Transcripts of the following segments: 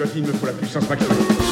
Scott, il me faut la puissance maximale.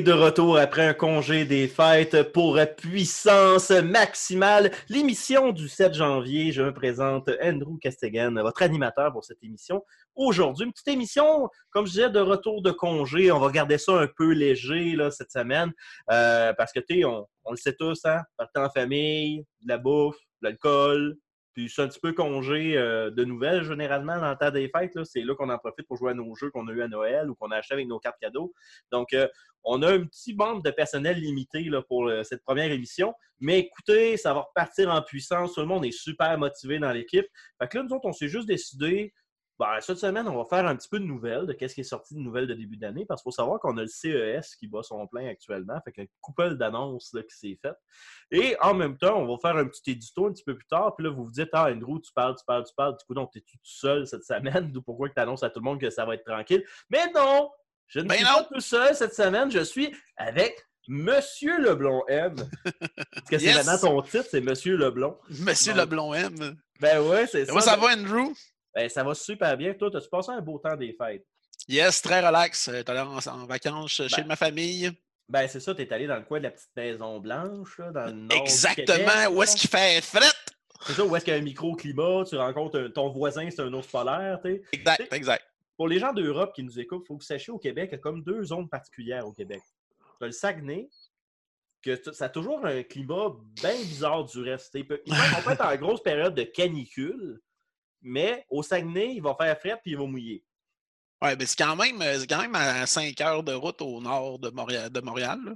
De retour après un congé des fêtes pour Puissance Maximale, l'émission du 7 janvier. Je me présente Andrew Castegan, votre animateur pour cette émission. Aujourd'hui, une petite émission, comme je disais, de retour de congé. On va garder ça un peu léger cette semaine euh, parce que, tu sais, on, on le sait tous, hein, partir en famille, de la bouffe, de l'alcool, puis c'est un petit peu congé euh, de nouvelles, généralement, dans le temps des fêtes. C'est là qu'on en profite pour jouer à nos jeux qu'on a eu à Noël ou qu'on a acheté avec nos cartes cadeaux. Donc, euh, on a un petit bande de personnel limité pour euh, cette première émission. Mais écoutez, ça va repartir en puissance. Tout le monde est super motivé dans l'équipe. Fait que là, nous autres, on s'est juste décidé. Ben, cette semaine, on va faire un petit peu de nouvelles, de qu'est-ce qui est sorti de nouvelles de début d'année, parce qu'il faut savoir qu'on a le CES qui bat son plein actuellement, fait qu'il y a une couple d'annonces qui s'est faite. Et en même temps, on va faire un petit édito un petit peu plus tard, puis là, vous vous dites, ah, Andrew, tu parles, tu parles, tu parles, du coup, donc, t'es tout seul cette semaine, d'où pourquoi tu annonces à tout le monde que ça va être tranquille? Mais non! Je ne Ben suis non! pas tout seul cette semaine, je suis avec Monsieur Leblon M. Parce que c'est maintenant ton titre, c'est Monsieur Leblon. Monsieur Bon. Leblon M. Ben ouais, c'est ça. Ça va, Andrew? Ben, ça va super bien. Toi, as-tu passé un beau temps des fêtes? Yes, très relax. Euh, T'es allé en, en vacances chez Ben, ma famille. Ben, c'est ça, t'es allé dans le coin de la petite maison blanche, là, dans le nord. Exactement. Québec, Où est-ce qu'il fait fret? C'est ça, où est-ce qu'il y a un microclimat, tu rencontres un- ton voisin, c'est un ours polaire, tu sais. Exact, exact. Pour les gens d'Europe qui nous écoutent, il faut que vous sachiez au Québec, il y a comme deux zones particulières au Québec. Tu as le Saguenay, que ça a toujours un climat bien bizarre du reste. On peut être en grosse période de canicule, mais au Saguenay, il va faire frais puis il va mouiller. Ouais, mais c'est quand même, euh, quand même à 5 heures de route au nord de Montréal. De Montréal là.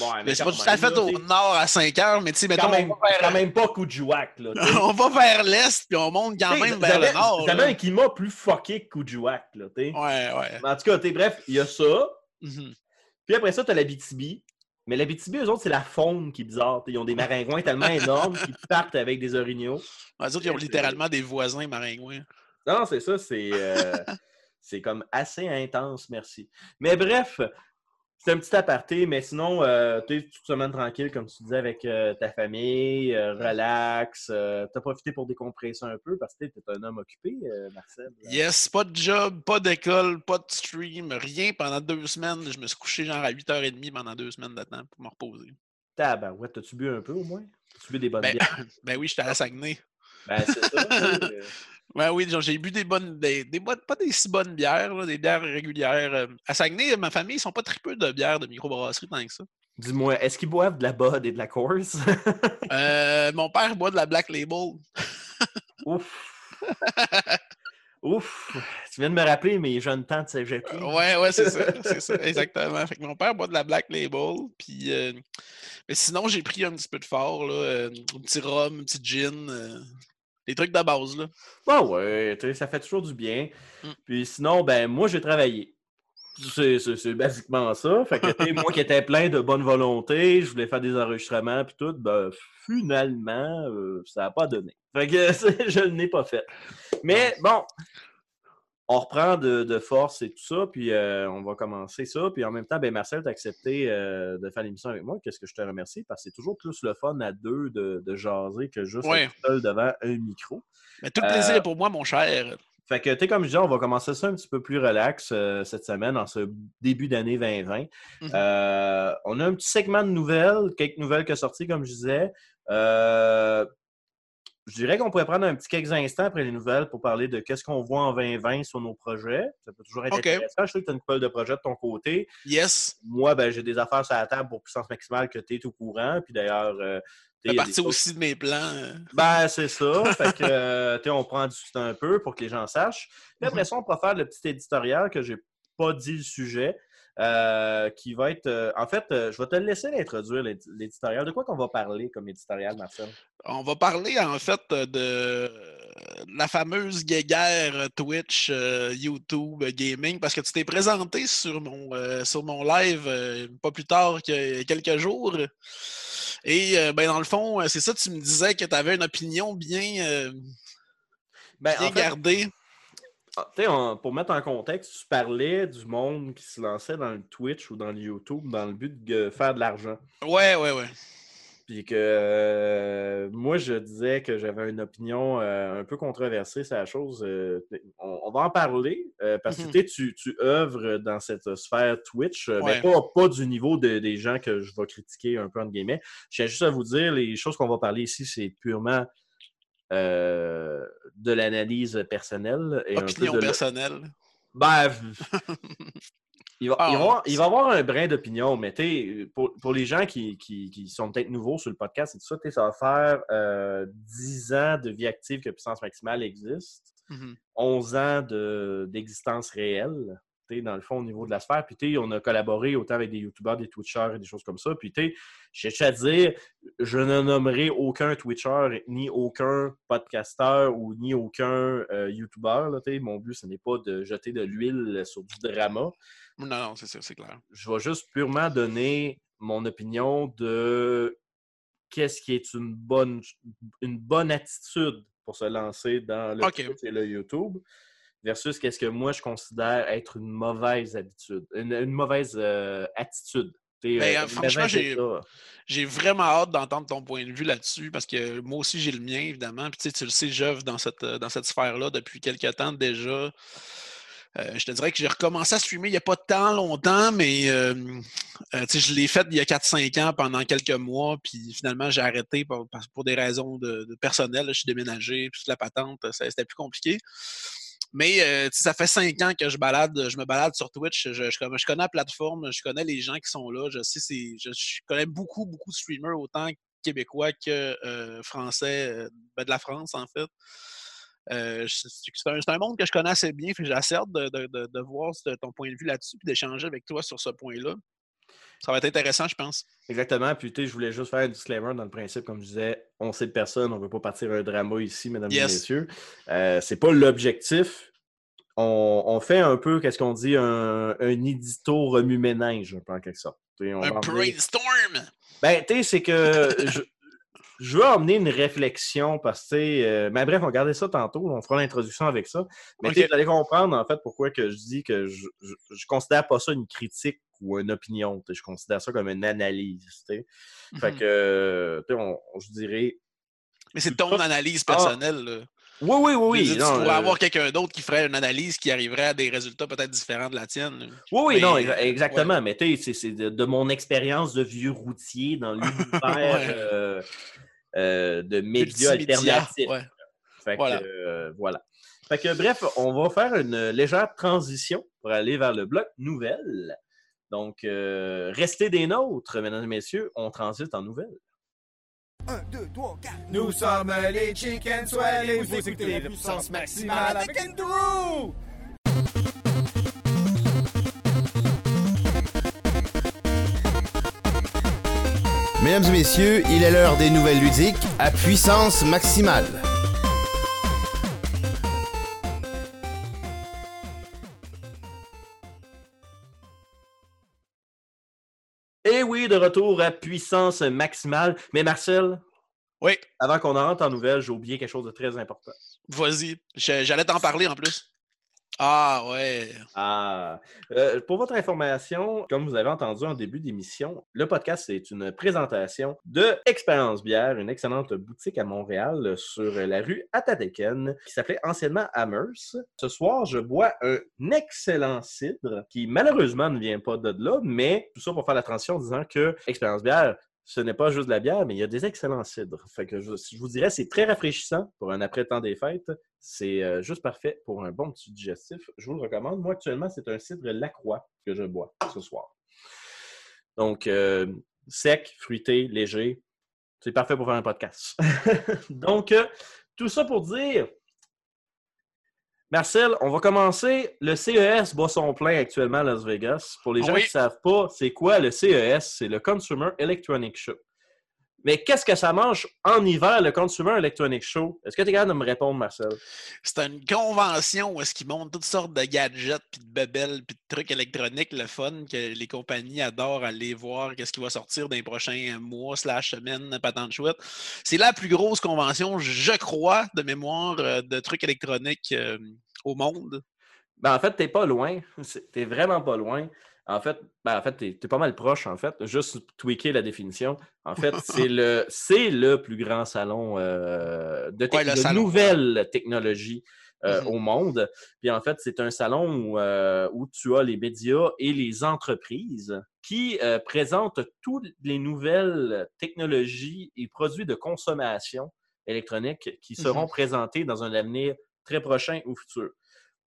Ouais, Mais c'est quand pas tout à fait là, au nord à 5 heures, mais tu sais, mettons, Quand même, on, va quand vers, même pas coup de jouac, là. on va vers l'est, puis on monte quand T'sais, même vers le nord. Là. un climat plus fucké que Kuujjuaq, là, t'sais. Ouais, ouais. Mais En tout cas, bref, il y a ça. Mhm. Puis après ça, t'as la BTB. Mais la BTB, eux autres, c'est la faune qui est bizarre. Ils ont des maringouins tellement énormes qu'ils partent avec des orignaux. Autres, ils ont littéralement des voisins maringouins. Non, c'est ça, c'est euh, c'est comme assez intense, merci. Mais bref, c'est un petit aparté, mais sinon, euh, tu es toute semaine tranquille, comme tu disais, avec euh, ta famille, euh, relax. euh, T'as profité pour décompresser un peu parce que t'es un homme occupé, Marcel. Yes, pas de job, pas d'école, pas de stream, rien pendant deux semaines. Je me suis couché genre à 8h30 pendant deux semaines de temps pour me reposer. Tabarouette, t'as-tu bu un peu au moins? T'as-tu bu des bonnes Ben, bières? ben oui, j'étais à Saguenay. Ben, c'est ça. euh, Ben oui, j'ai bu des bonnes, des, des pas des si bonnes bières, là, des bières régulières. euh. À Saguenay, ma famille, ils sont pas tripeux de bières de microbrasserie tant que ça. Dis-moi, est-ce qu'ils boivent de la Bud et de la course? Euh, mon père boit de la Black Label. Ouf! Ouf! Tu viens de me rappeler mes jeunes temps de cégep. Ouais, ouais, c'est ça, c'est ça, exactement. Fait que mon père boit de la Black Label, puis... euh, mais sinon, j'ai pris un petit peu de fort, là, euh, un petit rhum, un petit gin, des trucs de base, là. Ah ouais, ça fait toujours du bien. Mm. Puis sinon, ben moi, j'ai travaillé. C'est basiquement ça. Fait que, moi qui étais plein de bonne volonté, je voulais faire des enregistrements puis tout, ben finalement, euh, ça n'a pas donné. Fait que je ne l'ai pas fait. Mais bon, on reprend de, de force et tout ça, puis euh, on va commencer ça. Puis en même temps, ben Marcel, tu as accepté euh, de faire l'émission avec moi. Qu'est-ce que je te remercie? Parce que c'est toujours plus le fun à deux de, de jaser que juste Ouais. seul devant un micro. Mais tout le plaisir Euh, est pour moi, mon cher. Fait que, tu sais, comme je disais, on va commencer ça un petit peu plus relax euh, cette semaine, en ce début d'année 2020. Mhm. On a un petit segment de nouvelles, quelques nouvelles qui sont sorties, comme je disais. Euh, je dirais qu'on pourrait prendre un petit quelques instants après les nouvelles pour parler de qu'est-ce qu'on voit en 2020 sur nos projets. Ça peut toujours être intéressant. Je sais que tu as une pile de projets de ton côté. Yes. Moi, ben, j'ai des affaires sur la table pour puissance maximale que tu es au courant. Puis d'ailleurs, euh, des partie choses- aussi de mes plans. euh. ben, c'est ça. fait que, euh, on prend en discuter un peu pour que les gens sachent. Puis après Mhm. ça, on pourra faire le petit éditorial que j'ai pas dit le sujet. Euh, qui va être. euh, en fait, euh, je vais te laisser l'introduire, l'édi- l'éditorial. De quoi qu'on va parler comme éditorial, Marcel? On va parler en fait de la fameuse guéguerre Twitch, YouTube, gaming, parce que tu t'es présenté sur mon, sur mon live pas plus tard que quelques jours. Et ben, dans le fond, c'est ça, tu me disais que tu avais une opinion bien, Ben, bien en fait, gardée. Ah, on- pour mettre en contexte, tu parlais du monde qui se lançait dans le Twitch ou dans le YouTube dans le but de faire de l'argent. Ouais, ouais, ouais. Puis que euh, moi, je disais que j'avais une opinion euh, un peu controversée sur la chose. euh, on, on va en parler parce que Mhm. tu tu, tu œuvres dans cette sphère Twitch, mais pas, pas du niveau de- des gens que je vais critiquer un peu entre guillemets. Je tiens juste à vous dire, les choses qu'on va parler ici, c'est purement euh, de l'analyse personnelle. Et un peu de le- personnelle. ben, il va, Ah, il, va, avoir- il va avoir un brin d'opinion, mais tu sais, pour, pour les gens qui, qui- qui sont peut-être nouveaux sur le podcast et tout ça, ça va faire euh, 10 ans de vie active que Puissance Maximale existe, Mhm. 11 ans de- d'existence réelle, dans le fond, au niveau de la sphère. Puis, on a collaboré autant avec des YouTubers, des Twitchers et des choses comme ça. Puis, tu sais, à dire, je ne nommerai aucun Twitcher, ni aucun podcasteur ou ni aucun euh, YouTuber. Mon but, ce n'est pas de jeter de l'huile sur du drama Non, non, c'est sûr, c'est clair. je vais juste purement donner mon opinion de qu'est-ce qui est une bonne, une bonne attitude pour se lancer dans le Ok. Twitch et le YouTube versus qu'est-ce que moi je considère être une mauvaise habitude, une, une mauvaise euh, attitude. Euh, franchement, j'ai- vraiment hâte d'entendre ton point de vue là-dessus parce que moi aussi j'ai le mien, évidemment. Puis tu le sais, j'œuvre dans cette, euh, dans cette sphère-là depuis quelques temps déjà. Euh, je te dirais que j'ai recommencé à streamer il n'y a pas tant longtemps, mais euh, euh, je l'ai fait il y a 4-5 ans pendant quelques mois, puis finalement j'ai arrêté pour, des raisons de, là. Je suis déménagé, puis toute la patente, c'était plus compliqué. Mais euh, ça fait cinq ans que je balade, je me balade sur Twitch. Je, je- connais la plateforme, je connais les gens qui sont là. Je sais, je, je connais beaucoup, beaucoup de streamers, autant québécois que euh, français, euh, ben, de la France en fait. Euh, c'est un, monde que je connais assez bien, j'ai assez de, de- de- de voir ton point de vue là-dessus et d'échanger avec toi sur ce point-là. Ça va être intéressant, je pense. Exactement. Puis, tu sais, je voulais juste faire un disclaimer dans le principe, comme je disais, on sait de personne, on ne veut pas partir un drama ici, mesdames et messieurs. Euh, c'est pas l'objectif. On, on fait un peu, qu'est-ce qu'on dit, un, un édito remue-ménage, un peu en quelque sorte. On Un brainstorm! Ben, tu sais, c'est que je, je veux emmener une réflexion parce que, euh, mais bref, on va garder ça tantôt, on fera l'introduction avec ça. Mais tu sais, Ok. vous allez comprendre, en fait, pourquoi que je dis que je, je, je considère pas ça une critique ou une opinion. Je considère ça comme une analyse. Fait Mhm. que, euh, tu sais, on, on- je dirais. Mais c'est ton analyse Ah. personnelle. là. Oui, oui, oui, oui. dire, non, tu pourrais euh, avoir quelqu'un d'autre qui ferait une analyse qui arriverait à des résultats peut-être différents de la tienne. Oui, oui, non, Mais, exa- exactement. Mais tu sais, c'est- de, de mon expérience de vieux routier dans l'univers Ouais. euh, euh, de médias alternatifs. ouais. Fait que, Voilà. euh, voilà. Fait que, bref, on va faire une légère transition pour aller vers le bloc nouvelles. Donc, euh, restez des nôtres, mesdames et messieurs. On transite en nouvelles. Nous sommes les Chicken Swell et vous écoutez la puissance maximale avec Andrew! Mesdames et messieurs, il est l'heure des nouvelles ludiques à puissance maximale. Et oui, de retour à puissance maximale. Mais Marcel, Oui, avant qu'on rentre en nouvelles, j'ai oublié quelque chose de très important. vas-y. J'allais t'en parler en plus. Ah ouais. Ah, euh, pour votre information, comme vous avez entendu en début d'émission, le podcast c'est une présentation de Expérience Bière, une excellente boutique à Montréal sur la rue Atateken qui s'appelait anciennement Amherst. Ce soir, je bois un excellent cidre qui malheureusement ne vient pas de là, mais tout ça pour faire la transition en disant que Expérience Bière ce n'est pas juste de la bière, mais il y a des excellents cidres. Fait que je, vous dirais, c'est très rafraîchissant pour un après-temps des fêtes. C'est euh, juste parfait pour un bon petit digestif. Je vous le recommande. Moi, actuellement, c'est un cidre Lacroix que je bois ce soir. Donc, euh, sec, fruité, léger. C'est parfait pour faire un podcast. Donc, euh, tout ça pour dire, Marcel, on va commencer. Le CES boit son plein actuellement à Las Vegas. Pour les gens Oui. qui ne savent pas, c'est quoi le CES? C'est le Consumer Electronic Show. Mais qu'est-ce que ça mange en hiver, le Consumer Electronic Show? Est-ce que tu es capable de me répondre, Marcel? C'est une convention où est-ce qu'ils montent toutes sortes de gadgets, puis de bebelles, puis de trucs électroniques, le fun, que les compagnies adorent aller voir qu'est-ce qui va sortir dans les prochains mois, slash semaines, patente chouette. C'est la plus grosse convention, je crois, de mémoire, euh, de trucs électroniques euh, au monde? Ben, en fait, t'es pas loin. T'es vraiment pas loin. En fait, ben, en fait, t'es t'es pas mal proche, en fait. Juste tweaker la définition. En fait, c'est le, c'est le plus grand salon euh, de, tec- Ouais, le de salon, nouvelles technologies euh, Mhm. au monde. Puis en fait, c'est un salon où, euh, où tu as les médias et les entreprises qui présentent toutes les nouvelles technologies et produits de consommation électronique qui seront Mhm. présentés dans un avenir très prochain ou futur.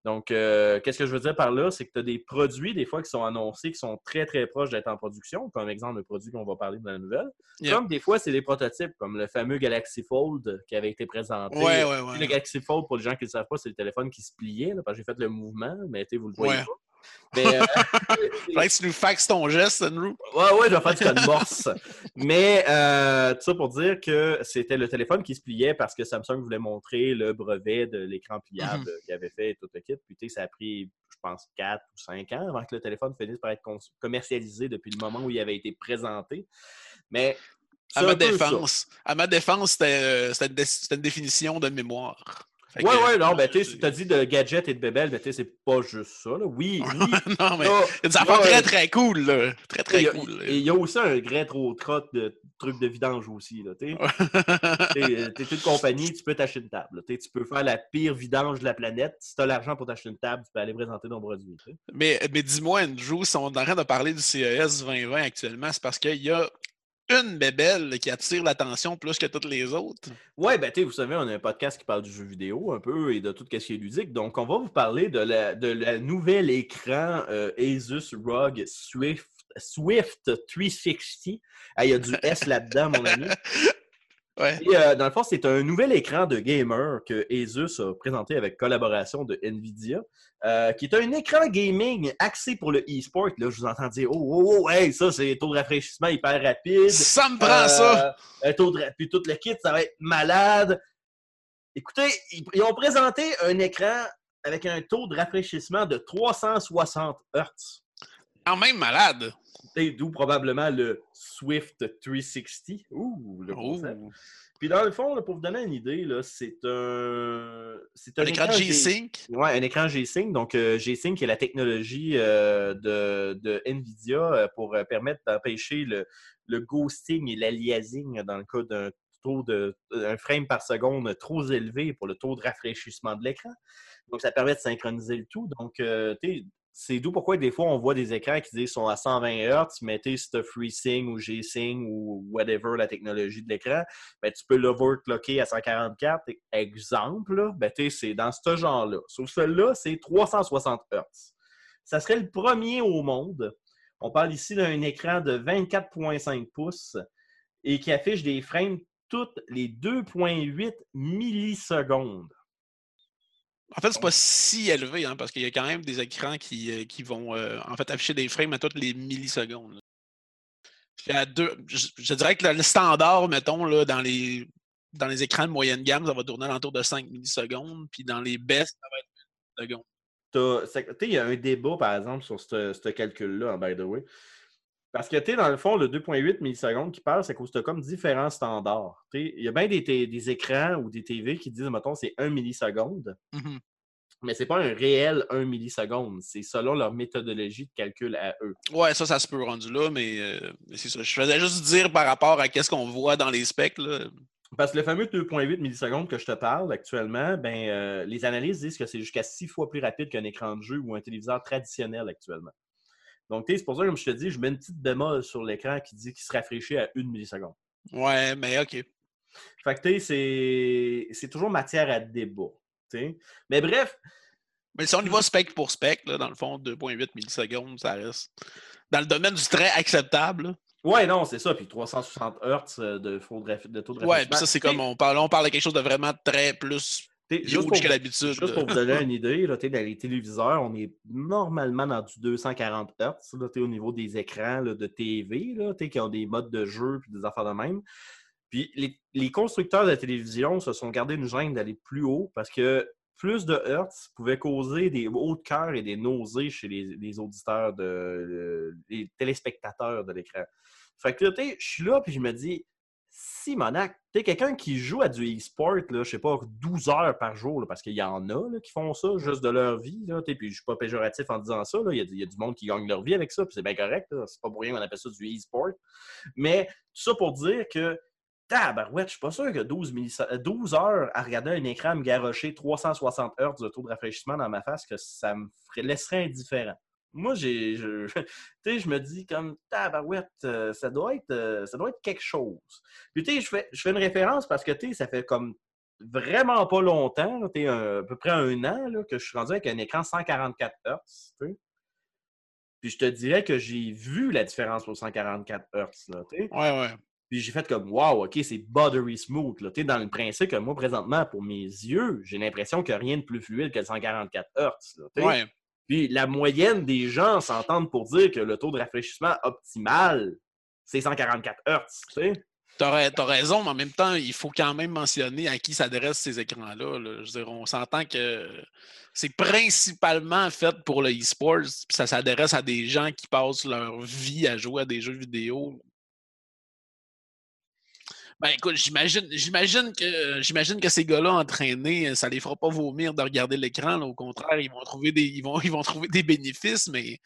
Donc, euh, qu'est-ce que je veux dire par là? C'est que tu as des produits, des fois, qui sont annoncés, qui sont très, très proches d'être en production, comme exemple le produit qu'on va parler dans la nouvelle. Yep. Comme des fois, c'est des prototypes, comme le fameux Galaxy Fold qui avait été présenté. Ouais, ouais, ouais. Le Galaxy Fold, pour les gens qui ne le savent pas, c'est le téléphone qui se pliait, là, parce que j'ai fait le mouvement, mais vous le voyez pas. Mais, euh, que tu nous faxes ton geste, Andrew. Ouais, ouais, je vais faire du code morse. Mais euh, tout ça pour dire que c'était le téléphone qui se pliait parce que Samsung voulait montrer le brevet de l'écran pliable Mhm. qu'il avait fait et tout le kit. Puis tu sais, ça a pris, je pense, 4 ou 5 ans avant que le téléphone finisse par être commercialisé depuis le moment où il avait été présenté. Mais À ma défense, à ma défense, c'était euh, dé- une définition de mémoire. Fait Ouais, que- ouais, non, ben tu sais, tu as dit de gadgets et de bébelles, mais tu sais, c'est pas juste ça. Là. Oui, oui. non, mais a des affaires très, très cool, là. Très, très cool. il y a aussi un rétro trotte de trucs de vidange aussi. Là, tu sais. T'es une compagnie, tu peux t'acheter une table. Tu peux faire la pire vidange de la planète. Si tu as l'argent pour t'acheter une table, tu peux aller présenter ton produit. tu mais mais dis-moi, Andrew, si on est en train de parler du CES 2020 actuellement, c'est parce qu'il y a une bébelle qui attire l'attention plus que toutes les autres. Ouais, ben tu sais, vous savez, on a un podcast qui parle du jeu vidéo un peu et de tout ce qui est ludique. Donc, on va vous parler de la, de la nouvel écran euh, Asus ROG Swift, Swift 360. Ah, il y a du S là-dedans, mon ami. Ouais. Et, euh, dans le fond, c'est un nouvel écran de gamer que Asus a présenté avec collaboration de Nvidia, euh, qui est un écran gaming axé pour le e-sport. Là, je vous entends dire, oh, oh, oh, hey, ça, c'est taux de rafraîchissement hyper rapide. Ça me prend Euh, ça! Un taux de puis tout le kit, ça va être malade. Écoutez, ils, ils ont présenté un écran avec un taux de rafraîchissement de 360 Hz. Quand même malade. D'où probablement le Swift 360. Ouh, le concept. Oh. Puis dans le fond, là, pour vous donner une idée, là, c'est un. C'est Un écran G-Sync. Ouais, un écran G-Sync. Donc, euh, G-Sync est la technologie euh, de, de NVIDIA euh, pour euh, permettre d'empêcher le, le ghosting et l'aliasing dans le cas d'un taux de un frame par seconde trop élevé pour le taux de rafraîchissement de l'écran. Donc, ça permet de synchroniser le tout. Donc, euh, tu sais, c'est d'où pourquoi des fois on voit des écrans qui disent sont à 120 Hz, mettez ce FreeSync ou G-Sync ou whatever la technologie de l'écran, ben, tu peux l'overclocker à 144. Exemple, ben, c'est dans ce genre-là. Sauf celui-là, c'est 360 Hz. Ça serait le premier au monde. On parle ici d'un écran de 24,5 pouces et qui affiche des frames toutes les 2,8 millisecondes. En fait, c'est pas si élevé, hein, parce qu'il y a quand même des écrans qui, euh, qui vont euh, en fait afficher des frames à toutes les millisecondes. deux, je, dirais que le, standard, mettons, là, dans les dans les écrans de moyenne gamme, ça va tourner à l'entour de 5 millisecondes, puis dans les best, ça va être 1 seconde. Il y a un débat, par exemple, sur ce calcul-là, by the way. Parce que, tu sais, dans le fond, le 2.8 millisecondes qui parle, c'est qu'au tu comme différents standards. Tu sais, Il y a bien des, écrans ou des TV qui disent, mettons, c'est 1 milliseconde. Mhm. Mais c'est pas un réel 1 milliseconde. C'est selon leur méthodologie de calcul à eux. Ouais, ça, ça se peut rendu là, mais, euh, mais c'est ça. Je faisais juste dire par rapport à qu'est-ce qu'on voit dans les specs. Là. Parce que le fameux 2.8 millisecondes que je te parle actuellement, ben, euh, les analyses disent que c'est jusqu'à six fois plus rapide qu'un écran de jeu ou un téléviseur traditionnel actuellement. Donc, tu sais, c'est pour ça, comme je te dis, je mets une petite bémol sur l'écran qui dit qu'il se rafraîchit à une milliseconde. Ouais, mais OK. Fait que, tu sais, c'est- toujours matière à débat. Mais bref, Mais si on y va spec pour spec, là, dans le fond, 2.8 millisecondes, ça reste dans le domaine du très acceptable. là. ouais, non, c'est ça. Puis 360 Hz de, taux de Ouais, puis ça, rafraîchissement. c'est comme on parle, on parle de quelque chose de vraiment très plus juste pour-. Juste vous donner une idée, là, dans les téléviseurs, on est normalement dans du 240 Hz là, au niveau des écrans là, de TV là, qui ont des modes de jeu et des affaires de même. Puis les, les constructeurs de télévision se sont gardés une gêne d'aller plus haut parce que plus de Hertz pouvait causer des hauts de cœur et des nausées chez les, les auditeurs, de, les téléspectateurs de l'écran. Fait que, sais, je suis là puis je me dis, Simonac, tu sais, quelqu'un qui joue à du e-sport, je sais pas, 12 heures par jour, parce qu'il y en a là, qui font ça juste de leur vie, là, puis je suis pas péjoratif en disant ça, il y, a, du monde qui gagne leur vie avec ça, puis c'est bien correct, c'est pas pour rien qu'on appelle ça du e-sport. Mais ça pour dire que, tabarouette, je suis pas sûr que 12, millisa- euh, 12 heures à regarder un écran me garrocher 360 Hz de taux de rafraîchissement dans ma face, que ça me laisserait indifférent. Moi, j'ai, je, tu sais, je me dis comme tabarouette, euh, ça doit être, euh, ça doit être quelque chose. Puis tu sais, je fais, je fais une référence parce que tu sais, ça fait comme vraiment pas longtemps, tu sais, à peu près un an, là, que je suis rendu avec un écran 144 Hz. Puis je te dirais que j'ai vu la différence pour 144 Hz. Là, tu sais. Ouais, ouais. Puis j'ai fait comme Wow, OK, c'est buttery smooth. Là. Dans le principe que moi, présentement, pour mes yeux, j'ai l'impression qu'il n'y a rien de plus fluide que le 144 Hz. là. Ouais. Puis la moyenne des gens s'entendent pour dire que le taux de rafraîchissement optimal, c'est 144 Hz. tu t'as raison, mais en même temps, il faut quand même mentionner à qui s'adressent ces écrans-là. là. Je veux dire, on s'entend que c'est principalement fait pour le e-sports, puis ça s'adresse à des gens qui passent leur vie à jouer à des jeux vidéo. Ben écoute, j'imagine, j'imagine que j'imagine que ces gars-là entraînés, ça les fera pas vomir de regarder l'écran. Au contraire, ils vont trouver des, ils vont, ils vont trouver des bénéfices, mais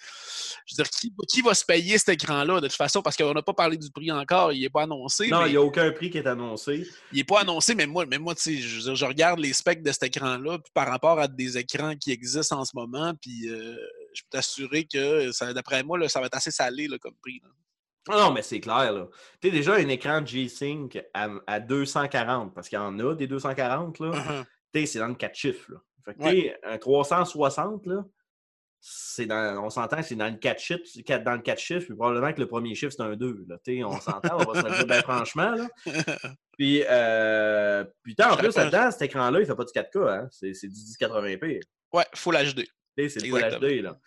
je veux dire, qui, qui va se payer cet écran-là de toute façon? Parce qu'on n'a pas parlé du prix encore, il n'est pas annoncé. Non, mais il n'y a aucun prix qui est annoncé. il n'est pas annoncé, mais moi, mais moi tu sais, je, veux dire, je regarde les specs de cet écran-là puis par rapport à des écrans qui existent en ce moment, puis euh, je peux t'assurer que d'après moi, là, ça va être assez salé là, comme prix. là. Ah Non, mais c'est clair. là. Tu sais, déjà, un écran G-Sync à, à 240, parce qu'il y en a des 240, là. Uh-huh. Tu sais, c'est dans le 4 chiffres. Là. Fait que, Ouais. un 360, là, c'est dans, on s'entend que c'est dans le 4 chiffres, dans le 4 chiffres, puis probablement que le premier chiffre, c'est un 2. Là. Tu sais, on s'entend, on va se le dire bien franchement. Là. Puis, euh, putain, en plus, là-dedans, cet écran-là, il fait pas du 4K, hein? c'est, c'est du 1080p. Ouais, full HD. C'est le Full. HD. Là.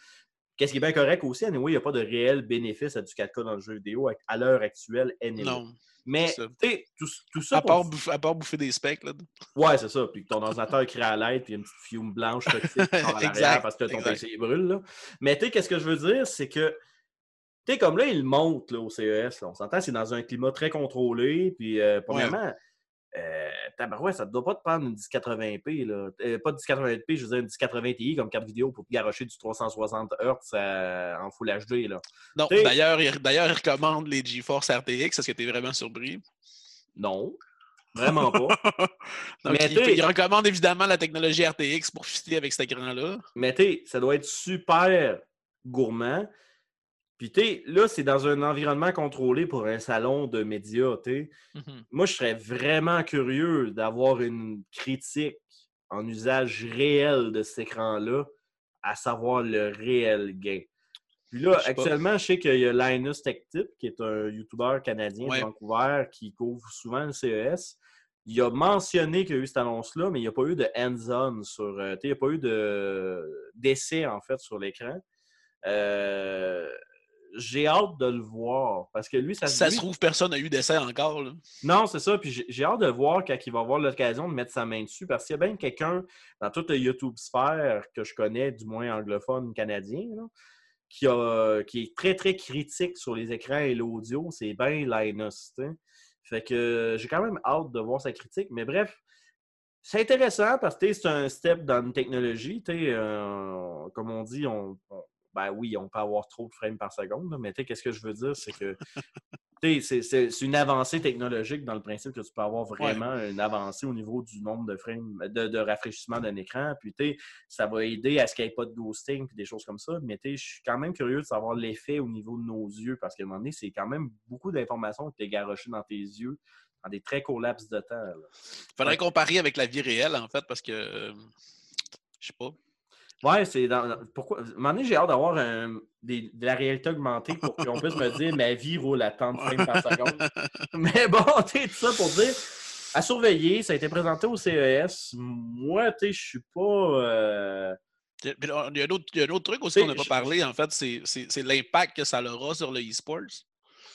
Qu'est-ce qui est bien correct aussi, anyway, il n'y a pas de réel bénéfice à du 4K dans le jeu vidéo à- l'heure actuelle. anyway. Non. Mais, tu sais, tout, tout ça. À pour- part, bouffer, à part bouffer des specs. Là. Ouais, c'est ça. Puis que ton ordinateur crée à l'aide, puis il y a une petite fume blanche toxique à l'arrière parce que ton. PC brûle. Là. Mais tu sais, qu'est-ce que je veux dire, c'est que, tu sais, comme là, il monte là, au CES. là. On s'entend, c'est dans un climat très contrôlé. Puis, euh, premièrement, euh, tabarouette, ça ne doit pas te prendre une 1080p. Là. Euh, pas de 1080p, je veux dire une 1080 Ti comme carte vidéo pour te garocher du 360 Hz à- en Full HD. Là. Non, d'ailleurs, il, d'ailleurs, il recommande les GeForce RTX. Est-ce que tu es vraiment surpris? Non, vraiment pas. Donc, Mais il, recommande évidemment la technologie RTX pour fitter avec cet écran-là. Mais tu sais, ça doit être super gourmand. Puis tu là, c'est dans un environnement contrôlé pour un salon de médias, tu. Mhm. Moi, je serais vraiment curieux d'avoir une critique en usage réel de cet écran-là, à savoir le réel gain. Puis là, Je sais pas. actuellement, je sais qu'il y a Linus Tech Tip, qui est un YouTuber canadien Ouais. de Vancouver qui couvre souvent le CES. Il a mentionné qu'il y a eu cette annonce-là, mais il n'y a pas eu de hands-on sur. euh, il n'y a pas eu de- d'essai, en fait, sur l'écran. Euh, J'ai hâte de le voir parce que lui, ça, ça lui- se trouve, personne n'a eu d'essai encore. là. non, c'est ça. Puis j'ai- hâte de voir quand il va avoir l'occasion de mettre sa main dessus. Parce qu'il y a bien quelqu'un dans toute la YouTube sphère que je connais, du moins anglophone canadien, là, qui, a, qui est très, très critique sur les écrans et l'audio. C'est bien Linus. tu sais. Fait que j'ai quand même hâte de voir sa critique. Mais bref, c'est intéressant parce que c'est un step dans une technologie. euh, comme on dit, on, on- ben oui, on peut avoir trop de frames par seconde, là, mais tu sais, qu'est-ce que je veux dire, c'est que c'est- une avancée technologique dans le principe que tu peux avoir vraiment une avancée au niveau du nombre de frames, de, de rafraîchissement d'un écran. Puis tu sais, ça va aider à ce qu'il n'y ait pas de ghosting puis des choses comme ça. Mais tu sais, je suis quand même curieux de savoir l'effet au niveau de nos yeux parce qu'à un moment donné, c'est quand même beaucoup d'informations que tu es garoché dans tes yeux dans des très courts laps de temps. là. Faudrait Ouais. comparer avec la vie réelle, en fait, parce que. euh, je sais pas. Ouais, c'est dans. Pourquoi. À un moment donné, j'ai hâte d'avoir un- des- de la réalité augmentée pour qu'on puisse me dire ma vie roule à tant de frames par seconde. Mais bon, tu sais, tout ça pour dire. À surveiller, ça a été présenté au CES. Moi, tu sais, je suis pas. euh, Il y a- un autre, il y a un autre truc aussi qu'on n'a pas parlé, en fait, c'est l'impact que ça aura sur le e-sports.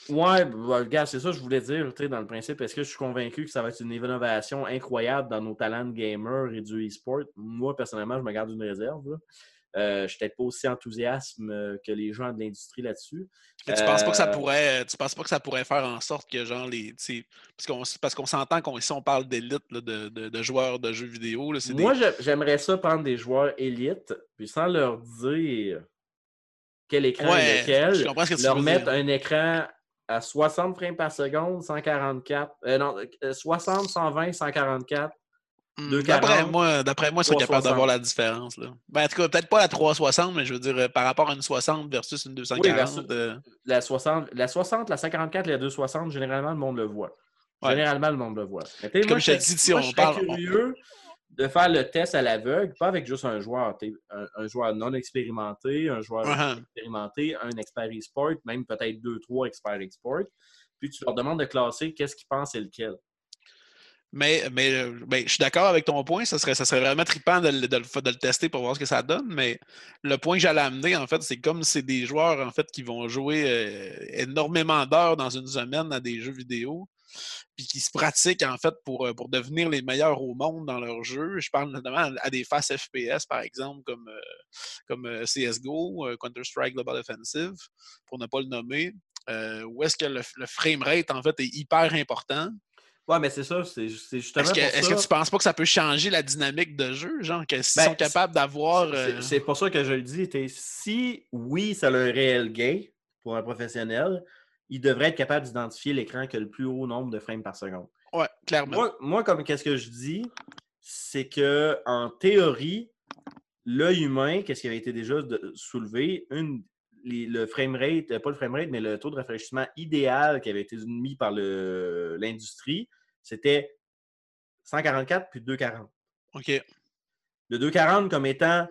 Ouais, bah, regarde, c'est ça que je voulais dire, tu sais, dans le principe. Est-ce que je suis convaincu que ça va être une innovation incroyable dans nos talents de gamer et du e-sport? Moi, personnellement, je me garde une réserve. Euh, je suis peut-être pas aussi enthousiaste euh, que les gens de l'industrie là-dessus. Mais tu penses pas que ça Euh, pourrait. Tu penses pas que ça pourrait faire en sorte que genre les. Parce qu'on s'entend qu'on ici on parle d'élite de, de, de joueurs de jeux vidéo. là, c'est des- Moi, j'ai- j'aimerais ça prendre des joueurs élites, puis sans leur dire quel écran Ouais, est lequel, je comprends ce que tu leur mettre un écran à 60 frames par seconde, 144, euh, non, euh, 60, 120, 144. Hmm, 2,40, D'après moi, d'après moi, ils sont capables 3,60. d'avoir la différence. Là. Ben, en tout cas, peut-être pas la 360, mais je veux dire, euh, par rapport à une 60 versus une 240. versus- euh, La 60, la 60, la 54, la 260, généralement, le monde le voit. Ouais. Généralement, le monde le voit. Mais, Comme moi, je te dis, si moi, on parle- on- curieux de faire le test à l'aveugle, pas avec juste un joueur. Un, un joueur non expérimenté, un joueur expérimenté, un expert e-sport, même peut-être deux, trois experts e-sport. Puis tu leur demandes de classer qu'est-ce qu'ils pensent et lequel. Mais, mais euh, ben, je suis d'accord avec ton point. Ça serait, ça serait vraiment trippant de, le- de de le tester pour voir ce que ça donne. Mais le point que j'allais amener, en fait, c'est comme c'est des joueurs en fait, qui vont jouer euh, énormément d'heures dans une semaine à des jeux vidéo, puis qui se pratiquent en fait pour, euh, pour devenir les meilleurs au monde dans leur jeu. Je parle notamment à- des faces FPS, par exemple, comme, euh, comme euh, CSGO, euh, Counter-Strike Global Offensive, pour ne pas le nommer. euh, où est-ce que le, le framerate, en fait, est hyper important. Ouais, mais c'est ça, c'est justement Est-ce que, ça. que tu penses pas que ça peut changer la dynamique de jeu? Genre, que s'ils Ben, sont capables d'avoir. C'est- euh, C'est pour ça que je le dis. Si, oui, ça a un réel gain pour un professionnel, il devrait être capable d'identifier l'écran qui a le plus haut nombre de frames par seconde. Ouais, clairement. Moi, moi, comme qu'est-ce que je dis, c'est que en théorie, l'œil humain, qu'est-ce qui avait été déjà de- soulevé, une, les- le framerate, pas le framerate, mais le taux de rafraîchissement idéal qui avait été mis par l'industrie, c'était 144 puis 240 OK. le 240 comme étant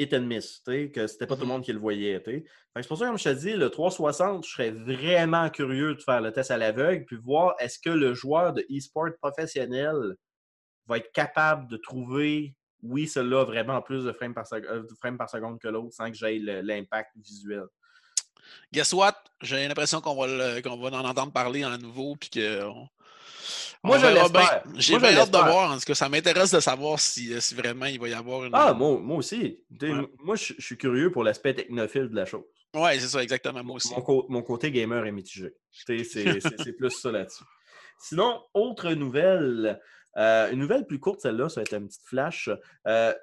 hit and miss, que c'était pas tout le Mhm. monde qui le voyait. C'est pour ça, comme je te dis, le 360, je serais vraiment curieux de faire le test à l'aveugle puis voir est-ce que le joueur de e-sport professionnel va être capable de trouver, oui, celui-là a vraiment plus de frames par, sec- euh, par seconde que l'autre sans que j'aie l'impact visuel. Guess what? J'ai l'impression qu'on va, le- qu'on va en entendre parler à nouveau. Puis que on- Moi, on je l'espère. J'ai bien hâte de voir. En tout cas, ça m'intéresse de savoir si, euh, si vraiment il va y avoir une. Ah, moi, moi aussi. Ouais. Moi, je je suis curieux pour l'aspect technophile de la chose. Ouais, c'est ça, exactement. Moi aussi. Mon, côté gamer est mitigé. C'est- c'est plus ça là-dessus. Sinon, autre nouvelle, euh, une nouvelle plus courte, celle-là, ça va être une petite flash. Euh,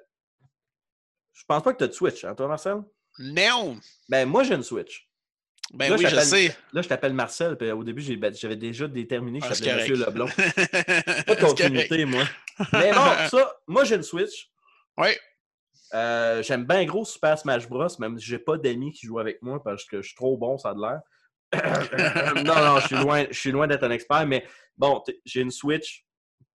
je pense pas que tu as de Switch, hein, toi, Marcel? Non! Ben, moi, j'ai une Switch. Ben Là, oui, je t'appelle- sais. Là, je t'appelle Marcel, puis au début, ben, j'avais déjà déterminé que Ah, je t'appelais Monsieur. C'est Pas de continuité, moi. Mais bon, ça, moi, j'ai une Switch. Oui. Euh, J'aime bien gros Super Smash Bros, même si j'ai pas d'amis qui jouent avec moi parce que je suis trop bon, ça a de l'air. non, non, je suis loin, je suis loin d'être un expert, mais bon, j'ai une Switch,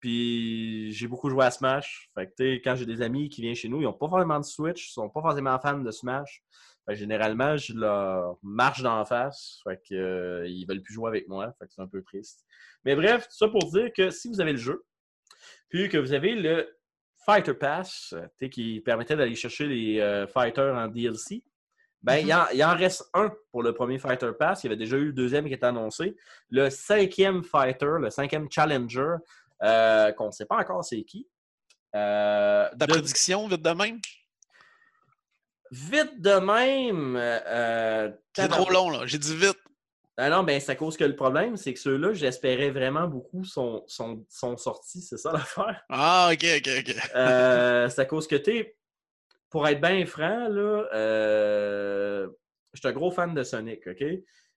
puis j'ai beaucoup joué à Smash. Fait que, quand j'ai des amis qui viennent chez nous, ils n'ont pas forcément de Switch, ils sont pas forcément fans de Smash. Fait que généralement, je leur marche d'en face. Fait que, euh, ils veulent plus jouer avec moi. Fait que c'est un peu triste. Mais bref, tout ça pour dire que si vous avez le jeu, puis que vous avez le Fighter Pass, tu sais, qui permettait d'aller chercher les euh, fighters en DLC, ben, il, en, il en reste un pour le premier Fighter Pass. Il y avait déjà eu le deuxième qui était annoncé. Le cinquième Fighter, le cinquième Challenger, euh, qu'on ne sait pas encore c'est qui. Euh, Ta de- prédiction, vite de même? Vite de même. euh, C'est trop long, là. J'ai dit vite. Ah non, ben c'est à cause que le problème, c'est que ceux-là, j'espérais vraiment beaucoup, sont, sont, sont sortis, c'est ça l'affaire. Ah, ok, ok, ok. Euh, c'est à cause que, tu sais, pour être bien franc, là, euh, je suis un gros fan de Sonic, OK?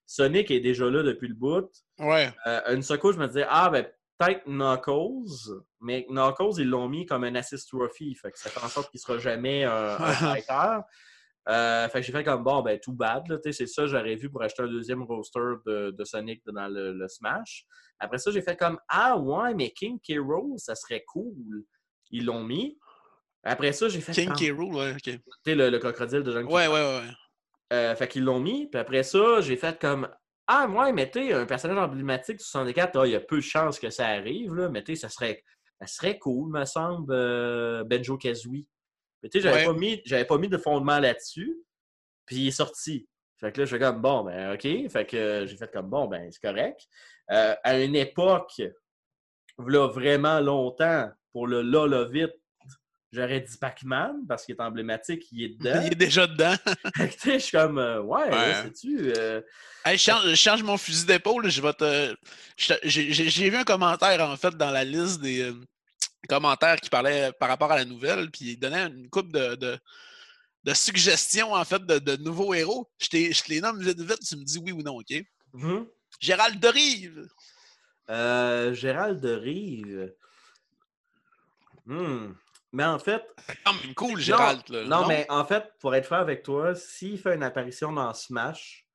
Sonic est déjà là depuis le bout. Ouais. Euh, une seconde, je me disais, ah, ben peut-être Knuckles, mais Knuckles, ils l'ont mis comme un assist trophy, fait que ça fait en sorte qu'il sera jamais un, un fighter. Euh, fait que j'ai fait comme bon, ben tout bad. C'est ça, j'aurais vu pour acheter un deuxième roster de, de Sonic dans le, le Smash. Après ça, j'ai fait comme Ah ouais, mais King K. Rool, ça serait cool. Ils l'ont mis. Après ça, j'ai fait King comme, K. Rool, ouais, ok. tu sais, le, le crocodile de John Ouais, ouais, ouais. ouais. euh, fait qu'ils l'ont mis. Puis après ça, j'ai fait comme Ah, ouais, mais tu sais, un personnage emblématique du 64, ah, il y a peu de chances que ça arrive, là, mais tu sais, ça serait, ça serait cool, me semble, euh, Benjo Kazooie. Mais tu sais, j'avais Ouais. pas mis, j'avais pas mis de fondement là-dessus. Puis il est sorti. Fait que là, je fais comme bon, ben, OK. Fait que euh, j'ai fait comme bon, ben, c'est correct. Euh, à une époque, là, vraiment longtemps, pour le Lolovit, j'aurais dit Pac-Man parce qu'il est emblématique, il est dedans. Il est déjà dedans. Je suis comme, euh, ouais, Ouais. sais-tu. euh, Hey, je, change, mon fusil d'épaule. Je vais te. J'ai vu un commentaire, en fait, dans la liste des euh, commentaires qui parlait par rapport à la nouvelle, puis il donnait une coupe de, de, de suggestions, en fait, de, de nouveaux héros. Je, t'ai- je te les nomme vite, vite, tu me dis oui ou non, OK? mhm. Gérald de Rive. Euh, Gérald de Rive. Hmm. Mais en fait, Quand même cool, Gérald. là, non, mais en fait, pour être franc avec toi, s'il fait une apparition dans Smash,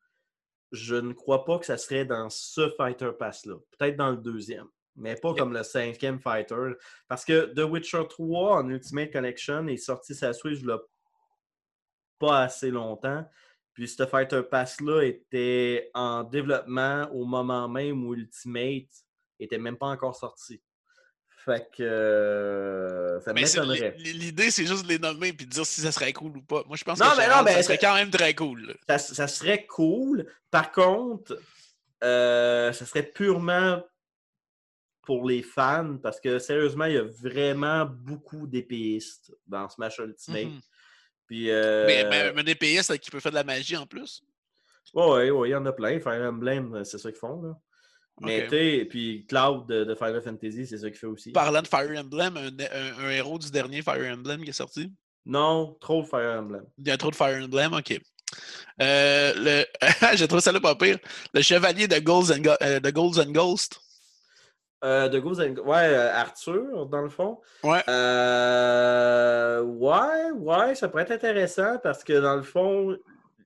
je ne crois pas que ça serait dans ce Fighter Pass-là. Peut-être dans le deuxième, mais pas comme le cinquième Fighter. Parce que The Witcher 3 en Ultimate Collection est sorti sa Switch là, pas assez longtemps. Puis ce Fighter Pass-là était en développement au moment même où Ultimate était même pas encore sorti. Fait que euh, ça m'étonnerait. l'i- L'idée, c'est juste de les nommer et de dire si ça serait cool ou pas. Moi, je pense Non, que mais non, mais ça serait quand même très cool. ça, ça serait cool. Par contre, euh, ça serait purement pour les fans parce que sérieusement, il y a vraiment beaucoup d'épéistes dans Smash Ultimate. Mhm. Puis, euh, Mais, mais, mais des PS qui peut faire de la magie en plus. ouais, ouais, il y en a plein. Fire Emblem, c'est ça qu'ils font. Là. Mais Ok. tu sais, puis Cloud de, de Final Fantasy, c'est ça qu'il fait aussi. Parlant de Fire Emblem, un, un- un héros du dernier Fire Emblem qui est sorti? Non, trop de Fire Emblem. Il y a trop de Fire Emblem, ok. Euh, le... J'ai trouvé ça là pas pire. Le chevalier de Golds and, Go- euh, de Golds and Ghost. Euh, de Ghost and- Ouais, euh, Arthur, dans le fond. Ouais. Ouais, ouais, ça pourrait être intéressant parce que dans le fond,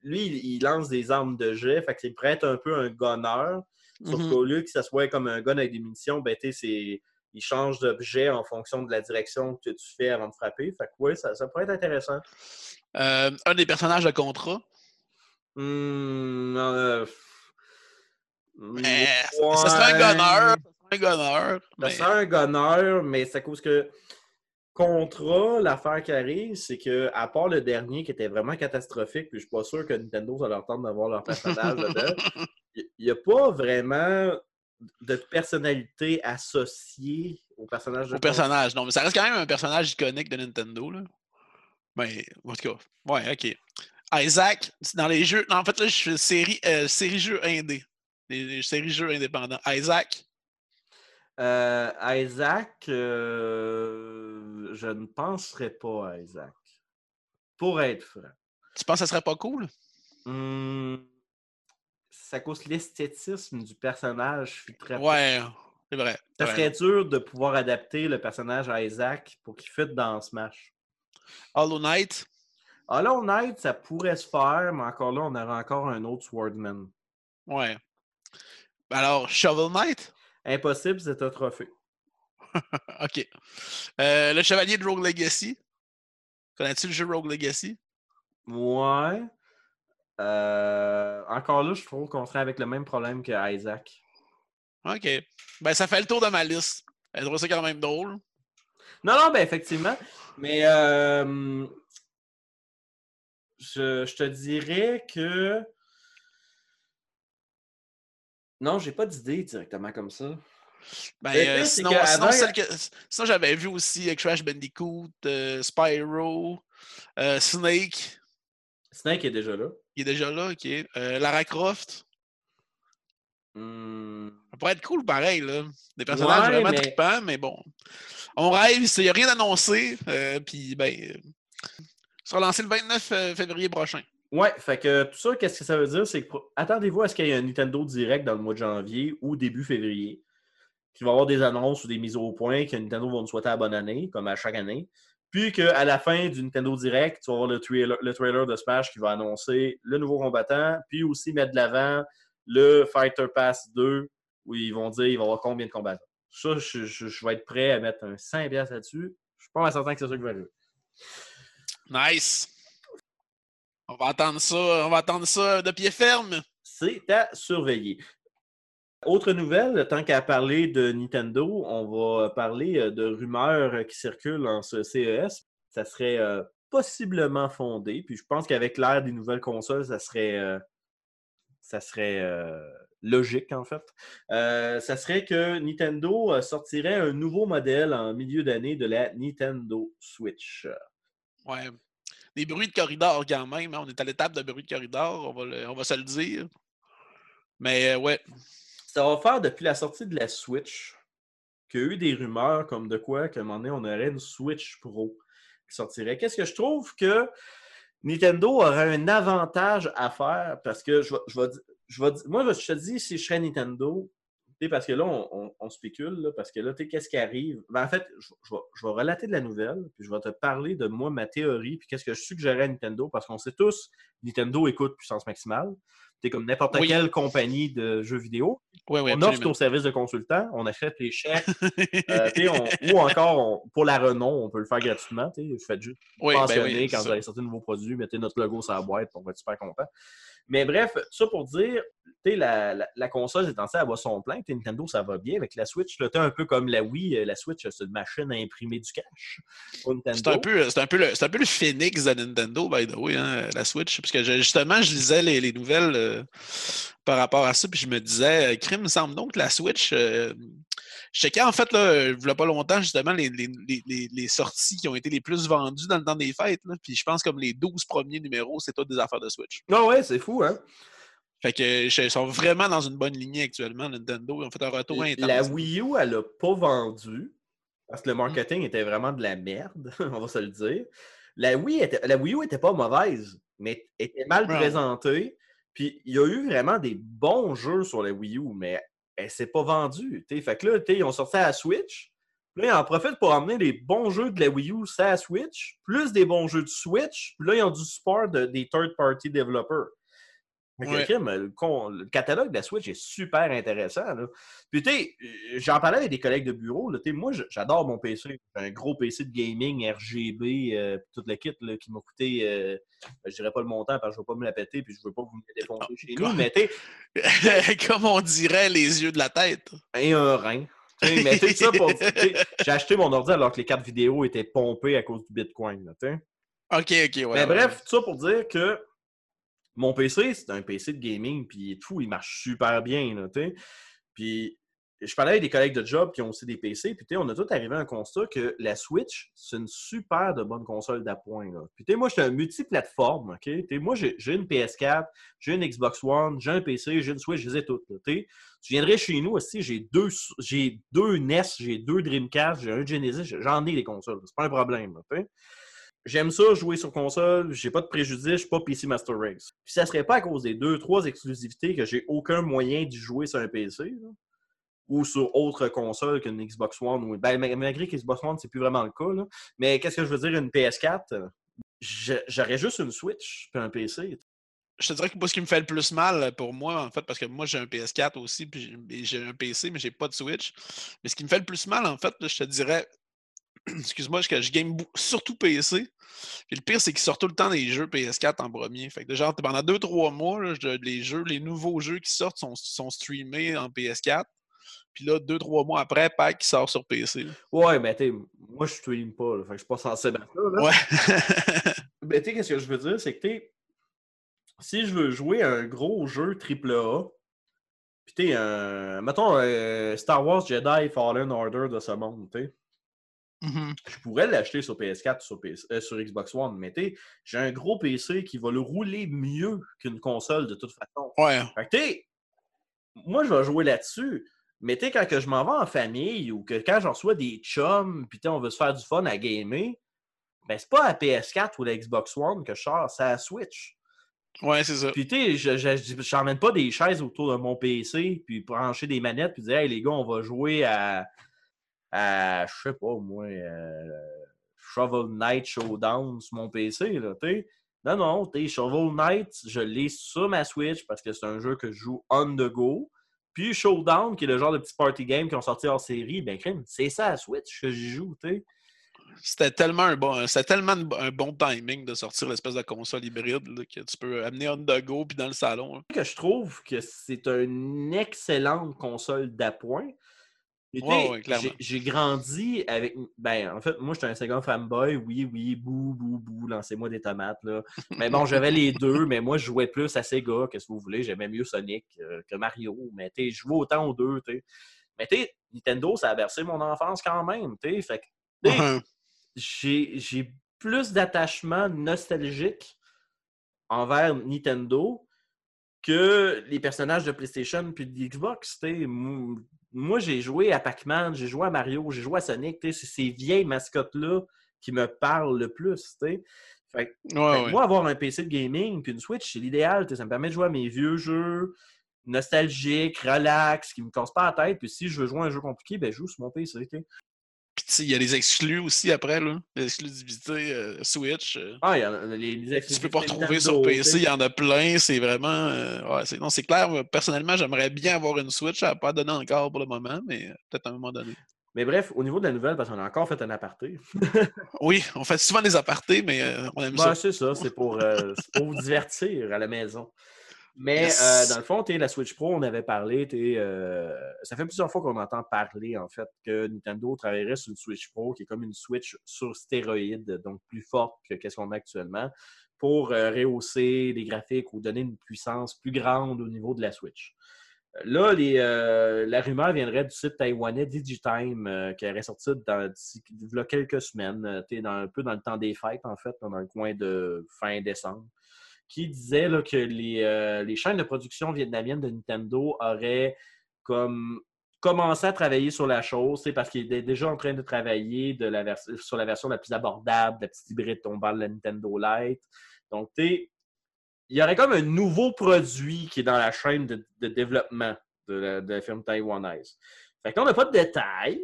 lui, il, lance des armes de jet, fait que c'est être un peu un gunner. Sauf Mhm. qu'au lieu que ça soit comme un gun avec des munitions, ben, tu sais, c'est- il change d'objet en fonction de la direction que tu fais avant de frapper. Fait que ouais, ça, ça pourrait être intéressant. Euh, un des personnages de contrat? Hmm, euh, Mais ça- ça serait un gunner. Ça serait un gunner. Ça mais- serait un mais c'est à cause que Contra, l'affaire qui arrive, c'est que à part le dernier qui était vraiment catastrophique, puis je suis pas sûr que Nintendo ça leur tente d'avoir leur personnage dedans, il n'y a pas vraiment de personnalité associée au personnage de Au personnage. Non, mais ça reste quand même un personnage iconique de Nintendo. Là. Mais, en tout cas, ouais, ok. Isaac, dans les jeux. non, en fait, là, je fais série, euh, série jeux indé. Les, les séries jeux indépendants. Isaac, Euh, Isaac, euh, je ne penserais pas à Isaac. Pour être franc. tu penses que ça serait pas cool? Hmm, ça cause l'esthétisme du personnage. Je suis très Ouais, c'est vrai. Ça serait dur de pouvoir adapter le personnage à Isaac pour qu'il fitte dans Smash. Hollow Knight, Hollow Knight, ça pourrait se faire, mais encore là, on aurait encore un autre Swordman. ouais. Alors, Shovel Knight, Impossible, c'est un trophée. ok. Euh, le Chevalier de Rogue Legacy. Connais-tu le jeu Rogue Legacy? Ouais. Euh, encore là, je trouve qu'on serait avec le même problème que Isaac. Ok. Ben, ça fait le tour de ma liste. Je trouve ça quand même drôle. Non, non, ben effectivement. Mais euh, je, je te dirais que. Non, j'ai pas d'idée directement comme ça. Ben, euh, sinon, que sinon, avant- que- sinon, j'avais vu aussi euh, Crash Bandicoot, euh, Spyro, euh, Snake, Snake est déjà là. il est déjà là, ok. Lara Croft, Hmm, Ça pourrait être cool pareil, là. Des personnages Ouais, vraiment mais- trippants, mais bon. On rêve, il n'y a rien annoncé. Puis, ben. ça sera lancé le 29 euh, février prochain. Ouais, fait que tout ça, qu'est-ce que ça veut dire? C'est que attendez-vous à ce qu'il y ait un Nintendo Direct dans le mois de janvier ou début février. Qu'il va y avoir des annonces ou des mises au point que Nintendo va nous souhaiter la bonne année, comme à chaque année. Puis qu'à la fin du Nintendo Direct, tu vas avoir le trailer, le trailer de Smash qui va annoncer le nouveau combattant, puis aussi mettre de l'avant le Fighter Pass 2, où ils vont dire il va y avoir combien de combattants. Ça, je, vais être prêt à mettre un 5$ piastres là-dessus. Je suis pas certain que c'est ça qui va arriver. Nice. On va attendre ça. On va attendre ça de pied ferme. c'est à surveiller. Autre nouvelle, tant qu'à parler de Nintendo, on va parler euh, de rumeurs qui circulent en ce CES. Ça serait euh, possiblement fondé, puis je pense qu'avec l'ère des nouvelles consoles, ça serait, euh, ça serait euh, logique en fait. Euh, ça serait que Nintendo euh, sortirait un nouveau modèle en milieu d'année de la Nintendo Switch. Ouais. Des bruits de corridor quand même. hein. On est à l'étape de bruit de corridor, on va, on va se le dire. Mais euh, ouais. Ça va faire depuis la sortie de la Switch qu'il y a eu des rumeurs comme de quoi qu'à un moment donné, on aurait une Switch Pro qui sortirait. Qu'est-ce que je trouve que Nintendo aurait un avantage à faire? Parce que je vais, je vais je moi, je te dis, si je serais Nintendo, parce que là, on, on- on spécule, là, parce que là, tu qu'est-ce qui arrive? Ben, en fait, je, je vais, je vais relater de la nouvelle, puis je vais te parler de moi, ma théorie, puis qu'est-ce que je suggérais à Nintendo, parce qu'on sait tous, Nintendo écoute puissance maximale. C'est comme n'importe Oui. quelle compagnie de jeux vidéo on offre nos services de consultant, on achète les chèques, euh, on- ou encore on- pour la renom, on peut le faire gratuitement. Vous faites juste Oui, ben quand vous allez sortir de nouveaux produits, mettez notre logo sur la boîte, on va être super content. Mais bref, ça pour dire, tu sais, la, la, la console est censée avoir son plein. tu Nintendo, ça va bien. Avec la Switch, là, t'es un peu comme la Wii. euh, La Switch, c'est une machine à imprimer du cash. Nintendo. C'est un, peu, c'est, un peu le, c'est un peu le phoenix de Nintendo, by the way, hein, la Switch. Parce que je- justement, je lisais les, les nouvelles euh, par rapport à ça, puis je me disais, euh, crime, il me semble donc que la Switch. euh, je checkais en fait, là, euh, il y a pas longtemps, justement, les, les, les- les- les sorties qui ont été les plus vendues dans le temps des fêtes. là. puis je pense comme les 12 premiers numéros, c'est toutes des affaires de Switch. Ah ouais, c'est fou, hein? Fait que je- ils sont vraiment dans une bonne lignée actuellement, Nintendo. Ils ont fait un retour intense. La Wii U, elle n'a pas vendu parce que le marketing était vraiment de la merde, on va se le dire. La Wii, était- la Wii U était pas mauvaise, mais était mal Ouais. présentée. Puis il y a eu vraiment des bons jeux sur la Wii U, mais elle s'est pas t'sais. Fait que là, ils ont sorti à Switch. Là, ils en profitent pour emmener les bons jeux de la Wii U la Switch, plus des bons jeux de Switch. Puis là, ils ont du support de- des third-party developers. Ouais. crime, le, catalogue de la Switch est super intéressant. là. Puis, tu sais, euh, j'en parlais avec des collègues de bureau. Là, moi, j'adore mon PC. Un gros PC de gaming, RGB, euh, tout le kit là, qui m'a coûté, euh, ben, je dirais pas le montant parce que je veux pas me la péter puis je veux pas vous me défoncer chez nous, quoi? mais Comme on dirait, les yeux de la tête. et un rein. J'ai acheté mon ordi alors que les cartes vidéo étaient pompées à cause du Bitcoin. Là. Ok, ok, ouais. Mais ouais. bref, tout ça pour dire que mon PC, c'est un PC de gaming, puis il est fou, il marche super bien, là, tu sais. Puis je parlais avec des collègues de job qui ont aussi des PC, puis on a tous arrivé à un constat que la Switch, c'est une super de bonne console d'appoint. Puis moi, je suis un multiplateforme, OK? Tu sais, moi, j'ai une PS4, j'ai une Xbox One, j'ai un PC, j'ai une Switch, je les ai toutes, tu viendrais chez nous aussi, j'ai deux, deux NES, j'ai deux Dreamcast, j'ai un Genesis, j'en ai des consoles, c'est pas un problème, là, tu sais. J'aime ça jouer sur console, j'ai pas de préjudice, je suis pas PC Master Race. Puis ça serait pas à cause des deux, trois exclusivités que j'ai aucun moyen d'y jouer sur un PC ou sur autre console qu'une Xbox One. Ou... Ben, ma- malgré que Xbox One, c'est plus vraiment le cas. là. Mais qu'est-ce que je veux dire, une PS4, euh, je- j'aurais juste une Switch puis un PC. je te dirais que ce qui me fait le plus mal pour moi, en fait, parce que moi, j'ai un PS4 aussi, puis j'ai- un PC, mais j'ai pas de Switch. Mais ce qui me fait le plus mal, en fait, je te dirais, excuse-moi, je game surtout PC. Puis le pire, c'est qu'ils sortent tout le temps des jeux PS4 en premier. Fait que genre, pendant 2-3 mois, là, je- les jeux, les nouveaux jeux qui sortent sont, sont streamés en PS4. Puis là, 2-3 mois après, pack qui sort sur PC. là. Ouais, mais tu moi je stream pas, là, fait que je suis pas sensible à ça. Là. Ouais. Mais tu sais, qu'est-ce que je veux dire, c'est que t'es- si je veux jouer à un gros jeu AAA, puis tu un. Mettons euh, Star Wars Jedi Fallen Order de ce monde, tu Mhm. Je pourrais l'acheter sur PS4 sur, PS euh, sur Xbox One, mais tu sais, j'ai un gros PC qui va le rouler mieux qu'une console de toute façon. Ouais. Fait que tu sais, moi, je vais jouer là-dessus. Mais tu sais, quand que je m'en vais en famille ou que quand j'en reçois des chums, puis on veut se faire du fun à gamer, ben c'est pas à PS4 ou la Xbox One que je sors, c'est à Switch. Ouais, c'est ça. Puis tu sais, je- je pas des chaises autour de mon PC, puis brancher des manettes, puis dire, hey les gars, on va jouer à, à je sais pas moi, euh, Shovel Knight Showdown sur mon PC, là, tu sais. Non, non, tu Shovel Knight, je l'ai sur ma Switch parce que c'est un jeu que je joue on the go. Puis Showdown, qui est le genre de petit party game qui ont sorti hors série, ben crime, c'est ça à Switch que j'y joue, tu sais. C'était tellement un bon, c'était tellement un bon timing de sortir l'espèce de console hybride là, que tu peux amener on the go puis dans le salon. hein. que je trouve que c'est une excellente console d'appoint. Ouais, ouais, j'ai- grandi avec. Ben, en fait, moi, j'étais un Sega fanboy. Oui, oui, bou, bou, bou, lancez-moi des tomates. Là. Mais bon, j'avais les deux, mais moi, je jouais plus à Sega, qu'est-ce que vous voulez. J'aimais mieux Sonic euh, que Mario. Mais tu sais, je jouais autant aux deux. tu sais. Mais tu sais, Nintendo, ça a bercé mon enfance quand même. tu sais. Fait que, Ouais. j'ai plus d'attachement nostalgique envers Nintendo que les personnages de PlayStation puis de Xbox. Moi, j'ai joué à Pac-Man, j'ai joué à Mario, j'ai joué à Sonic. C'est ces vieilles mascottes-là qui me parlent le plus. Fait Ouais, fait ouais. Moi, avoir un PC de gaming puis une Switch, c'est l'idéal. Ça me permet de jouer à mes vieux jeux nostalgiques, relax, qui me cassent pas la tête. Puis si je veux jouer à un jeu compliqué, ben, je joue sur mon PC. Puis il y a les exclus aussi après, là. L'exclusivité euh, Switch. euh, Ah, il y en a les, les que tu peux pas retrouver sur PC, il y en a plein, c'est vraiment. euh, ouais, c'est, non, c'est clair. Personnellement, j'aimerais bien avoir une Switch, ça n'a pas donné encore pour le moment, mais peut-être à un moment donné. Mais bref, au niveau de la nouvelle, parce qu'on a encore fait un aparté. Oui, on fait souvent des apartés, mais on aime Ben, ça. c'est ça, c'est pour, c'est pour vous divertir à la maison. Mais Yes. euh, dans le fond, la Switch Pro, on avait parlé, euh, ça fait plusieurs fois qu'on entend parler, en fait, que Nintendo travaillerait sur une Switch Pro, qui est comme une Switch sur stéroïde, donc plus forte que ce qu'on a actuellement, pour euh, rehausser les graphiques ou donner une puissance plus grande au niveau de la Switch. Là, les, la rumeur viendrait du site taïwanais Digitime, qui aurait sorti dans, il y a quelques semaines, dans, un peu dans le temps des fêtes, en fait, dans le coin de fin décembre, qui disait que les, euh, les chaînes de production vietnamiennes de Nintendo auraient comme commencé à travailler sur la chose, parce qu'ils étaient déjà en train de travailler sur la version la plus abordable, la petite hybride tombant de la Nintendo Lite. Donc, il y aurait comme un nouveau produit qui est dans la chaîne de, développement de la, firme taïwanaise. Fait que on n'a pas de détails.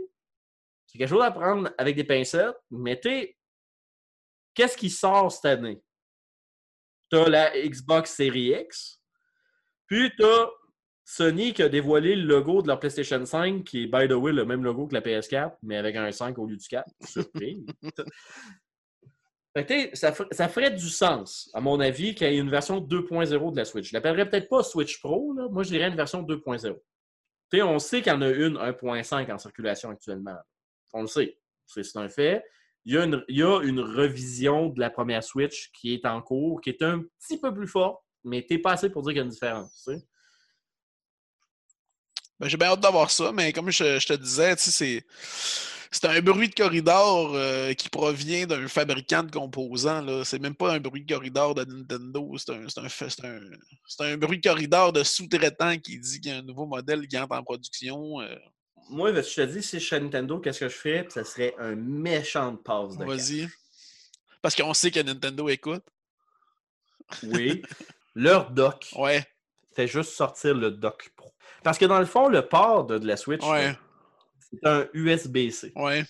C'est quelque chose à prendre avec des pincettes, mais tu qu'est-ce qui sort cette année? Tu as la Xbox Series X, puis tu as Sony qui a dévoilé le logo de leur PlayStation 5, qui est, by the way, le même logo que la PS4, mais avec un 5 au lieu du 4. Surprise. Fait que, ça, fer- ça ferait du sens, à mon avis, qu'il y ait une version 2.0 de la Switch. Je l'appellerais peut-être pas Switch Pro, là. moi je dirais une version 2.0. Tu sais, on sait qu'il y en a une 1.5 en circulation actuellement. On le sait. C'est un fait. Il y, a une, il y a une revision de la première Switch qui est en cours, qui est un petit peu plus forte, mais t'es pas assez pour dire qu'il y a une différence. Ben, j'ai bien hâte d'avoir ça, mais comme je, te disais, c'est. Un bruit de corridor euh, qui provient d'un fabricant de composants. C'est même pas un bruit de corridor de Nintendo. C'est un, un, un- un bruit de corridor de sous-traitant qui dit qu'il y a un nouveau modèle qui entre en production. euh, Moi, je te dis, si je suis à Nintendo, qu'est-ce que je ferais? Puis ça serait un méchant de passe de. Vas-y. Parce qu'on sait que Nintendo écoute. Oui. Leur dock Ouais, fait juste sortir le dock pro. Parce que dans le fond, le port de, de la Switch, ouais, c'est un USB-C. ouais.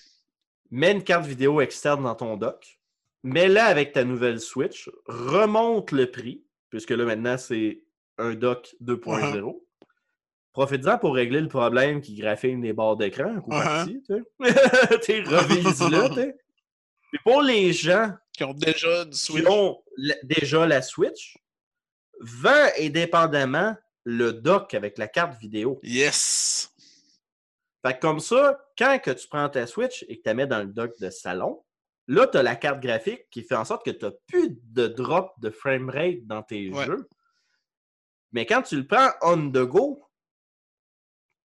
Mets une carte vidéo externe dans ton dock, mets-la avec ta nouvelle Switch, remonte le prix, puisque là maintenant c'est un dock 2.0. Profite-en pour régler le problème qui graphine les barres d'écran, un coup Uh-huh. parti, tu sais. Revise-le, tu. Puis pour les gens Qui ont déjà du qui Switch. ont la- déjà la Switch, vend indépendamment le dock avec la carte vidéo. Yes! Fait que comme ça, quand que tu prends ta Switch et que tu la mets dans le dock de salon, là, tu as la carte graphique qui fait en sorte que tu n'as plus de drop de framerate dans tes Ouais. jeux. Mais quand tu le prends on the go,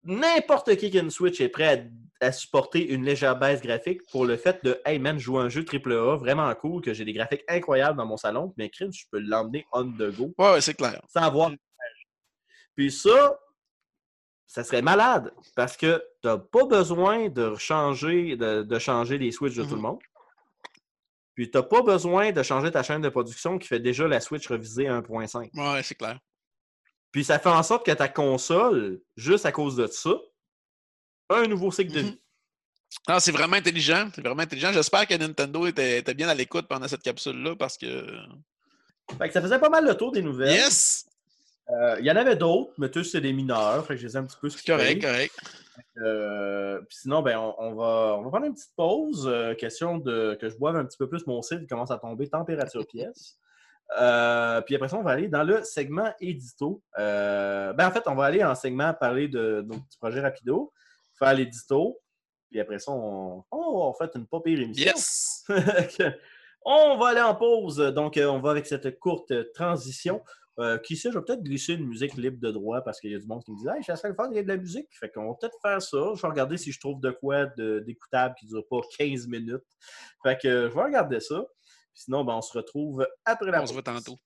n'importe qui qui a une Switch est prêt à, à supporter une légère baisse graphique pour le fait de Hey man, je joue à un jeu AAA vraiment cool, que j'ai des graphiques incroyables dans mon salon, mais crime, je peux l'emmener on the go Ouais, ouais, c'est clair. sans avoir. Puis ça, ça serait malade parce que tu n'as pas besoin de changer, de, de changer les switches de tout le Mhm. monde. Puis tu n'as pas besoin de changer ta chaîne de production qui fait déjà la Switch revisée à 1.5. Ouais, c'est clair. Puis ça fait en sorte que ta console, juste à cause de ça, a un nouveau cycle de Mhm. vie. Non, c'est vraiment intelligent. C'est vraiment intelligent. J'espère que Nintendo était, était bien à l'écoute pendant cette capsule-là parce que. Fait que ça faisait pas mal le tour des nouvelles. Yes! Euh, Il y en avait d'autres, mais tous c'est des mineurs. Fait que je les ai un petit peu skippés. Correct, correct. Euh, puis sinon, ben, on, on va, on va prendre une petite pause. euh, question de que je boive un petit peu plus mon cidre. Il commence à tomber température pièce. Euh, puis après ça, on va aller dans le segment édito. Euh, ben, en fait, on va aller en segment parler de nos petits projets rapido, faire l'édito. Puis après ça, on, on, on fait une pas pire émission. Yes! on va aller en pause. Donc, euh, on va avec cette courte transition. Euh, qui sait, je vais peut-être glisser une musique libre de droit parce qu'il y a du monde qui me dit Hey, ça serait le fun, il y a de la musique. Fait qu'on va peut-être faire ça. Je vais regarder si je trouve de quoi d'écoutable qui ne dure pas 15 minutes. Fait que euh, je vais regarder ça. Sinon, ben, on se retrouve après la On se voit tantôt.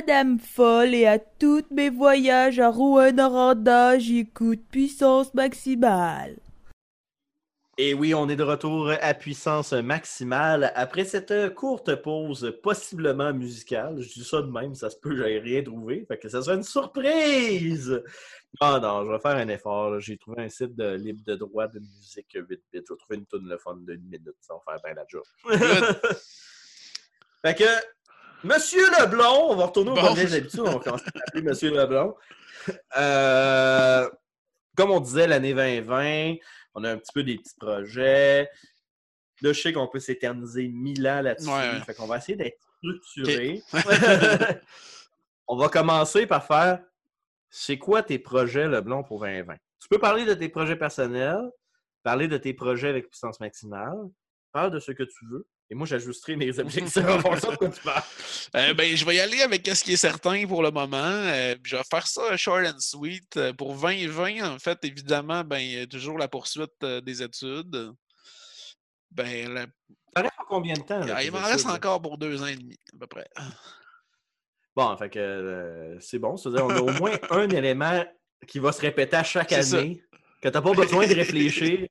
Madame Folle et à tous mes voyages à Rouen-Noranda, j'écoute puissance maximale. Et oui, on est de retour à puissance maximale après cette courte pause possiblement musicale. Je dis ça de même, ça se peut, j'avais rien trouvé. Fait que ça sera une surprise! Non, non, je vais faire un effort. J'ai trouvé un site de libre de droit de musique 8 bits. Je vais trouver une tonne le fun d'une minute. Ça va faire bien la job. fait que, Monsieur Leblond, on va retourner au Bon. habitudes. On va commencer à l'appeler Monsieur Leblond. Euh, comme on disait, l'année 2020, on a un petit peu des petits projets. Là, je sais qu'on peut s'éterniser mille ans là-dessus. Ouais. Fait qu'on va essayer d'être structuré. on va commencer par faire c'est quoi tes projets Leblon pour 2020? Tu peux parler de tes projets personnels, parler de tes projets avec puissance maximale, parle de ce que tu veux. Et moi, j'ajusterai mes objectifs en fonction de quoi tu parles. Euh, ben, je vais y aller avec ce qui est certain pour le moment. Euh, je vais faire ça short and sweet. Euh, Pour 2020, en fait, évidemment, ben, il y a toujours la poursuite des études. Ben, la- Ça reste pour combien de temps? là, il m'en reste encore pour deux ans et demi, à peu près. Bon, fait que euh, c'est bon. C'est-à-dire on a au moins un élément qui va se répéter à chaque ça. année, que tu n'as pas besoin de réfléchir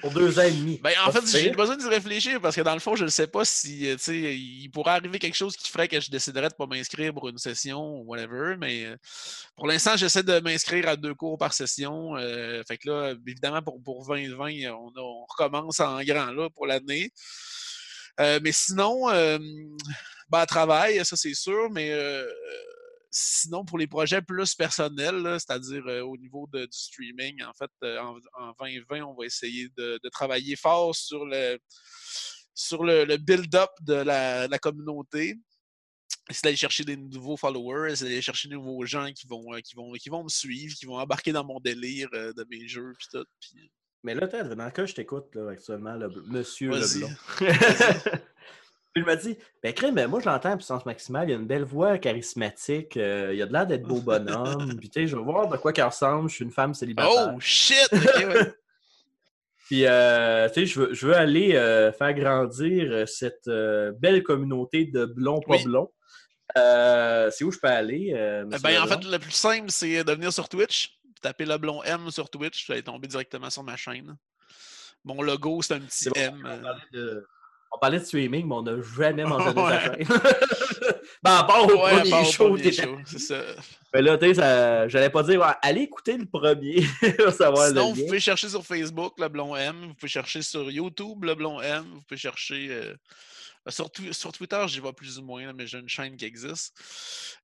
pour deux ans et demi. Ben, en fait, j'ai besoin d'y réfléchir parce que dans le fond, je ne sais pas si euh, il pourrait arriver quelque chose qui ferait que je déciderais de ne pas m'inscrire pour une session ou whatever. Mais euh, pour l'instant, j'essaie de m'inscrire à deux cours par session. euh, fait que là, évidemment, pour, pour 2020, on, a- on recommence en grand là pour l'année. Euh, mais sinon, euh, ben, à travail, ça c'est sûr, mais sinon, pour les projets plus personnels, c'est-à-dire euh, au niveau de- du streaming, en fait, euh, en, en 2020, on va essayer de, de travailler fort sur le, sur le, le build-up de la, de la communauté. Essayer d'aller chercher des nouveaux followers, essayer d'aller chercher des nouveaux gens qui vont, euh, qui, vont, qui vont me suivre, qui vont embarquer dans mon délire de mes jeux, puis tout. Mais là, dans le cas, je t'écoute actuellement, le, monsieur Vas-y. Puis il m'a dit Ben, crème, mais moi, je l'entends à puissance maximale. Il a une belle voix charismatique. euh, il a de l'air d'être beau bonhomme. Puis, tu sais, je vais voir de quoi qu'il ressemble. Je suis une femme célibataire. Oh shit! ouais. Puis, euh, tu sais, je veux, je veux aller euh, faire grandir euh, cette belle communauté de blonds pas Oui. blonds. C'est où je peux aller? monsieur Ben, en fait, le plus simple, c'est de venir sur Twitch, taper le blond M sur Twitch, vous allez tomber directement sur ma chaîne. Mon logo, c'est un petit bon, M. on, parlait de, de streaming, mais on n'a jamais mentionné Ouais. sa chaîne. ben, au Ouais, premier show. c'est ça. Mais là, tu sais, j'allais pas dire, ouais, allez écouter le premier pour savoir Sinon, le vous pouvez chercher sur Facebook le blond M, vous pouvez chercher sur YouTube le blond M, vous pouvez chercher. euh, sur, Twi- sur Twitter, j'y vais plus ou moins, là, mais j'ai une chaîne qui existe.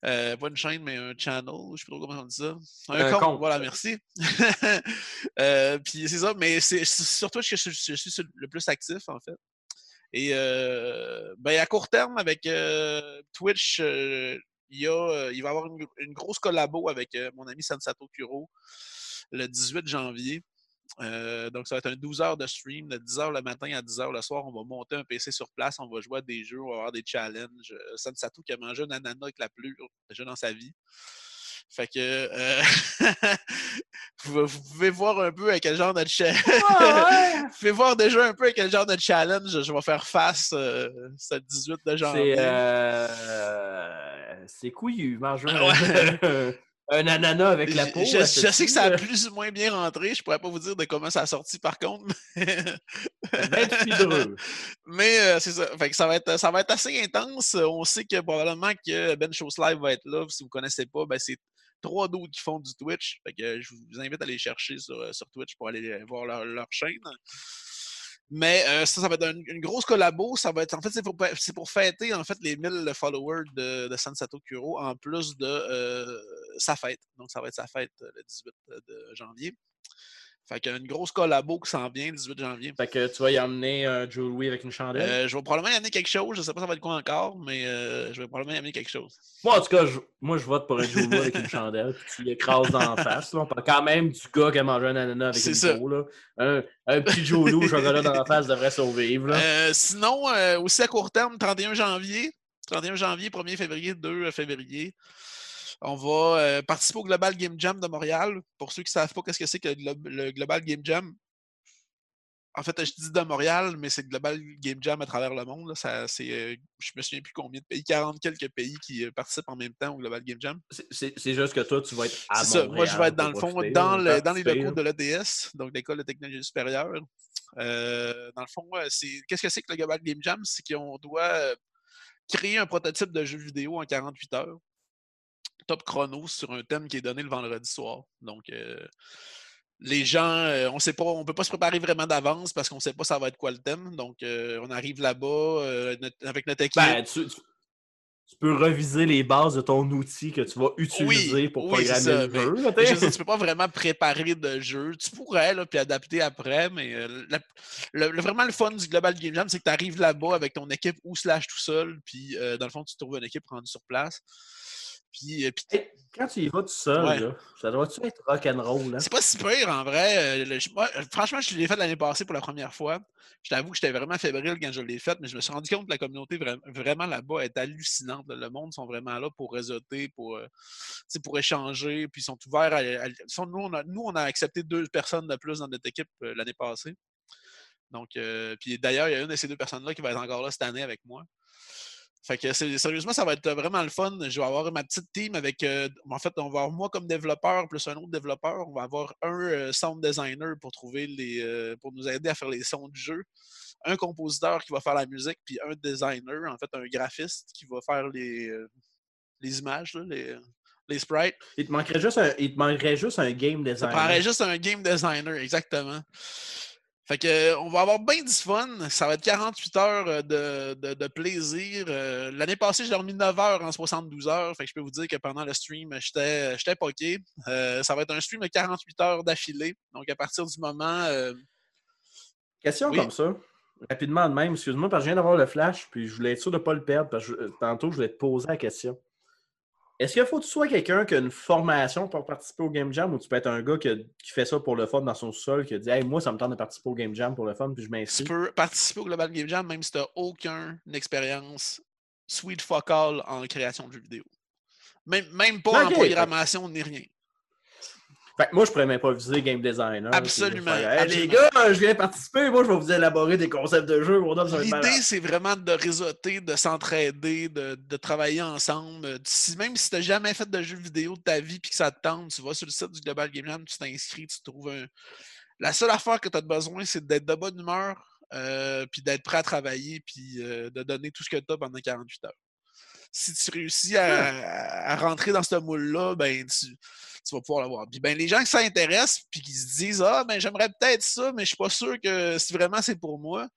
Euh, pas une chaîne, mais un channel, je sais pas trop comment on dit ça. Un, Un compte, compte. voilà, merci. Euh, Puis c'est ça, mais c'est c'est sur Twitch que je, je suis le plus actif, en fait. Et euh, ben, à court terme, avec euh, Twitch, euh, il, y a, il va y avoir une, grosse collabo avec mon ami Sansato Kuro le 18 janvier. Donc, ça va être un 12 heures de stream, de 10 heures le matin à 10 heures le soir. On va monter un PC sur place, on va jouer à des jeux, on va avoir des challenges. Sansato qui a mangé un ananas avec la pleure déjà dans sa vie. Fait que euh, vous, vous pouvez voir un peu à quel genre de cha- vous pouvez voir déjà un peu à quel genre de challenge je vais faire face euh, ce 18 de janvier. C'est euh, c'est couillu, manger Ah un, ananas avec la peau. Je, je sais que ça a euh, plus ou moins bien rentré. Je pourrais pas vous dire de comment ça a sorti par contre. mais- euh, c'est ça. Fait que ça, va être, ça va être assez intense. On sait que probablement que Ben Shows Live va être là. Si vous ne connaissez pas, ben, c'est trois d'autres qui font du Twitch. Fait que euh, je vous invite à les chercher sur, euh, sur Twitch pour aller voir leur, leur chaîne. Mais euh, ça, ça va être une, grosse collabo. Ça va être, en fait, c'est pour, pour fêter en fait, les 1000 followers de, de Sansato Kuro en plus de euh, sa fête. Donc, ça va être sa fête euh, le 18 de janvier. Fait qu'il y a une grosse collabo qui s'en vient le 18 janvier. Fait que tu vas y emmener un Joe Louis avec une chandelle? Euh, je vais probablement y amener quelque chose. Je sais pas ça va être quoi encore, mais euh, je vais probablement y amener quelque chose. Moi, en tout cas, je, moi, je vote pour un Joe Louis avec une chandelle, puis tu l'écrases en face. Là. On parle quand même du gars qui a mangé un ananas avec une peau. Là. Un, un petit Joe Louis chocolat dans la face devrait survivre. Là. Euh, sinon, euh, aussi à court terme, 31 janvier. 31 janvier, 1er février, 2 février. On va euh, participer au Global Game Jam de Montréal. Pour ceux qui ne savent pas qu'est-ce que c'est que le, Glo- le Global Game Jam, en fait, je dis de Montréal, mais c'est Global Game Jam à travers le monde. là. Ça, c'est, euh, je me souviens plus combien de pays, 40 quelques pays qui euh, participent en même temps au Global Game Jam. C'est- juste que toi, tu vas être à ça. Moi, je vais Montréal être dans le fond, profiter, dans, là, le- dans les locaux de l'EDS, donc l'École de technologie supérieure. Euh, dans le fond, c'est qu'est-ce que c'est que le Global Game Jam? C'est qu'on doit créer un prototype de jeu vidéo en 48 heures. Top chrono sur un thème qui est donné le vendredi soir. Donc, euh, les gens, euh, on sait pas, on peut pas se préparer vraiment d'avance parce qu'on sait pas ça va être quoi le thème. Donc, euh, on arrive là-bas avec notre équipe. Ben, tu, tu- tu peux reviser les bases de ton outil que tu vas utiliser pour oui, programmer ça, le mais- jeu. Mais je dire, tu peux pas vraiment préparer de jeu. Tu pourrais, là, puis adapter après, mais la- le, le- vraiment le fun du Global Game Jam, c'est que tu arrives là-bas avec ton équipe ou slash tout seul, puis dans le fond, tu trouves une équipe rendue sur place. Puis, euh, puis Hey, quand tu y vas tout seul, Ouais. là, ça doit-tu être rock'n'roll? Hein? c'est pas si pire en vrai. Euh, le- je- moi, franchement, je l'ai fait l'année passée pour la première fois. Je t'avoue que j'étais vraiment fébrile quand je l'ai fait, mais je me suis rendu compte que la communauté vra- vraiment là-bas est hallucinante. Le monde sont vraiment là pour réseauter, pour, euh, pour échanger, puis ils sont ouverts à. sont- nous, on a, nous, on a accepté deux personnes de plus dans notre équipe euh, l'année passée. Donc, euh, puis d'ailleurs, il y a une de ces deux personnes-là qui va être encore là cette année avec moi. Fait que sérieusement, ça va être vraiment le fun. Je vais avoir ma petite team avec. euh, en fait, on va avoir moi comme développeur plus un autre développeur. On va avoir un euh, sound designer pour trouver les. euh, pour nous aider à faire les sons du jeu. Un compositeur qui va faire la musique, puis un designer, en fait, un graphiste qui va faire les, les images, là, les, les sprites. Il te manquerait juste un, il te manquerait juste un game designer. prendrait juste un game designer, exactement. Fait que, euh, on va avoir bien du fun. Ça va être 48 heures euh, de, de- de plaisir. Euh, L'année passée, j'ai dormi 9 heures en 72 heures. Fait que je peux vous dire que pendant le stream, j'étais j'étais poqué. Euh, ça va être un stream de 48 heures d'affilée. Donc, à partir du moment. euh, Question Oui. comme ça, rapidement de même, excuse-moi, parce que je viens d'avoir le flash, puis je voulais être sûr de ne pas le perdre, parce que je- tantôt, je voulais te poser la question. Est-ce qu'il faut que tu sois quelqu'un qui a une formation pour participer au Game Jam ou tu peux être un gars qui, a- qui fait ça pour le fun dans son sol, qui a dit Hey, moi, ça me tente de participer au Game Jam pour le fun, puis je tu m'inscris. peux participer au Global Game Jam même si tu n'as aucune expérience sweet fuck all en création de jeux vidéo. Même, même pas en programmation ni rien. Fait que moi, je pourrais même pas viser Game Designer. puis Absolument, faire, Hey, les gars, je viens participer, moi, je vais vous élaborer des concepts de jeu. L'idée, c'est vraiment de réseauter, de s'entraider, de, de travailler ensemble. Euh, Si, même si tu n'as jamais fait de jeu vidéo de ta vie et que ça te tente, tu vas sur le site du Global Game Jam, tu t'inscris, tu trouves un. La seule affaire que tu as besoin, c'est d'être de bonne humeur, euh, puis d'être prêt à travailler, puis euh, de donner tout ce que tu as pendant 48 heures. Si tu réussis à, rentrer dans ce moule-là, ben tu, vas pouvoir l'avoir. Ben, les gens qui s'intéressent, puis qui se disent Ah, ben j'aimerais peut-être ça, mais je suis pas sûr que si vraiment c'est pour moi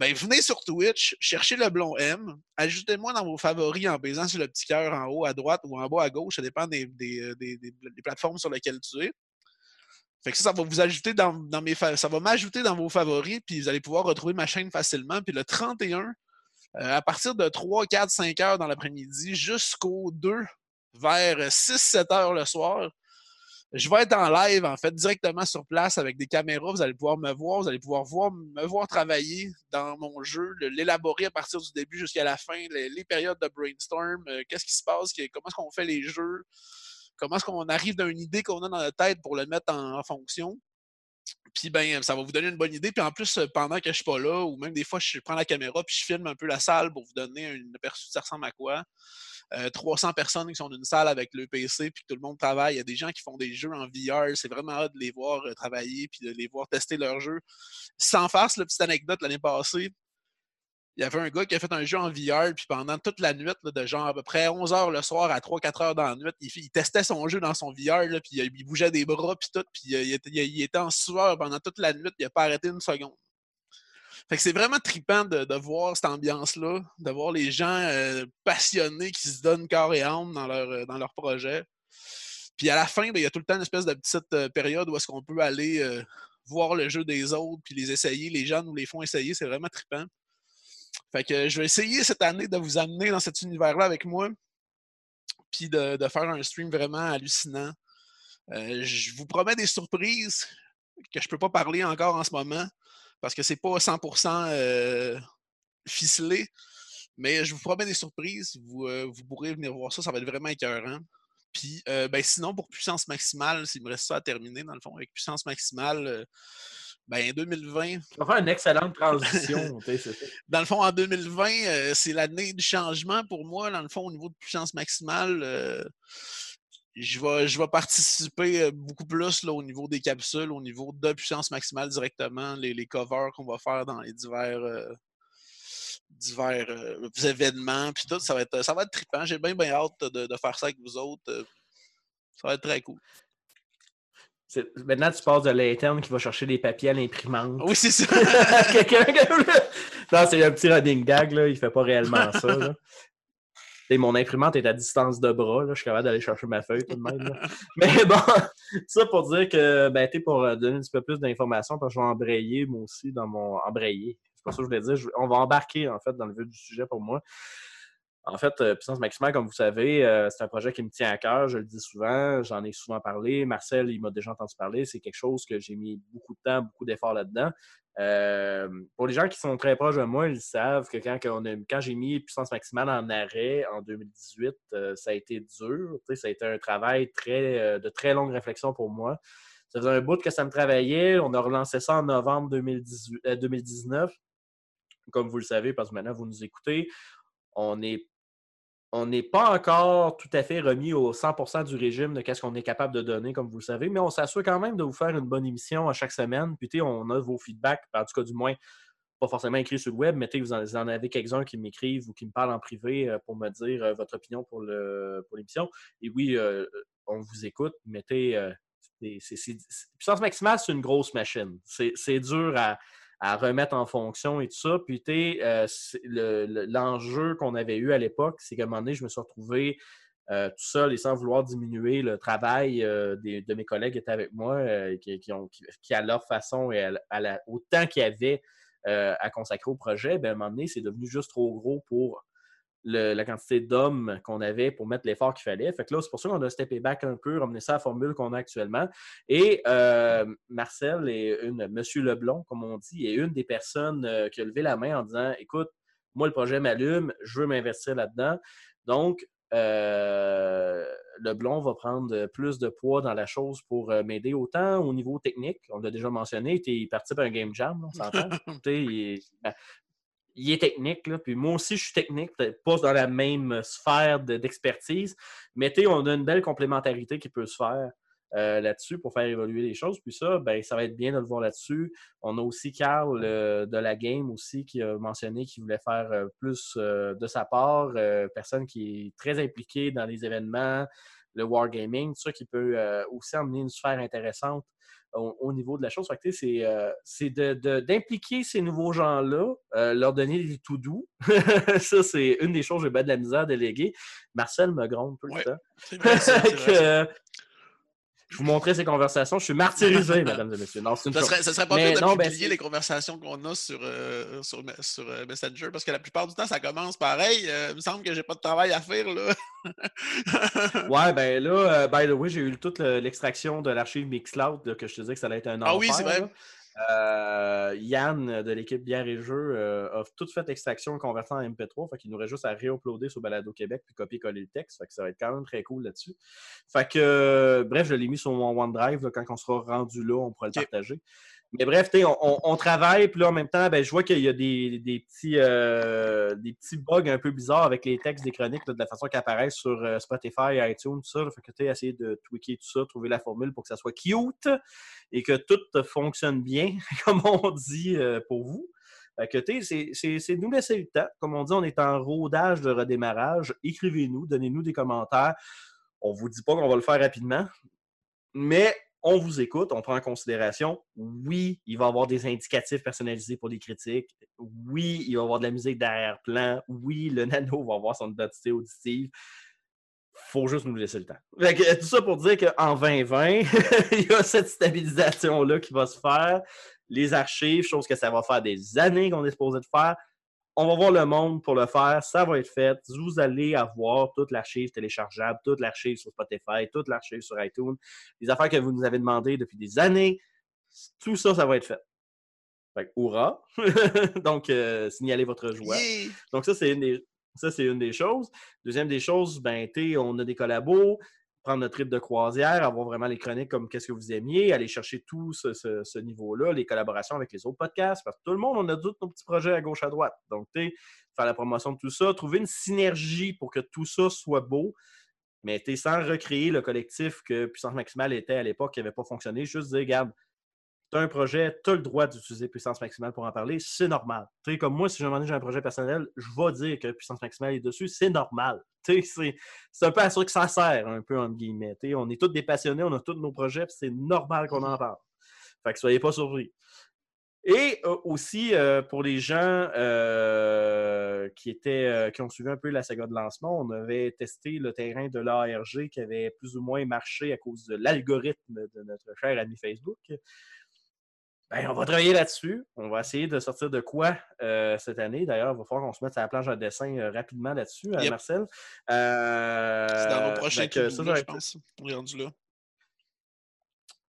ben venez sur Twitch, cherchez le blond M, ajoutez-moi dans vos favoris en baisant sur le petit cœur en haut à droite ou en bas à gauche, ça dépend euh, des- des- des plateformes sur lesquelles tu es. Fait que ça, ça va vous ajouter dans, dans mes ça va m'ajouter dans vos favoris, puis vous allez pouvoir retrouver ma chaîne facilement. Puis le 31, euh, à partir de 3, 4, 5 heures dans l'après-midi jusqu'au 2, vers 6, 7 heures le soir, je vais être en live, en fait, directement sur place avec des caméras. Vous allez pouvoir me voir, vous allez pouvoir voir, me voir travailler dans mon jeu, l'élaborer à partir du début jusqu'à la fin, les, périodes de brainstorm, euh, qu'est-ce qui se passe, comment est-ce qu'on fait les jeux, comment est-ce qu'on arrive d'une idée qu'on a dans la tête pour le mettre en fonction. Puis ben, ça va vous donner une bonne idée. Puis en plus, euh, pendant que je suis pas là, ou même des fois, je prends la caméra puis je filme un peu la salle pour vous donner un aperçu de ça ressemble à quoi? Euh, 300 personnes qui sont dans une salle avec le PC puis tout le monde travaille. Il y a des gens qui font des jeux en VR. C'est vraiment hâte de les voir euh, travailler puis de les voir tester leur jeu. Sans farce, la petite anecdote l'année passée, il y avait un gars qui a fait un jeu en VR, puis pendant toute la nuit, de genre à peu près 11 h le soir à 3-4 heures dans la nuit, il, testait son jeu dans son VR, puis euh, il bougeait des bras, puis tout, puis euh, il, était, en sueur pendant toute la nuit, il n'a pas arrêté une seconde. Fait que c'est vraiment trippant de, voir cette ambiance-là, de voir les gens euh, passionnés qui se donnent corps et âme dans leur, dans leur projet. Puis à la fin, ben, il y a tout le temps une espèce de petite période où est-ce qu'on peut aller voir le jeu des autres, puis les essayer. Les gens nous les font essayer, c'est vraiment trippant. Fait que je vais essayer cette année de vous amener dans cet univers-là avec moi, puis de, faire un stream vraiment hallucinant. Euh, je vous promets des surprises que je peux pas parler encore en ce moment parce que c'est pas 100% euh, ficelé, mais je vous promets des surprises. Vous, euh, vous pourrez venir voir ça, ça va être vraiment écœurant. Puis, ben, sinon, pour puissance maximale, s'il me reste ça à terminer, dans le fond, avec puissance maximale, ben, 2020, Tu vas faire une excellente transition. ça. dans le fond, en 2020, euh, c'est l'année du changement pour moi. Dans le fond, au niveau de puissance maximale, euh, je, vais, je vais participer euh, beaucoup plus là, au niveau des capsules, au niveau de puissance maximale directement, les, les covers qu'on va faire dans les divers, euh, divers événements. Puis tout, ça va être, ça va être trippant. J'ai bien, bien hâte de, de faire ça avec vous autres. Ça va être très cool. Maintenant, tu passes de l'interne qui va chercher des papiers à l'imprimante. Oui, c'est ça. Quelqu'un Non, c'est un petit running gag, là. Il fait pas réellement ça. là. T'sais, mon imprimante est à distance de bras, là, je suis capable d'aller chercher ma feuille tout de même. là. Mais bon, ça pour dire que, ben, t'es pour euh, donner un petit peu plus d'informations, parce que je vais embrayer, moi aussi, dans mon. Embrayer. C'est pas ça que je voulais dire. Je- On va embarquer, en fait, dans le vif du sujet pour moi. En fait, euh, Puissance Maximale, comme vous savez, euh, c'est un projet qui me tient à cœur. Je le dis souvent, j'en ai souvent parlé. Marcel, il m'a déjà entendu parler. C'est quelque chose que j'ai mis beaucoup de temps, beaucoup d'efforts là-dedans. Euh, pour les gens qui sont très proches de moi, ils savent que quand, quand j'ai mis Puissance Maximale en arrêt en 2018, euh, ça a été dur. Ça a été un travail très, de très longue réflexion pour moi. Ça faisait un bout que ça me travaillait. On a relancé ça en novembre 2018, euh, 2019. Comme vous le savez, parce que maintenant vous nous écoutez, on n'est on n'est pas encore tout à fait remis au 100% du régime de qu'est-ce qu'on est capable de donner, comme vous le savez, mais on s'assure quand même de vous faire une bonne émission à chaque semaine. Puis, on a vos feedbacks, en tout cas, du moins, pas forcément écrits sur le web, mais vous en, vous en avez quelques-uns qui m'écrivent ou qui me parlent en privé euh, pour me dire euh, votre opinion pour le pour l'émission. Et oui, euh, on vous écoute, c'est- Puissance maximale, c'est une grosse machine. C'est dur à, à remettre en fonction et tout ça. Puis, tu euh, l'enjeu qu'on avait eu à l'époque, c'est qu'à un moment donné, je me suis retrouvé euh, tout seul et sans vouloir diminuer le travail euh, des- de mes collègues qui étaient avec moi, euh, qui, qui ont, qui, à leur façon et à, la- au temps qu'il y avait euh, à consacrer au projet, ben, à un moment donné, c'est devenu juste trop gros pour le- la quantité d'hommes qu'on avait pour mettre l'effort qu'il fallait. Fait que là, c'est pour ça qu'on a steppé back un peu, ramené ça à la formule qu'on a actuellement. Et euh, Marcel est une, Monsieur Leblond, comme on dit, est une des personnes euh, qui a levé la main en disant Écoute, moi, le projet m'allume, je veux m'investir là-dedans. Donc, euh, Leblond va prendre plus de poids dans la chose pour m'aider autant au niveau technique. On l'a déjà mentionné, il participe à un game jam, là, on s'entend. Il ben, il est technique, puis moi aussi, je suis technique, peut-être pas dans la même sphère de- d'expertise, mais tu sais, on a une belle complémentarité qui peut se faire euh, là-dessus pour faire évoluer les choses. Puis ça, ben, ça va être bien de le voir là-dessus. On a aussi Carl euh, de la game aussi qui a mentionné qu'il voulait faire euh, plus de sa part, personne qui est très impliquée dans les événements, le wargaming, tout ça qui peut aussi emmener une sphère intéressante au, au niveau de la chose. C'est euh, d'impliquer ces nouveaux gens-là, euh, leur donner des tout doux. ça, c'est une des choses que j'ai bien de la misère à déléguer. Marcel me gronde tout le Ouais, temps. Vrai, Que, je vous montrais ces conversations. Je suis martyrisé, mesdames et messieurs. Non, une Ça serait, ça serait pas Mais pire de non, ben, publier les conversations qu'on a sur, euh, sur, euh, Messenger parce que la plupart du temps, ça commence pareil. Euh, il me semble que j'ai pas de travail à faire. là. Ouais, ben là, by the way, j'ai eu toute le- l'extraction de l'archive Mixcloud là, que je te disais que ça allait être un Ah oui, c'est vrai. Euh, Yann de l'équipe Bière et Jeux euh, a tout fait l'extraction et converti en MP3. Fait qu'il nous reste juste à réuploader sur Balado Québec puis copier-coller le texte. Fait que ça va être quand même très cool là-dessus. Fait que, euh, bref, je l'ai mis sur mon OneDrive. là, quand on sera rendu là, on pourra le partager. Mais bref, on, on- travaille, puis là, en même temps, ben, je vois qu'il y a des, des petits, euh, des petits bugs un peu bizarres avec les textes des chroniques, de la façon qu'ils apparaissent sur euh, Spotify, iTunes, tout ça. là. Fait que tu essayer de tweaker tout ça, trouver la formule pour que ça soit cute et que tout fonctionne bien, comme on dit euh, pour vous. Fait que, c'est- nous laisser le temps. Comme on dit, on est en rodage de redémarrage. Écrivez-nous, donnez-nous des commentaires. On vous dit pas qu'on va le faire rapidement, mais on vous écoute, on prend en considération. Oui, il va y avoir des indicatifs personnalisés pour les critiques. Oui, il va y avoir de la musique d'arrière-plan. Oui, le nano va avoir son identité auditive. faut juste nous laisser le temps. Tout ça pour dire qu'en 2020, il y a cette stabilisation-là qui va se faire. Les archives, chose que ça va faire des années qu'on est supposé de faire. On va voir le monde pour le faire. Ça va être fait. Vous allez avoir toute l'archive téléchargeable, toute l'archive sur Spotify, toute l'archive sur iTunes. Les affaires que vous nous avez demandées depuis des années. Tout ça, ça va être fait. Fait que, hurrah! Donc, euh, signalez votre joie. Donc, ça, c'est une des, ça, c'est une des choses. Deuxième des choses, ben, on a des collabos, prendre notre trip de croisière, avoir vraiment les chroniques comme qu'est-ce que vous aimiez, aller chercher tout ce, niveau-là, les collaborations avec les autres podcasts, parce que tout le monde, on a tous nos petits projets à gauche, à droite. Donc, tu faire la promotion de tout ça, trouver une synergie pour que tout ça soit beau, mais tu sans recréer le collectif que Puissance Maximale était à l'époque qui n'avait pas fonctionné, juste dire, regarde, tu as un projet, tu as le droit d'utiliser puissance maximale pour en parler, c'est normal. Tu sais, comme moi, si j'ai un projet personnel, je vais dire que puissance maximale est dessus, c'est normal. C'est, un peu à ça que ça sert, un peu, entre guillemets. Tu sais, on est tous des passionnés, on a tous nos projets, c'est normal qu'on en parle. Fait que soyez pas surpris. Et euh, aussi, euh, pour les gens euh, qui, étaient, qui ont suivi un peu la saga de lancement, on avait testé le terrain de l'ARG qui avait plus ou moins marché à cause de l'algorithme de notre cher ami Facebook. Ben, on va travailler là-dessus. On va essayer de sortir de quoi euh, cette année. D'ailleurs, il va falloir qu'on se mette sur la planche de dessin euh, rapidement là-dessus, hein, Yep. Marcel. Euh, C'est dans nos fait prochains ça, je pense. On est rendu là.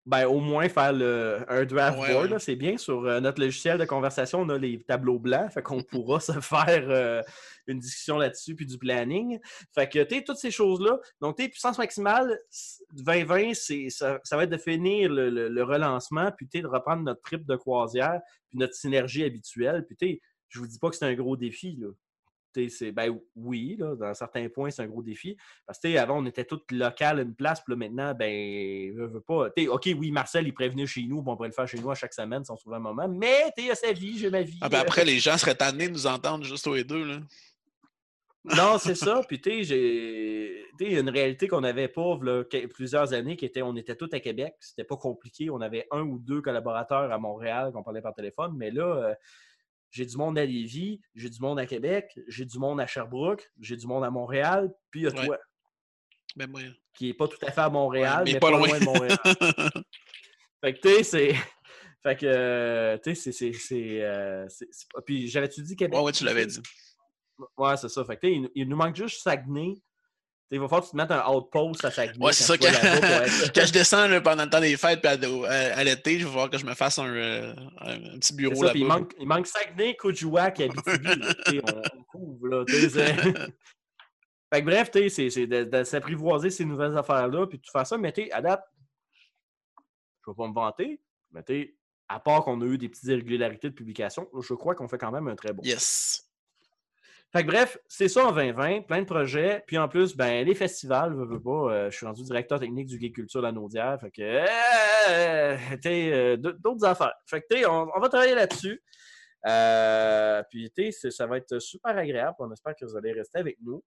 Ben, au moins faire le, un draft Ouais, board, ouais. c'est bien. Sur euh, notre logiciel de conversation, on a les tableaux blancs, fait qu'on pourra se faire euh, une discussion là-dessus, puis du planning. Fait que, tu toutes ces choses-là. Donc, tu puissance maximale, c- 2020, c'est, ça, ça va être de finir le, le- le relancement, puis tu de reprendre notre trip de croisière, puis notre synergie habituelle. Puis, tu je vous dis pas que c'est un gros défi, là. C'est, ben oui, là, dans certains points, c'est un gros défi. Parce que avant, on était tous local à une place, puis là, maintenant, ben, veut, veut pas. OK, oui, Marcel, il prévenait chez nous, on pourrait le faire chez nous à chaque semaine si on se trouve un moment. Mais, tu a sa vie, j'ai ma vie. Ah, ben après, les gens seraient tannés de nous entendre juste tous les deux. Là. Non, c'est ça. Puis, tu sais, une réalité qu'on n'avait pas là, plusieurs années, qui était on était tous à Québec. C'était pas compliqué. On avait un ou deux collaborateurs à Montréal qu'on parlait par téléphone. Mais là, euh, j'ai du monde à Lévis, j'ai du monde à Québec, j'ai du monde à Sherbrooke, j'ai du monde à Montréal, puis il y a Ouais. toi, Ben, moi. qui est pas tout à fait à Montréal, mais mais, pas pas, loin. loin de Montréal. Fait que, tu sais, c'est. Fait que, euh, tu sais, c'est- euh, Puis, j'avais-tu dit Québec? Ouais, ouais, tu l'avais dit. Ouais, c'est ça. Fait que, tu sais, il, nous- il nous manque juste Saguenay. Il va falloir que tu te mettes un outpost à Saguenay. Ouais, c'est ça. Quand, là-bas être- quand je descends là, pendant le temps des fêtes puis à, au- à- à l'été, je vais voir que je me fasse un, euh, un, petit bureau puis il là-bas. manque, il manque Saguenay, Coujouac et Abitibi. on, on couvre, là. fait que bref, c'est- de, de s'apprivoiser ces nouvelles affaires-là, puis de faire ça, mais tu date, je vais pas me vanter, mais tu à part qu'on a eu des petites irrégularités de publication, je crois qu'on fait quand même un très bon. Yes. Fait que bref, c'est ça en 2020, plein de projets. Puis en plus, ben, les festivals, veux, veux pas, euh, je suis rendu directeur technique du Gay Culture La Naudière. Fait que, euh, euh, d'autres affaires. Fait que, on, on va travailler là-dessus. Puis, ça va être super agréable. On espère que vous allez rester avec nous.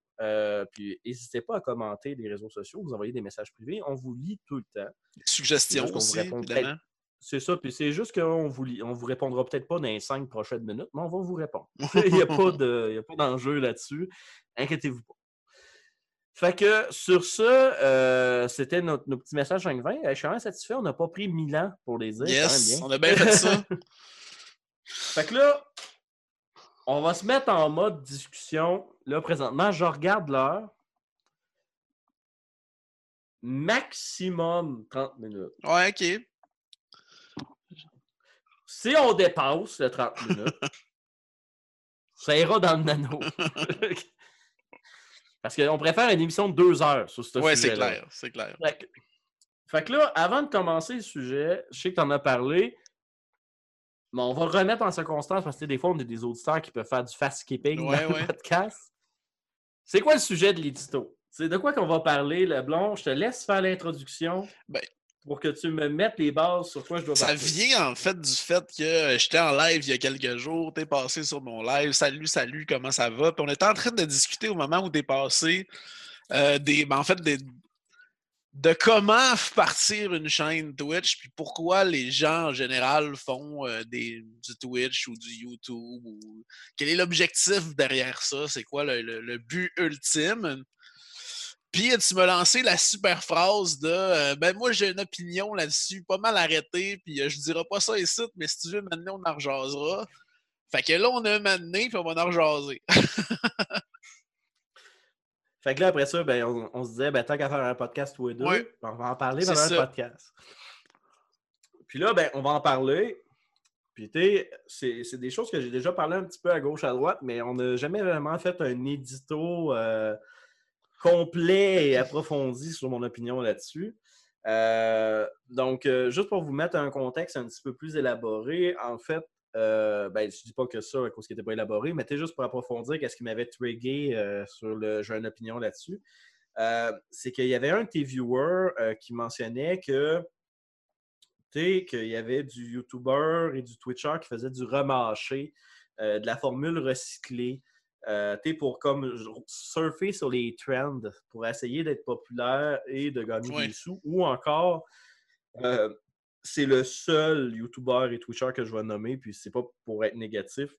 Puis, n'hésitez pas à commenter les réseaux sociaux, vous envoyer des messages privés. On vous lit tout le temps. Suggestions Juste qu'on vous aussi, répond évidemment. C'est ça, puis c'est juste qu'on vous, on vous répondra peut-être pas dans les cinq prochaines minutes, mais on va vous répondre. Il n'y a pas de- d'enjeu là-dessus. Inquiétez-vous pas. Fait que sur ce, euh, c'était notre, nos petits messages 520. Euh, Je suis vraiment satisfait. On n'a pas pris 1000 ans pour les dire. Yes, on a bien fait ça. fait que là, on va se mettre en mode discussion. Là, présentement, je regarde l'heure. Maximum 30 minutes. Ouais, ok. Si on dépasse le 30 minutes, ça ira dans le nano. Parce qu'on préfère une émission de deux heures sur ce Ouais, c'est sujet-là. clair, c'est clair. Fait que, fait que là, avant de commencer le sujet, je sais que tu en as parlé, mais on va le remettre en circonstance parce que des fois, on a des auditeurs qui peuvent faire du fast-skipping Ouais, dans ouais. le podcast. C'est quoi le sujet de l'édito? C'est de quoi qu'on va parler, Leblon? Je te laisse faire l'introduction Ben, pour que tu me mettes les bases sur quoi je dois Ça parler. vient en fait du fait que j'étais en live il y a quelques jours, t'es passé sur mon live, salut, salut, comment ça va? Puis on était en train de discuter au moment où t'es passé euh, des, ben, en fait, des, de comment partir une chaîne Twitch, puis pourquoi les gens en général font euh, des, du Twitch ou du YouTube, ou quel est l'objectif derrière ça, c'est quoi le, le- le but ultime? Puis tu m'as lancé la super phrase de euh, Ben moi j'ai une opinion là-dessus, pas mal arrêtée, puis euh, je dirai pas ça ici, mais si tu veux maintenant on en rejasera. Fait que là, on a un mané, puis on va en rejaser. Fait que là, après ça, ben, on, on se disait, ben, tant qu'à faire un podcast tous les deux, ben, on va en parler pendant un podcast. Puis là, ben, on va en parler. Puis, tu sais, c'est c'est des choses que j'ai déjà parlé un petit peu à gauche, à droite, mais on n'a jamais vraiment fait un édito euh, complet et approfondi sur mon opinion là-dessus. Euh, donc, euh, juste pour vous mettre un contexte un petit peu plus élaboré, en fait, euh, ben, je dis pas que ça à cause qu'il n'était pas élaboré, mais juste pour approfondir qu'est-ce qui m'avait trigué euh, sur le j'ai une opinion là-dessus. C'est qu'il y avait un de tes viewers qui mentionnait que qu'il y avait du YouTuber et du Twitcher qui faisaient du remâché, de la formule recyclée, euh, pour comme surfer sur les trends, pour essayer d'être populaire et de gagner des sous, ou encore euh, c'est le seul YouTuber et Twitcher que je vais nommer, puis c'est pas pour être négatif.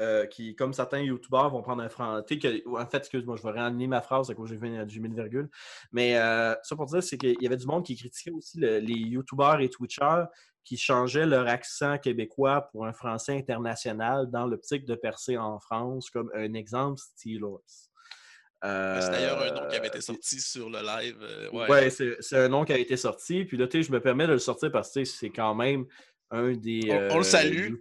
euh, qui, comme certains YouTubers vont prendre un français. En fait, excuse-moi, je vais réaligner ma phrase à cause j'ai mis une virgule. Mais euh, ça pour dire, c'est qu'il y avait du monde qui critiquait aussi le- les YouTubers et Twitchers qui changeaient leur accent québécois pour un français international dans l'optique de percer en France, comme un exemple, Steelers. Euh, C'est d'ailleurs un nom qui avait été sorti sur le live. euh, ouais. C'est un nom qui a été sorti. Puis là, tu sais, je me permets de le sortir parce que c'est quand même un des. On- on le salue,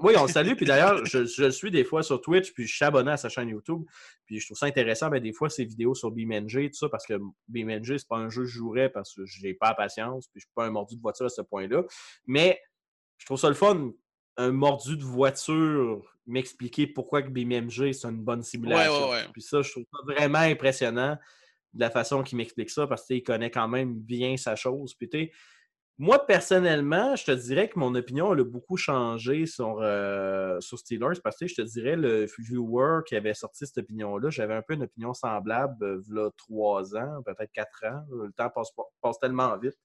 Oui, on le salue. Puis d'ailleurs, je, je le suis des fois sur Twitch, puis je suis abonné à sa chaîne YouTube. Puis je trouve ça intéressant, ben, des fois, ses vidéos sur BeamNG, tout ça, parce que BeamNG, c'est pas un jeu que je jouerais parce que j'ai pas la patience, puis je suis pas un mordu de voiture à ce point-là. Mais je trouve ça le fun, un mordu de voiture, m'expliquer pourquoi que BeamNG, c'est une bonne simulation. ouais. Puis ça, je trouve ça vraiment impressionnant de la façon qu'il m'explique ça, parce qu'il connaît quand même bien sa chose. Puis tu sais, moi, personnellement, je te dirais que mon opinion a beaucoup changé sur, euh, Steelers parce que je te dirais, le viewer qui avait sorti cette opinion-là, j'avais un peu une opinion semblable euh, v'là trois ans, peut-être quatre ans. Le temps passe, pas- passe tellement vite.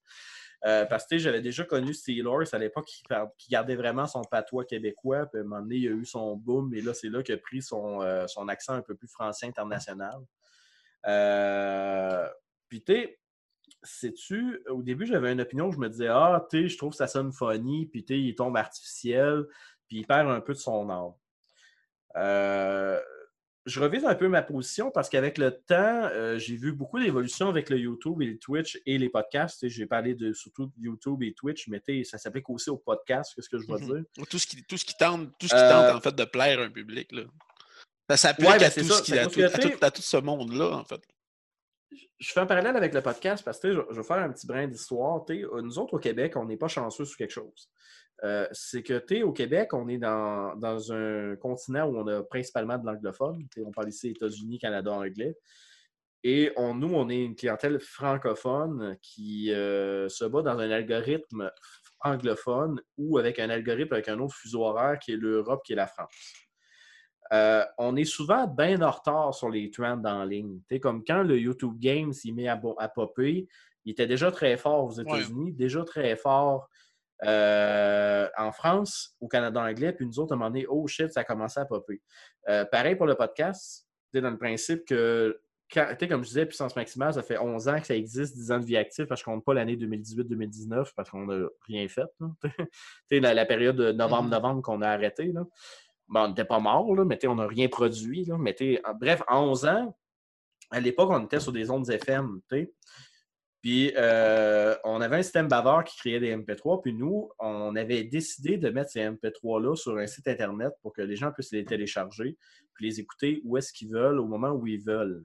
Euh, parce que j'avais déjà connu Steelers à l'époque qui, gardait vraiment son patois québécois. Puis à un moment donné, il a eu son boom et là, c'est là qu'il a pris son, son accent un peu plus français international. Puis tu sais-tu, au début, j'avais une opinion où je me disais, ah, tu sais, je trouve que ça sonne funny, puis tu sais, il tombe artificiel, puis il perd un peu de son âme. Euh, je revise un peu ma position parce qu'avec le temps, euh, j'ai vu beaucoup d'évolutions avec le YouTube et le Twitch et les podcasts. J'ai parlé de surtout de YouTube et Twitch, mais tu sais, ça s'applique aussi aux podcasts, qu'est-ce que je veux Mhm. dire? Tout ce qui, tout ce qui tente, tout ce qui Euh, tente en fait de plaire à un public. Là. Ça s'applique Ouais, ben, à, c'est tout ça. ce qui, C'est à, parce tout, que, à tu sais- tout- à tout ce monde-là, en fait. Je fais un parallèle avec le podcast parce que je, vais faire un petit brin d'histoire. Euh, Nous autres, au Québec, on n'est pas chanceux sur quelque chose. Euh, c'est que au Québec, on est dans, un continent où on a principalement de l'anglophone. On parle ici États-Unis, Canada, anglais. Et nous, on est une clientèle francophone qui euh, se bat dans un algorithme anglophone ou avec un algorithme avec un autre fuseau horaire qui est l'Europe, qui est la France. Euh, on est souvent bien en retard sur les trends en ligne. Comme quand le YouTube Games s'y met à, à popper, il était déjà très fort aux États-Unis, déjà très fort euh, en France, au Canada anglais, puis nous autres, à un moment donné, oh shit, ça a commencé à popper. Euh, pareil pour le podcast, dans le principe que, quand- comme je disais, Puissance Maximale, ça fait 11 ans que ça existe, 10 ans de vie active, parce qu'on ne compte pas l'année 2018-2019, parce qu'on n'a rien fait. là. Tu sais, la, la période de novembre-novembre qu'on a arrêté, là. On n'était pas mort, là, mais on n'a rien produit. Là, mais bref, en 11 ans, à l'époque, on était sur des ondes FM. Puis, euh, on avait un système bavard qui créait des MP3. Puis, nous, on avait décidé de mettre ces MP3-là sur un site Internet pour que les gens puissent les télécharger puis les écouter où est-ce qu'ils veulent, au moment où ils veulent.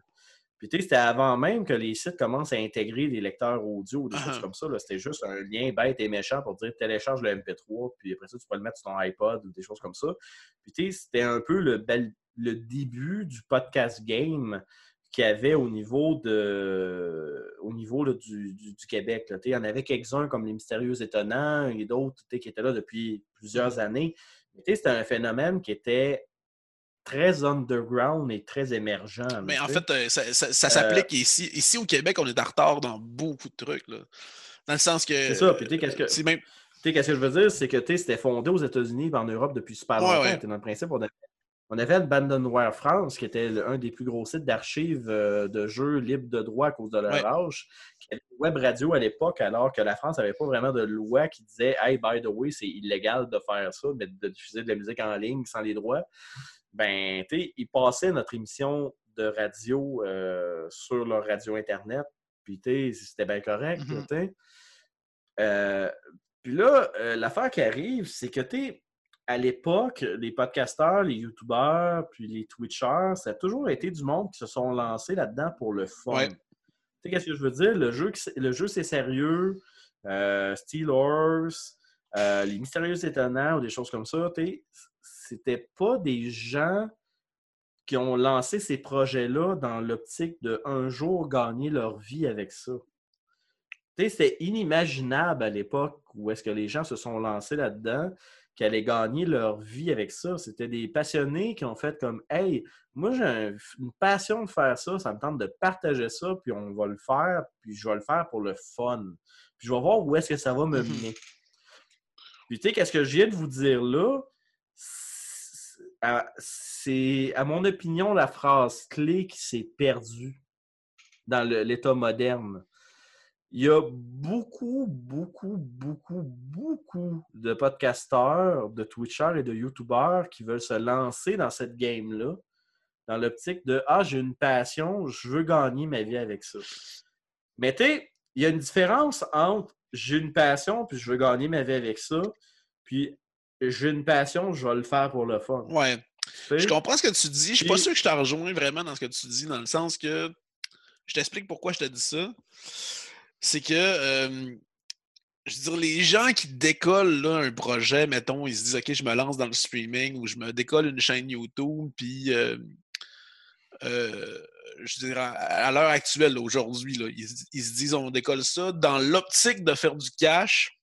Puis, tu sais, c'était avant même que les sites commencent à intégrer des lecteurs audio ou des choses Ah. comme ça. C'était juste un lien bête et méchant pour dire télécharge le MP3, puis après ça, tu peux le mettre sur ton iPod ou des choses comme ça. Puis, tu sais, c'était un peu le, bel- le début du podcast game qu'il y avait au niveau de au niveau là, du, du- du Québec. là. Tu sais, Il y en avait quelques-uns comme les Mystérieux Étonnants et d'autres qui étaient là depuis plusieurs années. Mais tu sais, c'était un phénomène qui était très underground et très émergent. Mais en fait, euh, ça, ça- ça s'applique ici. Ici, au Québec, on est en retard dans beaucoup de trucs. Là. Dans le sens que. C'est ça. Puis, tu sais, qu'est-ce que- même, sais, qu'est-ce que je veux dire, c'est que tu c'était fondé aux États-Unis et en Europe depuis super Ouais, longtemps. ouais. Dans le principe, on avait, on avait Abandonware France, qui était le- un des plus gros sites d'archives euh, de jeux libres de droit à cause de leur Ouais. âge, qui avait une web radio à l'époque, alors que la France n'avait pas vraiment de loi qui disait Hey, by the way, c'est illégal de faire ça, mais de diffuser de la musique en ligne sans les droits. Ben, tu sais, ils passaient notre émission de radio euh, sur leur radio Internet, puis tu sais, c'était bien correct, Mhm. tu sais. Euh, puis là, euh, l'affaire qui arrive, c'est que, tu sais, à l'époque, les podcasteurs, les YouTubers, puis les Twitchers, ça a toujours été du monde qui se sont lancés là-dedans pour le fun. Ouais. Tu sais, qu'est-ce que je veux dire? Le jeu, le jeu c'est sérieux. Euh, Steelers, euh, les Mystérieux Étonnants ou des choses comme ça, tu sais, c'était pas des gens qui ont lancé ces projets-là dans l'optique de un jour gagner leur vie avec ça. Tu sais, C'était inimaginable à l'époque où est-ce que les gens se sont lancés là-dedans. Qui allaient gagner leur vie avec ça. C'était des passionnés qui ont fait comme Hey, moi j'ai un- une passion de faire ça, ça me tente de partager ça, puis on va le faire, puis je vais le faire pour le fun. Puis je vais voir où est-ce que ça va me Mhm. mener. Puis tu sais, qu'est-ce que je viens de vous dire là? C'est- à- mon opinion, la phrase clé qui s'est perdue dans l'état moderne. Il y a beaucoup, beaucoup, beaucoup, beaucoup de podcasteurs, de Twitchers et de YouTubers qui veulent se lancer dans cette game-là, dans l'optique de Ah, j'ai une passion, je veux gagner ma vie avec ça. Mais tu sais, il y a une différence entre j'ai une passion puis je veux gagner ma vie avec ça, puis j'ai une passion, je vais le faire pour le fun. Ouais. Je comprends ce que tu dis. Je suis pas sûr que je te rejoins vraiment dans ce que tu dis, dans le sens que je t'explique pourquoi je te dis ça. C'est que euh, je veux dire, les gens qui décollent là, un projet, mettons, ils se disent OK, je me lance dans le streaming ou je me décolle une chaîne YouTube, puis euh, euh, je veux dire, à, l'heure actuelle, aujourd'hui, ils, se- ils se disent on décolle ça dans l'optique de faire du cash.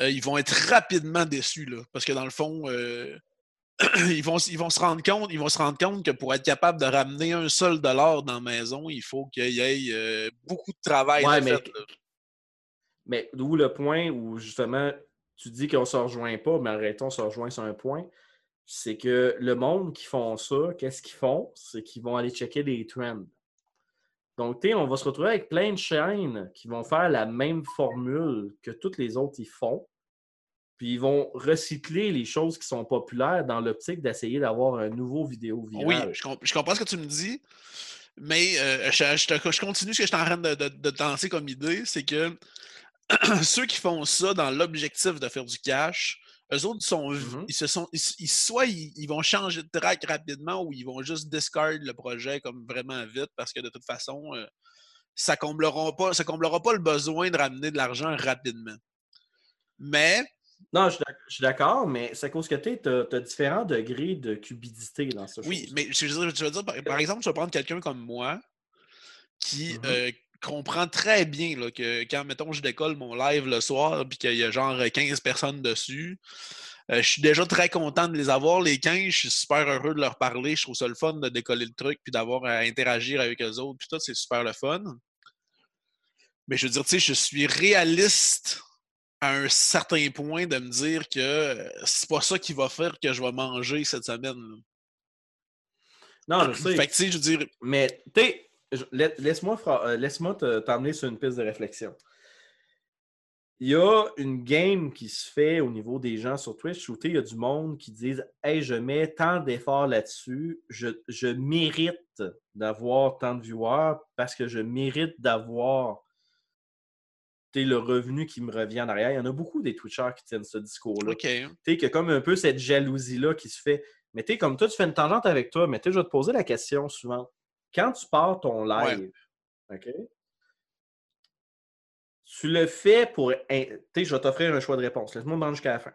ils vont être rapidement déçus, là, parce que dans le fond, ils, vont, ils, vont se rendre compte, ils vont se rendre compte que pour être capable de ramener un seul dollar dans la maison, il faut qu'il y ait euh, beaucoup de travail Ouais, mais- fait. Mais d'où le point où justement tu dis qu'on ne se rejoint pas, mais arrêtons, on se rejoint sur un point. C'est que le monde qui font ça, qu'est-ce qu'ils font? C'est qu'ils vont aller checker des trends. Donc, tu sais, on va se retrouver avec plein de chaînes qui vont faire la même formule que toutes les autres y font. Puis ils vont recycler les choses qui sont populaires dans l'optique d'essayer d'avoir un nouveau vidéo Oui, viral. je, comp- je comprends ce que tu me dis, mais euh, je, je te- je continue ce que je suis en train de, de, de te lancer comme idée, c'est que ceux qui font ça dans l'objectif de faire du cash, eux autres sont, Mhm. ils se sont, ils, ils- soit ils, ils vont changer de track rapidement ou ils vont juste discard le projet comme vraiment vite parce que de toute façon, euh, ça comblera pas, ça comblera pas le besoin de ramener de l'argent rapidement. Mais Non, je suis d'ac- je suis d'accord, mais c'est cause que tu as, différents degrés de cubidité dans ce Oui, chose. mais je veux dire, je veux dire, par, par exemple, tu vas prendre quelqu'un comme moi qui Mhm. euh, comprend très bien là, que quand, mettons, je décolle mon live le soir puis qu'il y a genre 15 personnes dessus, euh, je suis déjà très content de les avoir, les 15. Je suis super heureux de leur parler. Je trouve ça le fun de décoller le truc puis d'avoir à interagir avec eux autres. Puis tout, c'est super le fun. Mais je veux dire, tu sais, je suis réaliste à un certain point de me dire que c'est pas ça qui va faire que je vais manger cette semaine. là. Non, je sais. Fait que, tu sais, je veux dire, Mais, tu sais, laisse-moi fra- euh, t'emmener sur une piste de réflexion. Il y a une game qui se fait au niveau des gens sur Twitch où tu sais, il y a du monde qui disent Hey, je mets tant d'efforts là-dessus, je, je mérite d'avoir tant de viewers parce que je mérite d'avoir le revenu qui me revient en arrière. Il y en a beaucoup des Twitchers qui tiennent ce discours-là. OK. tu sais, qu'il y a comme un peu cette jalousie-là qui se fait. Mais tu sais, comme toi, tu fais une tangente avec toi, mais tu sais, je vais te poser la question suivante. Quand tu pars ton live, OK? Tu le fais pour. Tu sais, je vais t'offrir un choix de réponse. Laisse-moi me rendre jusqu'à la fin.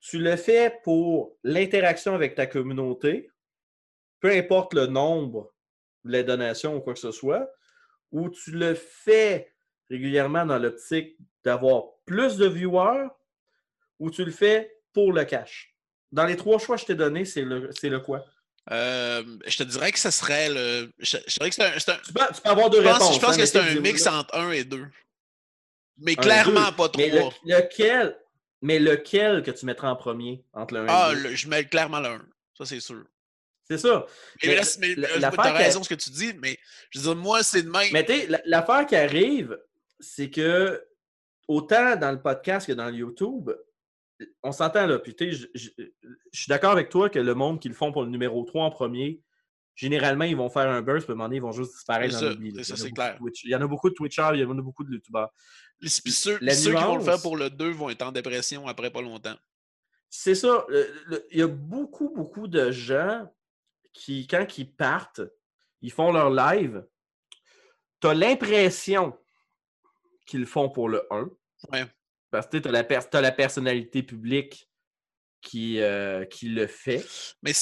Tu le fais pour l'interaction avec ta communauté, peu importe le nombre, les donations ou quoi que ce soit, ou tu le fais régulièrement dans l'optique d'avoir plus de viewers, ou tu le fais pour le cash? Dans les trois choix que je t'ai donnés, c'est le, le quoi? Euh, je te dirais que ce serait le. Je, je dirais que c'est un. Tu peux, tu peux avoir deux je pense, réponses. je pense hein, que mais c'est un mix là. entre un et deux. Mais Un, clairement deux. pas Mais le- trois. lequel, mais lequel que tu mettras en premier entre le 1 Ah, et le 2? le- je mets clairement le 1. Ça, c'est sûr. C'est ça. Mais, Mais là, mais, la- qu'elle- raison ce que tu dis, mais je veux dire, moi, c'est de même. Mais tu l'affaire qui arrive, c'est que autant dans le podcast que dans le YouTube, on s'entend là. Puis tu sais, je, suis d'accord avec toi que le monde qui le font pour le numéro 3 en premier, généralement, ils vont faire un burst, puis à un moment donné, ils vont juste disparaître dans l'oubli. ça, Il y en a c'est beaucoup de clair. Il y en a beaucoup de Twitchers, il y en a beaucoup de YouTubers. Puis ceux, qui vont le faire pour le 2 vont être en dépression après pas longtemps. C'est ça. le- le- Il y a beaucoup, beaucoup de gens qui, quand ils partent, ils font leur live. Tu as l'impression qu'ils font pour le 1. Ouais. Parce que tu as, la personnalité publique qui, euh, qui le fait. Mais.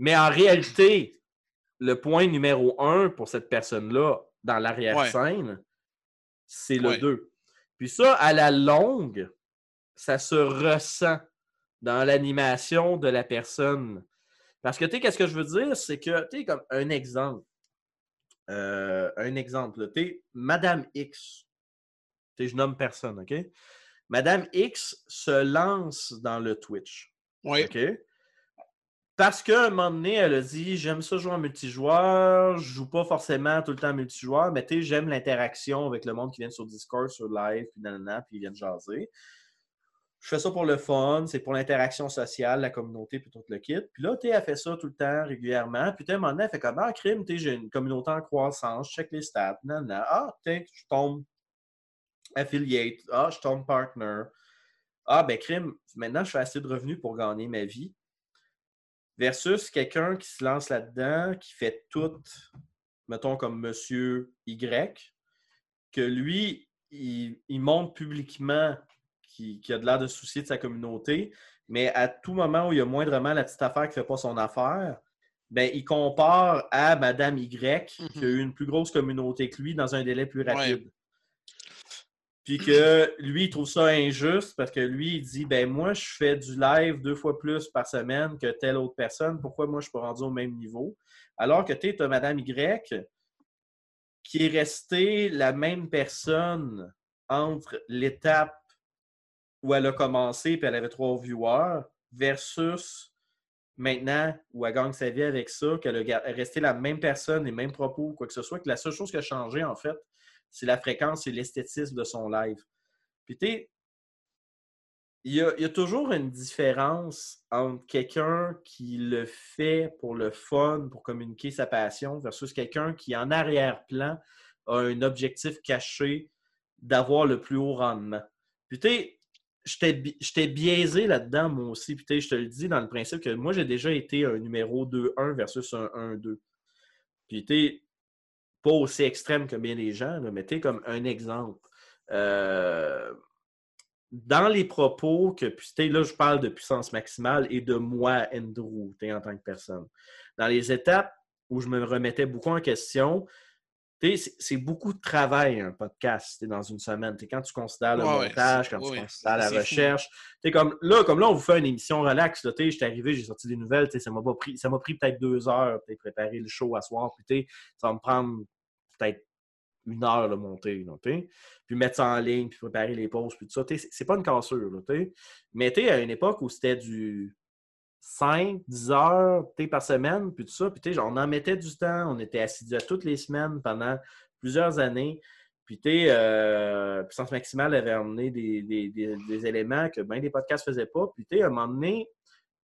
Mais en réalité, le point numéro 1 pour cette personne-là, dans l'arrière-scène, c'est le Ouais. 2. Puis ça, à la longue, ça se ressent dans l'animation de la personne. Parce que, tu sais, qu'est-ce que je veux dire? C'est que, tu sais, comme un exemple. Euh, un exemple, tu sais, Madame X. Je nomme personne, OK? Madame X se lance dans le Twitch. Oui. OK? Parce qu'à un moment donné, elle a dit J'aime ça jouer en multijoueur, je joue pas forcément tout le temps en multijoueur, mais tu j'aime l'interaction avec le monde qui vient sur Discord, sur live, puis nanana, puis ils viennent jaser. Je fais ça pour le fun, c'est pour l'interaction sociale, la communauté, puis tout le kit. Puis là, tu elle fait ça tout le temps, régulièrement. Puis à un moment donné, elle fait comme Ah, crime, tu j'ai une communauté en croissance, je check les stats, nanana. Ah, tu je tombe affiliate. Ah, je tombe partner. Ah, ben, crime, maintenant, je fais assez de revenus pour gagner ma vie versus quelqu'un qui se lance là-dedans, qui fait tout, mettons comme Monsieur Y, que lui, il, il montre publiquement qu'il a de l'air de soucier de sa communauté, mais à tout moment où il y a moindrement la petite affaire qui ne fait pas son affaire, ben, il compare à Madame Y, qui a eu une plus grosse communauté que lui dans un délai plus rapide. Puis que lui, il trouve ça injuste parce que lui, il dit ben moi, je fais du live deux fois plus par semaine que telle autre personne. Pourquoi moi, je suis pas rendu au même niveau? Alors que tu as Madame Y qui est restée la même personne entre l'étape où elle a commencé puis elle avait trois viewers versus maintenant où elle gagne sa vie avec ça, qu'elle a gar- resté la même personne, les mêmes propos, quoi que ce soit, que la seule chose qui a changé, en fait, c'est la fréquence et l'esthétisme de son live. Puis tu il y a, y a toujours une différence entre quelqu'un qui le fait pour le fun, pour communiquer sa passion, versus quelqu'un qui, en arrière-plan, a un objectif caché d'avoir le plus haut rendement. Puis tu j'étais bi- j'étais biaisé là-dedans, moi aussi. Puis je te le dis dans le principe que moi, j'ai déjà été un numéro 2-1 versus un 1-2. Puis pas aussi extrême que bien des gens, là, mais tu comme un exemple. Euh, dans les propos que, puis là, je parle de puissance maximale et de moi, Andrew, en tant que personne. Dans les étapes où je me remettais beaucoup en question, c'est- beaucoup de travail, un podcast, dans une semaine. Quand tu considères le Ouais, montage, quand ouais, tu considères la recherche. Comme là, comme là, on vous fait une émission relax. sais, J'étais arrivé, j'ai sorti des nouvelles. Ça m'a pris, ça pris peut-être deux heures de préparer le show à soir. Puis, ça va me prendre peut-être une heure de monter. là. Puis mettre ça en ligne, puis préparer les pauses, puis tout ça. C'est pas une cassure. Là. Mais à une époque où c'était du 5, 10 heures par semaine, puis tout ça. Puis on en mettait du temps. On était assidus à toutes les semaines pendant plusieurs années. Puis, euh, Puissance Maximale avait emmené des, des- des- éléments que bien des podcasts ne faisaient pas. Puis, à un moment donné,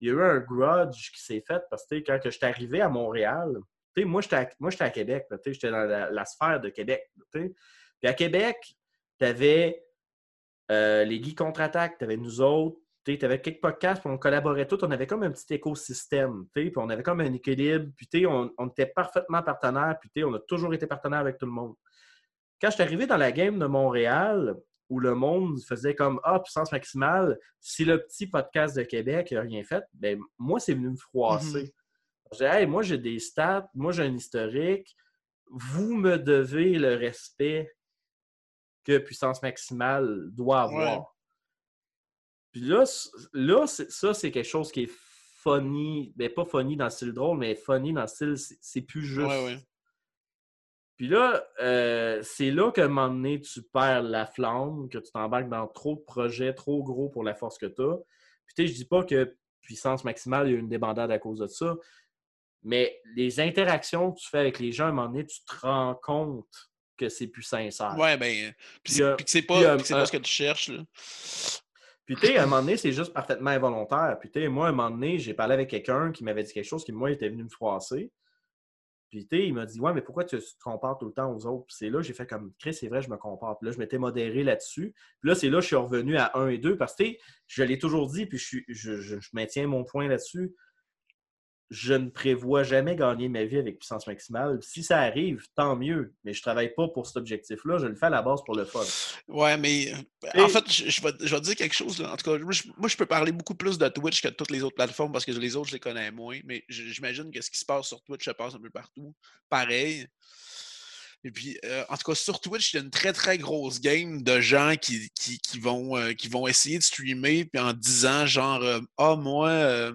il y a eu un grudge qui s'est fait parce que, quand je suis arrivé à Montréal, moi, j'étais à, à Québec. j'étais dans la, sphère de Québec. Puis, à Québec, tu avais les Geeks Contre-Attaque, tu avais nous autres, tu avais quelques podcasts, puis on collaborait tous. On avait comme un petit écosystème, puis on avait comme un équilibre. Puis, on, on était parfaitement partenaires, puis, on a toujours été partenaires avec tout le monde quand je suis arrivé dans la game de Montréal, où le monde faisait comme Ah, puissance maximale, si le petit podcast de Québec n'a rien fait, ben moi, c'est venu me froisser. Je dis, hey, moi, j'ai des stats, moi, j'ai un historique. Vous me devez le respect que puissance maximale doit avoir. Ouais. Puis là, là ça, c'est quelque chose qui est funny. Ben, pas funny dans le style drôle, mais funny dans le style, c'est plus juste. Ouais, ouais. Puis là, euh, c'est là qu'à un moment donné, tu perds la flamme, que tu t'embarques dans trop de projets trop gros pour la force que tu as. Puis tu sais, je dis pas que puissance maximale, il y a une débandade à cause de ça, mais les interactions que tu fais avec les gens, à un moment donné, tu te rends compte que c'est plus sincère. Ouais, ben. Puis euh, c'est- puis que c'est pas, euh, pas ce que tu cherches, là. Puis, tu à un moment donné, c'est juste parfaitement involontaire. Puis, tu moi, à un moment donné, j'ai parlé avec quelqu'un qui m'avait dit quelque chose qui, moi, était venu me froisser. Puis, tu il m'a dit, ouais, mais pourquoi tu, te compares tout le temps aux autres? Puis, c'est là, j'ai fait comme, Chris, c'est vrai, je me compare. Puis là, je m'étais modéré là-dessus. Puis là, c'est là, je suis revenu à 1 et 2 parce que, je l'ai toujours dit, puis je, suis- je- je maintiens mon point là-dessus. Je ne prévois jamais gagner ma vie avec puissance maximale. Si ça arrive, tant mieux. Mais je travaille pas pour cet objectif-là. Je le fais à la base pour le fun. Ouais, mais euh, Et- en fait, je, je vais, je vais dire quelque chose. Là. En tout cas, moi je, moi, je peux parler beaucoup plus de Twitch que de toutes les autres plateformes parce que les autres, je les connais moins. Mais j'imagine que ce qui se passe sur Twitch se passe un peu partout. Pareil. Et puis, euh, en tout cas, sur Twitch, il y a une très, très grosse game de gens qui, qui, qui vont, euh, qui vont essayer de streamer puis en disant genre euh, Ah, moi,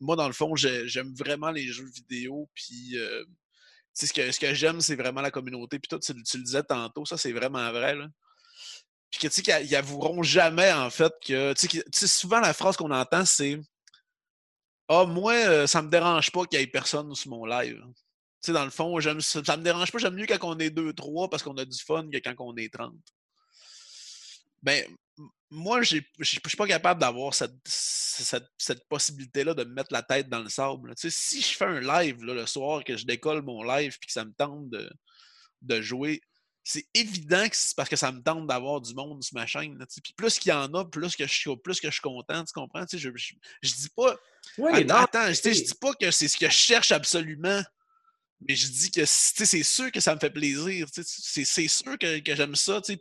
moi, dans le fond, j'ai- j'aime vraiment les jeux vidéo, puis euh, ce que, ce que j'aime, c'est vraiment la communauté. Puis toi, tu, tu disais tantôt, ça, c'est vraiment vrai. Puis que tu sais qu'ils ils avoueront jamais, en fait, que. Tu sais, souvent, la phrase qu'on entend, c'est Ah, moi, euh, ça me dérange pas qu'il y ait personne sur mon live. Tu sais, dans le fond, ça, ça me dérange pas, j'aime mieux quand on est 2-3 parce qu'on a du fun que quand on est 30. Ben, moi, je je suis pas capable d'avoir cette, cette, cette possibilité-là de me mettre la tête dans le sable. Tu sais, si je fais un live là, le soir, que je décolle mon live puis que ça me tente de, de jouer, c'est évident que c'est parce que ça me tente d'avoir du monde sur ma chaîne. là, tu sais. Puis plus qu'il y en a, plus que je suis, plus que je suis content, tu comprends? Tu sais, je, je, je dis pas. Oui, Att- non, attends, je, tu sais, je c'est- dis pas que c'est ce que je cherche absolument. Mais je dis que tu c'est sûr que ça me fait plaisir. tu C'est sûr que, j'aime ça. tu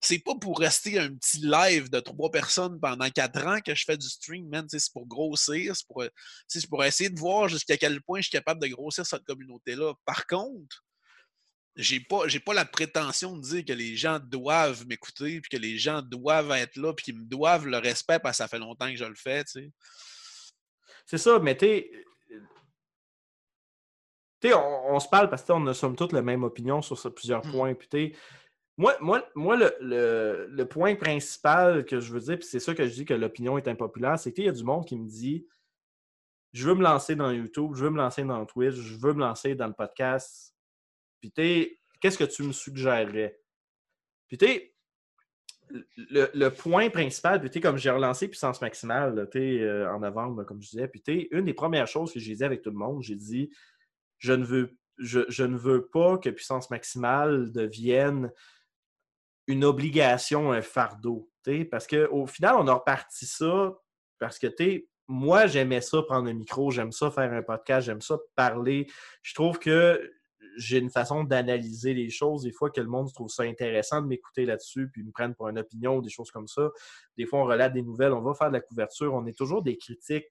C'est pas pour rester un petit live de trois personnes pendant quatre ans que je fais du stream, man. tu C'est pour grossir. C'est pour, euh, tu c'est pour essayer de voir jusqu'à quel point je suis capable de grossir cette communauté-là. Par contre, j'ai pas, pas la prétention de dire que les gens doivent m'écouter, puis que les gens doivent être là, puis qu'ils me doivent le respect parce que ça fait longtemps que je le fais. tu. C'est ça, mais t'es. Tu sais, on, on se parle parce qu'on a somme toute la même opinion sur ce- plusieurs Mm. points. Puis moi, moi, moi le, le- le point principal que je veux dire, puis c'est ça que je dis que l'opinion est impopulaire, c'est qu'il y a du monde qui me dit Je veux me lancer dans YouTube, je veux me lancer dans Twitch, je veux me lancer dans le podcast. Puis qu'est-ce que tu me suggérerais? Puis le, le point principal, puis comme j'ai relancé Puissance Maximale là, euh, en novembre, comme je disais, puis une des premières choses que j'ai dit avec tout le monde, j'ai dit je ne veux, je, je ne veux pas que Puissance Maximale devienne une obligation, un fardeau. Parce qu'au final, on a reparti ça parce que moi, j'aimais ça prendre un micro, j'aime ça faire un podcast, j'aime ça parler. Je trouve que j'ai une façon d'analyser les choses. Des fois, que le monde trouve ça intéressant de m'écouter là-dessus, puis me prennent pour une opinion ou des choses comme ça. Des fois, on relate des nouvelles, on va faire de la couverture. On est toujours des critiques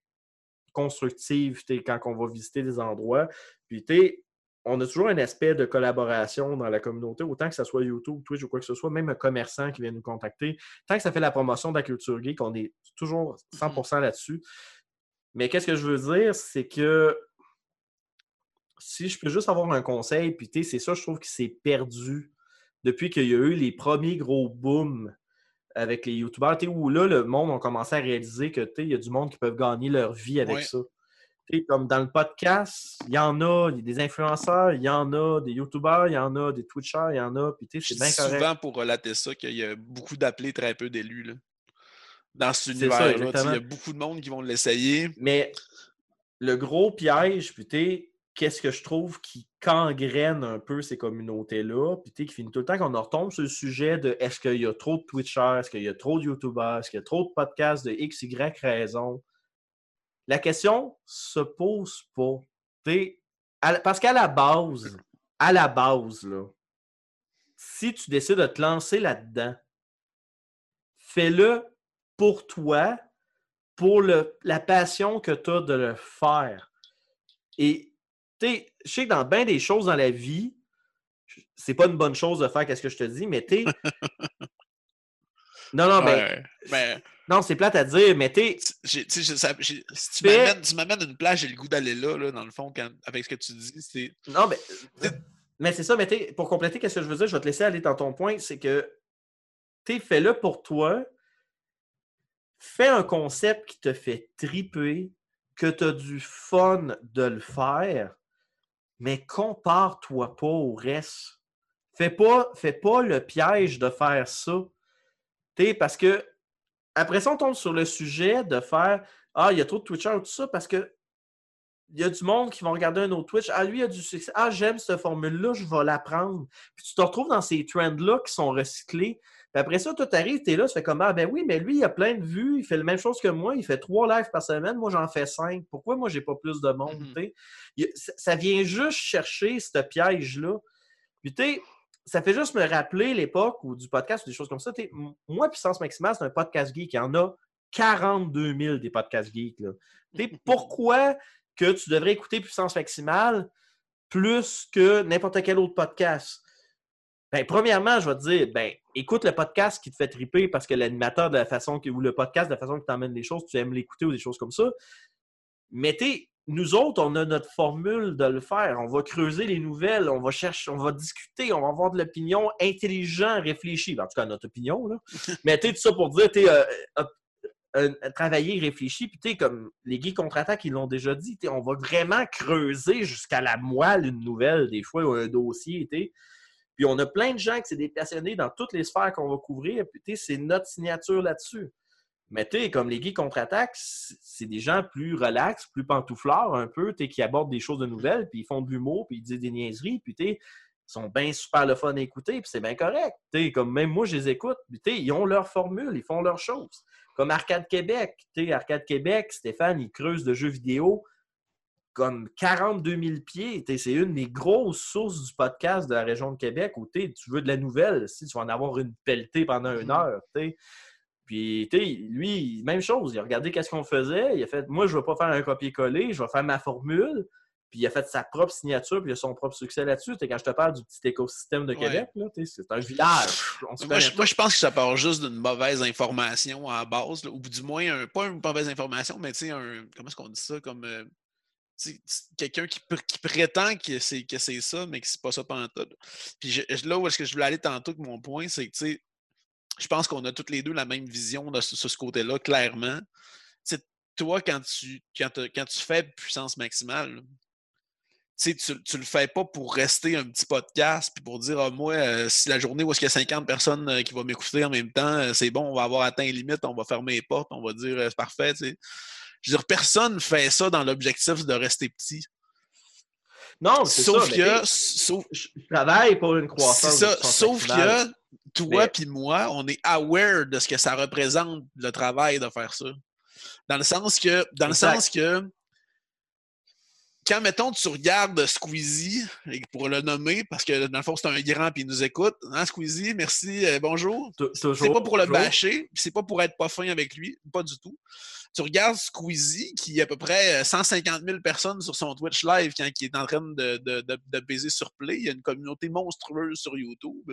constructives t'sais, quand on va visiter des endroits. Puis, t'sais, on a toujours un aspect de collaboration dans la communauté, autant que ce soit YouTube, Twitch ou quoi que ce soit, même un commerçant qui vient nous contacter. Tant que ça fait la promotion de la culture geek, on est toujours 100% là-dessus. Mais qu'est-ce que je veux dire, c'est que si je peux juste avoir un conseil, puis tu c'est ça, je trouve que c'est perdu depuis qu'il y a eu les premiers gros booms avec les youtubeurs, tu sais, où là, le monde a commencé à réaliser que il y a du monde qui peuvent gagner leur vie avec Ouais. ça. Comme dans le podcast, il y en a, il y a des influenceurs, il y en a, des youtubeurs, il y en a, des twitchers, il y en a, puis tu sais, c'est bien correct. souvent pour relater ça qu'il y a beaucoup d'appelés, très peu d'élus. Dans cet univers-là, il y a beaucoup de monde qui vont l'essayer. Mais le gros piège, puis qu'est-ce que je trouve qui gangrène un peu ces communautés-là, puis tu sais, qui finit tout le temps qu'on en retombe sur le sujet de est-ce qu'il y a trop de Twitchers, est-ce qu'il y a trop de YouTubers, est-ce qu'il y a trop de podcasts de X, Y raison? La question se pose pas. La- parce qu'à la base, à la base, là, si tu décides de te lancer là-dedans, fais-le pour toi, pour le- la passion que tu as de le faire. Et tu sais, je sais que dans bien des choses dans la vie, c'est pas une bonne chose de faire qu'est-ce que je te dis, mais tu non, non, Ouais, ben, non, c'est plate à dire, mais j'ai- si tu m'amènes- tu m'amènes une plage, j'ai le goût d'aller là, là, dans le fond, quand- avec ce que tu dis. C'est Non, mais, mais c'est ça, mais t'sais, pour compléter, qu'est-ce que je veux dire, je vais te laisser aller dans ton point, c'est que tu fais-le pour toi, fais un concept qui te fait triper, que tu as du fun de le faire, mais compare-toi pas au reste. Fais pas, fais le piège de faire ça. T'sais, parce que après ça, on tombe sur le sujet de faire Ah, il y a trop de Twitchers ou tout ça, parce que il y a du monde qui vont regarder un autre Twitch. Ah, lui, il a du succès. Ah, j'aime cette formule-là, je vais l'apprendre. Puis tu te retrouves dans ces trends-là qui sont recyclés. Puis après ça, toi, t'arrives, t'es là, tu fais comme Ah, ben oui, mais lui, il a plein de vues, il fait la même chose que moi, il fait trois lives par semaine, moi, j'en fais cinq. Pourquoi moi, j'ai pas plus de monde? Mhm. ça, vient juste chercher ce piège-là. Puis tu ça fait juste me rappeler l'époque ou du podcast ou des choses comme ça. Moi, Puissance Maximale, c'est un podcast geek. Il y en a 42 000 des podcasts geeks. Là. Pourquoi que tu devrais écouter Puissance Maximale plus que n'importe quel autre podcast? Ben, premièrement, je vais te dire, ben, écoute le podcast qui te fait triper parce que l'animateur de la façon que, ou le podcast de la façon que t'emmène les choses, tu aimes l'écouter ou des choses comme ça. Mais nous autres, on a notre formule de le faire. On va creuser les nouvelles, on va chercher, on va discuter, on va avoir de l'opinion intelligent, réfléchie. Ben, En tout cas, notre opinion, là. Mais tu tout ça pour dire, t'es euh, euh, euh, travailler, réfléchir, puis tu sais, comme les geeks contre-attaque, ils l'ont déjà dit, on va vraiment creuser jusqu'à la moelle une nouvelle, des fois, ou un dossier, tu sais. Puis on a plein de gens qui sont des passionnés dans toutes les sphères qu'on va couvrir, puis c'est notre signature là-dessus. Mais tu comme les geeks contre-attaque, c'est des gens plus relax, plus pantouflards un peu, tu qui abordent des choses de nouvelles, puis ils font de l'humour, puis ils disent des niaiseries, puis tu sont bien super le fun à écouter, puis c'est bien correct. Tu sais, comme même moi, je les écoute, puis ils ont leur formule, ils font leurs choses. Comme Arcade Québec, tu sais, Arcade Québec, Stéphane, il creuse de jeux vidéo comme 42 000 pieds. C'est une des grosses sources du podcast de la région de Québec où tu veux de la nouvelle, si tu vas en avoir une pelletée pendant une heure. tu sais. Puis, tu lui, même chose, il a regardé qu'est-ce qu'on faisait. Il a fait, moi, je ne vais pas faire un copier-coller, je vais faire ma formule. Puis, il a fait sa propre signature, puis il a son propre succès là-dessus. Quand je te parle du petit écosystème de. Québec, c'est un village. On Moi je, moi, je pense que ça part juste d'une mauvaise information à la base, là, ou du moins, un- pas une mauvaise information, mais tu sais, un. Comment est-ce qu'on dit ça? Comme. euh, quelqu'un qui, pr- qui prétend que c'est, que c'est ça, mais que c'est pas ça pendant tout. Puis là où est-ce que je voulais aller tantôt avec mon point, c'est que je pense qu'on a toutes les deux la même vision de ce, côté-là, clairement. Toi, quand tu, quand, quand tu fais puissance maximale, tu tu, le fais pas pour rester un petit podcast puis pour dire, ah, moi, euh, si la journée où est-ce qu'il y a 50 personnes euh, qui vont m'écouter en même temps, euh, c'est bon, on va avoir atteint les limites, on va fermer les portes, on va dire, c'est parfait. Je veux dire, personne fait ça dans l'objectif de rester petit. Non, c'est Sauf ça, que, sauf, je travaille pour une c'est croissance. ça, sauf que toi Mais- puis moi, on est aware de ce que ça représente le travail de faire ça. Dans le sens que, dans Exact. le sens que, quand mettons tu regardes Squeezie, et pour le nommer, parce que dans le fond c'est un grand puis il nous écoute, hein Squeezie, merci, euh, bonjour. C'est pas pour le bâcher, c'est pas pour être pas fin avec lui, pas du tout. Tu regardes Squeezie, qui a à peu près euh, 150 000 personnes sur son Twitch live quand il est en train de baiser sur Play. Il y a une communauté monstrueuse sur YouTube.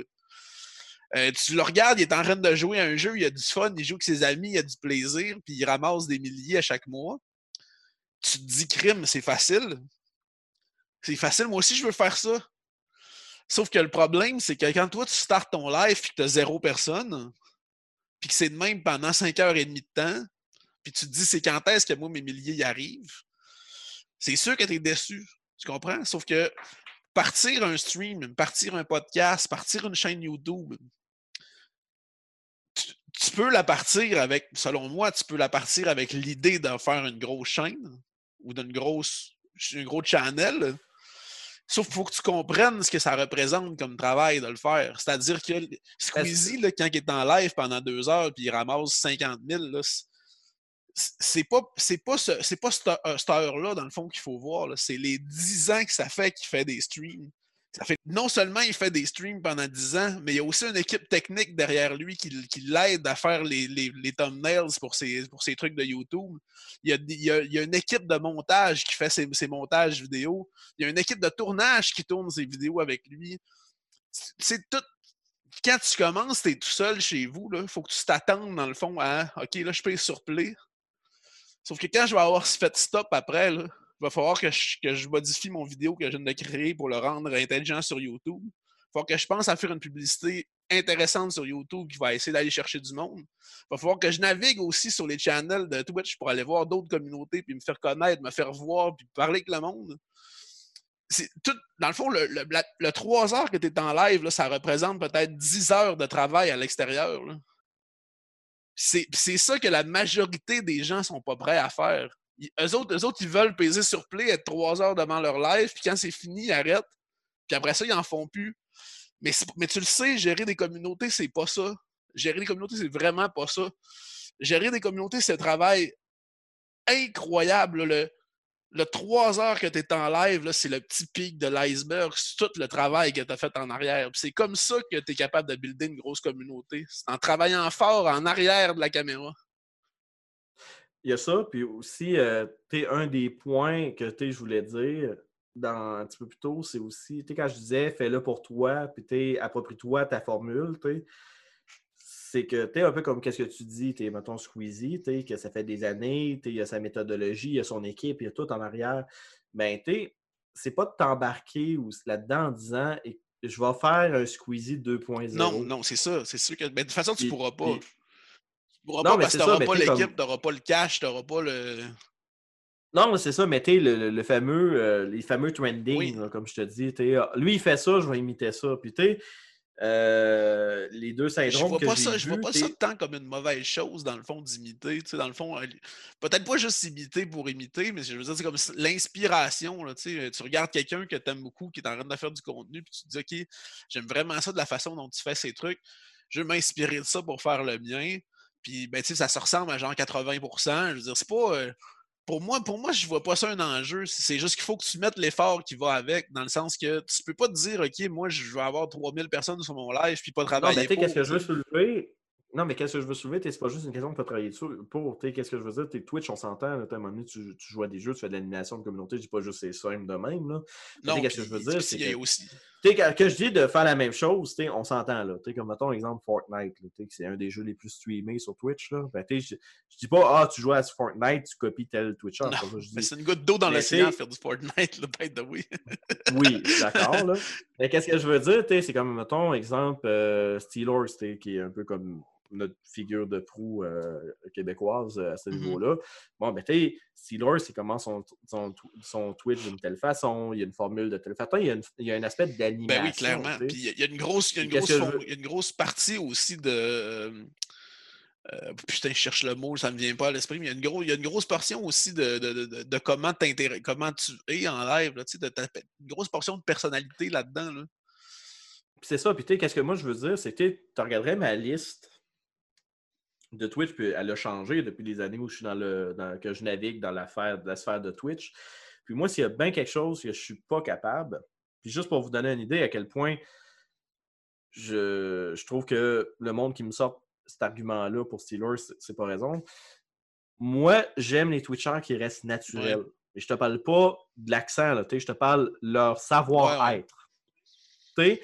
Euh, tu le regardes, il est en train de jouer à un jeu, il a du fun, il joue avec ses amis, il a du plaisir, puis il ramasse des milliers à chaque mois. Tu te dis crime, c'est facile. C'est facile, moi aussi je veux faire ça. Sauf que le problème, c'est que quand toi tu startes ton live et que tu as zéro personne, puis que c'est de même pendant 5 heures et demie de temps, puis tu te dis c'est quand est-ce que moi mes milliers y arrivent, c'est sûr que tu es déçu. Tu comprends? Sauf que partir un stream, partir un podcast, partir une chaîne YouTube, tu, tu peux la partir avec, selon moi, tu peux la partir avec l'idée de faire une grosse chaîne ou d'une grosse, un gros channel. Sauf qu'il faut que tu comprennes ce que ça représente comme travail de le faire. C'est-à-dire que Squeezie, là, quand il est en live pendant deux heures puis il ramasse 50 000, là, c'est- pas, c'est pas, ce, c'est pas cette, euh, heure-là, dans le fond, qu'il faut voir. C'est les 10 ans que ça fait qu'il fait des streams. Ça fait, non seulement il fait des streams pendant 10 ans, mais il y a aussi une équipe technique derrière lui qui, qui l'aide à faire les, les, les thumbnails pour ses, pour trucs de YouTube. Il y, a, il, y a, il y a une équipe de montage qui fait ses, ses montages vidéo. Il y a une équipe de tournage qui tourne ses vidéos avec lui. C'est- tout. Quand tu commences, tu es tout seul chez vous. Il faut que tu t'attendes, dans le fond, à OK, là, je peux sur. Sauf que quand je vais avoir fait stop après, il va falloir que je, que je modifie mon vidéo que je viens de créer pour le rendre intelligent sur YouTube. Il va falloir que je pense à faire une publicité intéressante sur YouTube qui va essayer d'aller chercher du monde. Il va falloir que je navigue aussi sur les channels de Twitch pour aller voir d'autres communautés, puis me faire connaître, me faire voir, puis parler avec le monde. Tout, dans le fond, le, le, la- le 3 heures que tu es en live, là, ça représente peut-être 10 heures de travail à l'extérieur. C'est ça que la majorité des gens sont pas prêts à faire. Ils- eux, autres, autres, ils veulent peser sur play, être 3 heures devant leur live, puis quand c'est fini, ils arrêtent. Puis après ça, ils en font plus. Mais, tu le sais, gérer des communautés, c'est pas ça. Gérer des communautés, c'est vraiment pas ça. Gérer des communautés, c'est un travail incroyable. Le, le 3 heures que tu es en live, c'est le petit pic de l'iceberg. C'est tout le travail que tu as fait en arrière. C'est comme ça que tu es capable de builder une grosse communauté. En travaillant fort en arrière de la caméra. Il y a ça, puis aussi, euh, un des points que je voulais dire, dans, un petit peu plus tôt, c'est aussi, quand je disais fais-le pour toi, puis approprie-toi ta formule, c'est que tu es un peu comme qu'est-ce que tu dis, tu es, mettons, Squeezie, tu que ça fait des années, tu il y a sa méthodologie, il y a son équipe, il y a tout en arrière. Ben, tu sais, c'est pas de t'embarquer ou là-dedans en disant et- je vais faire un Squeezie 2.0. Non, non, c'est ça. C'est sûr que. ben, de toute façon, tu Puis- pourras pas. puis- Tu pourras Non, pas mais parce que tu n'auras mais pas l'équipe, comme- tu n'auras pas le cash, tu n'auras pas le. Non, mais c'est ça, mais tu le, le- le fameux, euh, les fameux trending, Oui. là, comme je te dis, ah, lui il fait ça, je vais imiter ça. Puis tu euh, les deux Je syndromes vois que pas ça, je vois pas ça tant comme une mauvaise chose, dans le fond, d'imiter. Tu sais, dans le fond, peut-être pas juste imiter pour imiter, mais je veux dire, c'est comme l'inspiration. Tu sais, tu regardes quelqu'un que tu aimes beaucoup, qui est en train de faire du contenu, puis tu te dis, OK, j'aime vraiment ça de la façon dont tu fais ces trucs. Je veux m'inspirer de ça pour faire le mien. Puis, ben, tu sais, ça se ressemble à genre 80 Je veux dire, c'est pas. euh, pour moi, pour moi, je vois pas ça un enjeu. C'est juste qu'il faut que tu mettes l'effort qui va avec, dans le sens que tu peux pas te dire, OK, moi, je vais avoir 3000 personnes sur mon live, puis pas Non, travailler mais tu sais, qu'est-ce que je veux soulever? Non, mais qu'est-ce que je veux soulever? t'sais, C'est pas juste une question de pas travailler dessus pour. tu Qu'est-ce que je veux dire? T'es Twitch, on s'entend. t'as un moment donné, tu, tu joues à des jeux, tu fais de l'animation de communauté. Je dis pas juste c'est simple de même. Là. Tu Non, qu'est-ce que je veux dire? C'est que, aussi. tu quand, quand je dis de faire la même chose, tu on s'entend. là. Tu sais, Comme mettons exemple Fortnite, tu que c'est un des jeux les plus streamés sur Twitch. Là. Ben, tu je, je dis pas, ah, tu joues à Fortnite, tu copies tel Twitcher. Non, C'est que une goutte d'eau dans l'océan faire du Fortnite, le bête de oui. Oui, d'accord. là. Mais qu'est-ce que je veux dire? tu C'est comme, mettons, exemple, euh, Steelers, tu qui est un peu comme notre figure de proue euh, québécoise euh, à ce Mhm. niveau-là. Bon, ben, tu sais, Steelers, il commence son, son, son Twitch d'une telle façon, il y a une formule de telle façon, il y a, une- il y a un aspect d'animation. Ben oui, clairement. Puis il y a- une grosse, il y a une grosse, il y a une grosse partie aussi de. euh, putain, je cherche le mot, ça me vient pas à l'esprit, mais il y a une, gros, il y a une grosse portion aussi de, de, de- de- comment, comment tu es en live, là, tu sais, de ta- une grosse portion de personnalité là-dedans. Là. Puis c'est ça. Puis, tu sais, qu'est-ce que moi je veux dire, c'est que tu regarderais ma liste de Twitch, puis elle a changé depuis des années où je suis dans le. dans- que je navigue dans l'affaire, la sphère de Twitch. Puis moi, s'il y a bien quelque chose que je suis pas capable, puis juste pour vous donner une idée à quel point je, je trouve que le monde qui me sort cet argument-là pour Steelers, c'est- pas raison. Moi, j'aime les Twitchers qui restent naturels. Et je te parle pas de l'accent, je te parle leur savoir-être. Tu sais,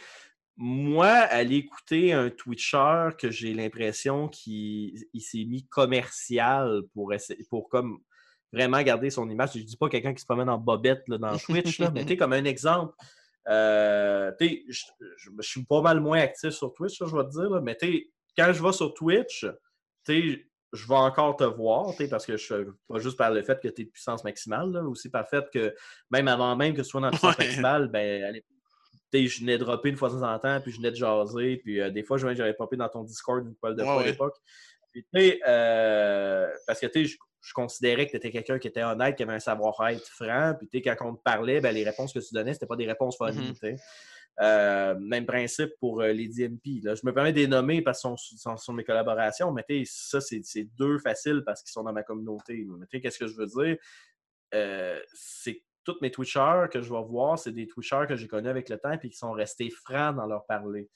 moi, aller écouter un Twitcher que j'ai l'impression qu'il il s'est mis commercial pour, essayer, pour comme vraiment garder son image. Je dis pas quelqu'un qui se promène en bobette là, dans Twitch, là, mais tu comme un exemple, euh, je, je- je suis pas mal moins actif sur Twitch, là, je vais te dire, là, mais quand je vais sur Twitch, je vais encore te voir, parce que je pas juste par le fait que tu es de puissance maximale, aussi par le fait que même avant même que tu sois dans la puissance Ouais. maximale, ben, à sais, je venais dropper une fois de temps en temps, puis je venais de jaser, puis euh, des fois, je j'avais popé dans ton Discord une fois de Ouais, fois à l'époque. Puis, tu sais, euh, parce que, tu sais, je, considérais que tu étais quelqu'un qui était honnête, qui avait un savoir-être franc, puis, tu sais, quand on te parlait, ben, les réponses que tu donnais, c'était pas des réponses tu sais. Euh, même principe pour euh, les DMP. Là. Je me permets de les nommer parce qu'ils sont, sont sur mes collaborations, mais ça, c'est deux faciles parce qu'ils sont dans ma communauté. qu'est-ce que je veux dire? Euh, c'est tous mes Twitchers que je vais voir, c'est des Twitchers que j'ai connus avec le temps et qui sont restés francs dans leur parler.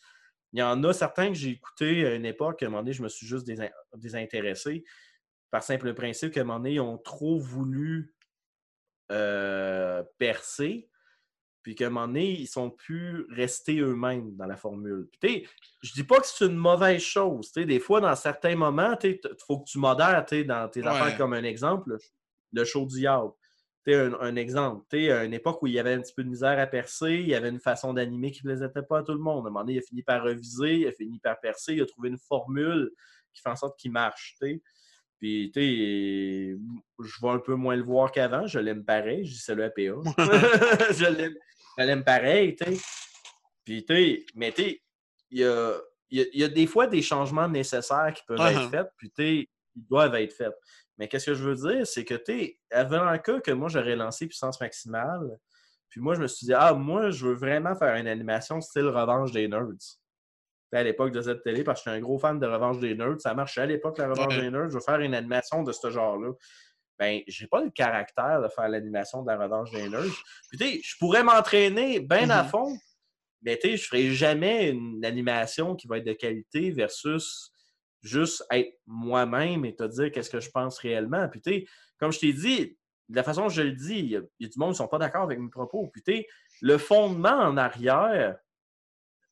Il y en a certains que j'ai écoutés à une époque, à un moment donné, je me suis juste désin- désintéressé par simple principe qu'à un moment donné, ils ont trop voulu euh, percer, puis qu'à un moment donné, ils sont plus restés eux-mêmes dans la formule. Puis, je dis pas que c'est une mauvaise chose. Des fois, dans certains moments, il faut que tu modères dans tes Ouais. affaires comme un exemple, le- le show du diable. Un, un exemple, tu à une époque où il y avait un petit peu de misère à percer, il y avait une façon d'animer qui ne plaisait pas à tout le monde. À un moment donné, il a fini par reviser, il a fini par percer, il a trouvé une formule qui fait en sorte qu'il marche. tu. Puis, tu je vais un peu moins le voir qu'avant. Je l'aime pareil. Je dis c'est le APA. je l'aime pareil, tu sais. Puis, tu mais tu il y a, y a- il y a des fois des changements nécessaires qui peuvent Uh-huh. être faits, puis tu ils doivent être faits. Mais qu'est-ce que je veux dire, c'est que, tu sais, avant un cas que moi, j'aurais lancé puissance maximale, puis moi, je me suis dit, ah, moi, je veux vraiment faire une animation style Revanche des Nerds. C'était à l'époque de cette télé, parce que j'étais un gros fan de Revanche des Nerds. Ça marchait à l'époque, la Revanche Ouais. des Nerds. Je veux faire une animation de ce genre-là. Ben, j'ai pas le caractère de faire l'animation de la Revanche des Nerds. Puis, tu sais, je pourrais m'entraîner bien à Mhm. fond, mais tu sais, je ferai jamais une animation qui va être de qualité versus juste être moi-même et te dire qu'est-ce que je pense réellement. Puis, comme je t'ai dit, de la façon dont je le dis, il y a, du monde qui ne sont pas d'accord avec mes propos. Puis, le fondement en arrière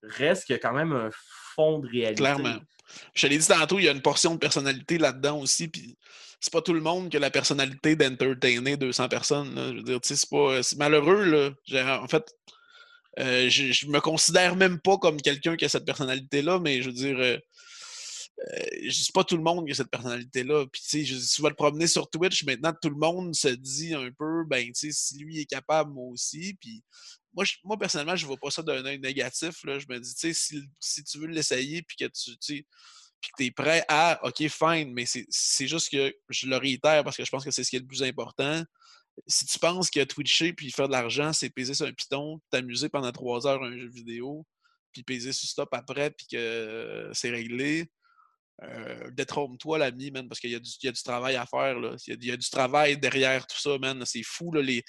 reste quand même un fond de réalité. Clairement. Je te l'ai dit tantôt, il y a une portion de personnalité là-dedans aussi. Puis c'est pas tout le monde qui a la personnalité d'entertainer 200 personnes. Je veux dire, c'est pas. C'est malheureux, là. En fait, euh, je, je me considère même pas comme quelqu'un qui a cette personnalité-là, mais je veux dire. euh, euh, dis pas tout le monde qui a cette personnalité-là. Puis, tu sais, dis, tu vas le promener sur Twitch, maintenant, tout le monde se dit un peu, ben, tu sais, si lui est capable, moi aussi. Puis, moi, moi personnellement, je vois pas ça d'un œil négatif. Là. Je me dis, tu sais, si, si tu veux l'essayer, puis que tu, puis es prêt à, OK, fine, mais c'est- c'est juste que je le réitère parce que je pense que c'est ce qui est le plus important. Si tu penses que Twitcher puis faire de l'argent, c'est peser sur un piton, t'amuser pendant trois heures à un jeu vidéo, puis peser sur stop après, puis que euh, c'est réglé, euh, détrompe-toi, l'ami, man, parce qu'il y, a du- il y a du travail à faire. Là. Il, y a, du travail derrière tout ça, man. C'est fou. Là, les...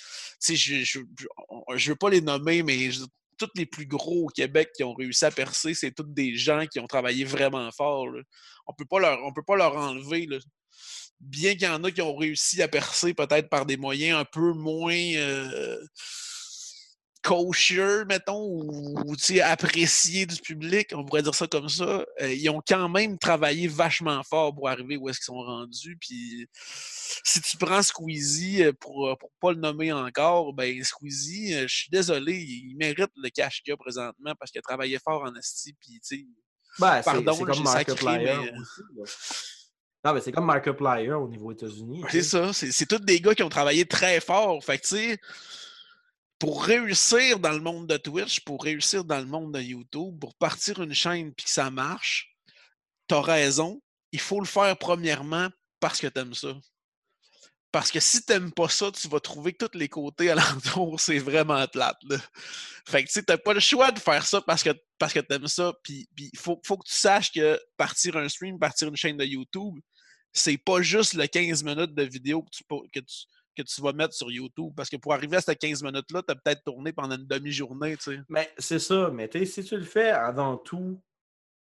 Je, je veux pas les nommer, mais tous les plus gros au Québec qui ont réussi à percer, c'est tous des gens qui ont travaillé vraiment fort. On on peut pas leur enlever. Bien qu'il y en a qui ont réussi à percer peut-être par des moyens un peu moins euh, kosher, mettons, ou appréciés du public, on pourrait dire ça comme ça. euh, ils ont quand même travaillé vachement fort pour arriver où est-ce qu'ils sont rendus. Puis si tu prends Squeezie, euh, pour, euh, pour pas le nommer encore, ben Squeezie, je suis désolé, il mérite le cash qu'il a présentement parce qu'il a travaillé fort en esti. Puis tu sais, Ben, Pardon, c'est comme Markiplier mais. Non, mais c'est comme Markiplier au niveau États-Unis. C'est ça. C'est c'est tous des gars qui ont travaillé très fort. Fait que, tu sais, pour réussir dans le monde de Twitch, pour réussir dans le monde de YouTube, pour partir une chaîne puis que ça marche, t'as raison. Il faut le faire premièrement parce que t'aimes ça. Parce que si t'aimes pas ça, tu vas trouver que tous les côtés alentour, c'est vraiment plate. Fait que tu t'as pas le choix de faire ça parce que, parce que t'aimes ça. Puis il faut, faut que tu saches que partir un stream, partir une chaîne de YouTube, c'est pas juste le 15 minutes de vidéo que tu, que tu, que tu vas mettre sur YouTube. Parce que pour arriver à ces 15 minutes-là, t'as peut-être tourné pendant une demi-journée, tu sais. Mais c'est ça. Mais tu sais, si tu le fais avant tout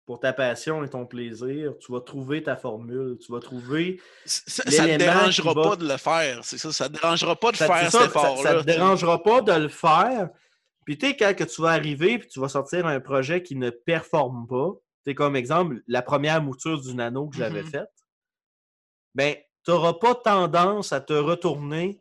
pour ta passion et ton plaisir, tu vas trouver ta formule. Tu vas trouver. Ça, L'élément dérangera va- pas de le faire, c'est ça. Ça te dérangera pas de Ça, faire cet ça- effort-là. ça te tu sais. dérangera pas de le faire. Puis tu sais, quand que tu vas arriver puis tu vas sortir un projet qui ne performe pas, tu sais, comme exemple, la première mouture du nano que j'avais Mhm. faite, ben, tu n'auras pas tendance à te retourner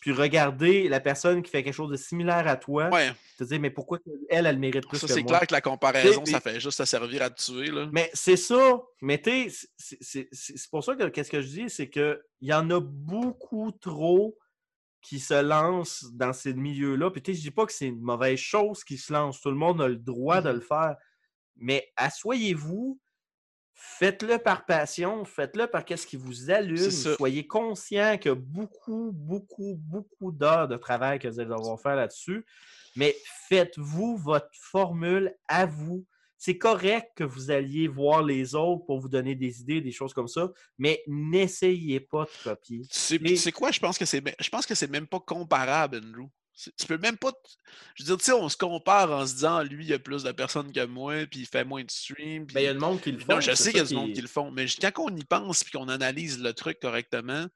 puis regarder la personne qui fait quelque chose de similaire à toi, Ouais, te dire, mais pourquoi elle, elle mérite plus ça que c'est moi? clair que la comparaison, ça fait juste à servir à te tuer. Là. Mais c'est ça. Mais tu sais, c'est- c'est c'est- c'est pour ça que qu'est-ce que je dis, c'est qu'il y en a beaucoup trop qui se lancent dans ces milieux-là. Puis tu sais, je dis pas que c'est une mauvaise chose qui se lance. Tout le monde a le droit de Mhm. le faire. Mais asseyez-vous, faites-le par passion, faites-le par qu'est-ce qui vous allume. Soyez conscient qu'il y a beaucoup, beaucoup, beaucoup d'heures de travail que vous allez devoir faire là-dessus. Mais faites-vous votre formule à vous. C'est correct que vous alliez voir les autres pour vous donner des idées, des choses comme ça, mais n'essayez pas de copier. Et- sais quoi, je pense que c'est je pense que c'est même pas comparable, Andrew. Tu peux même pas. t- Je veux dire, tu sais, on se compare en se disant lui, il y a plus de personnes que moi, puis il fait moins de streams. Ben, il y a du monde qui le font. Non, je sais qu'il y a du monde qui le font, mais quand on y pense puis qu'on analyse le truc correctement,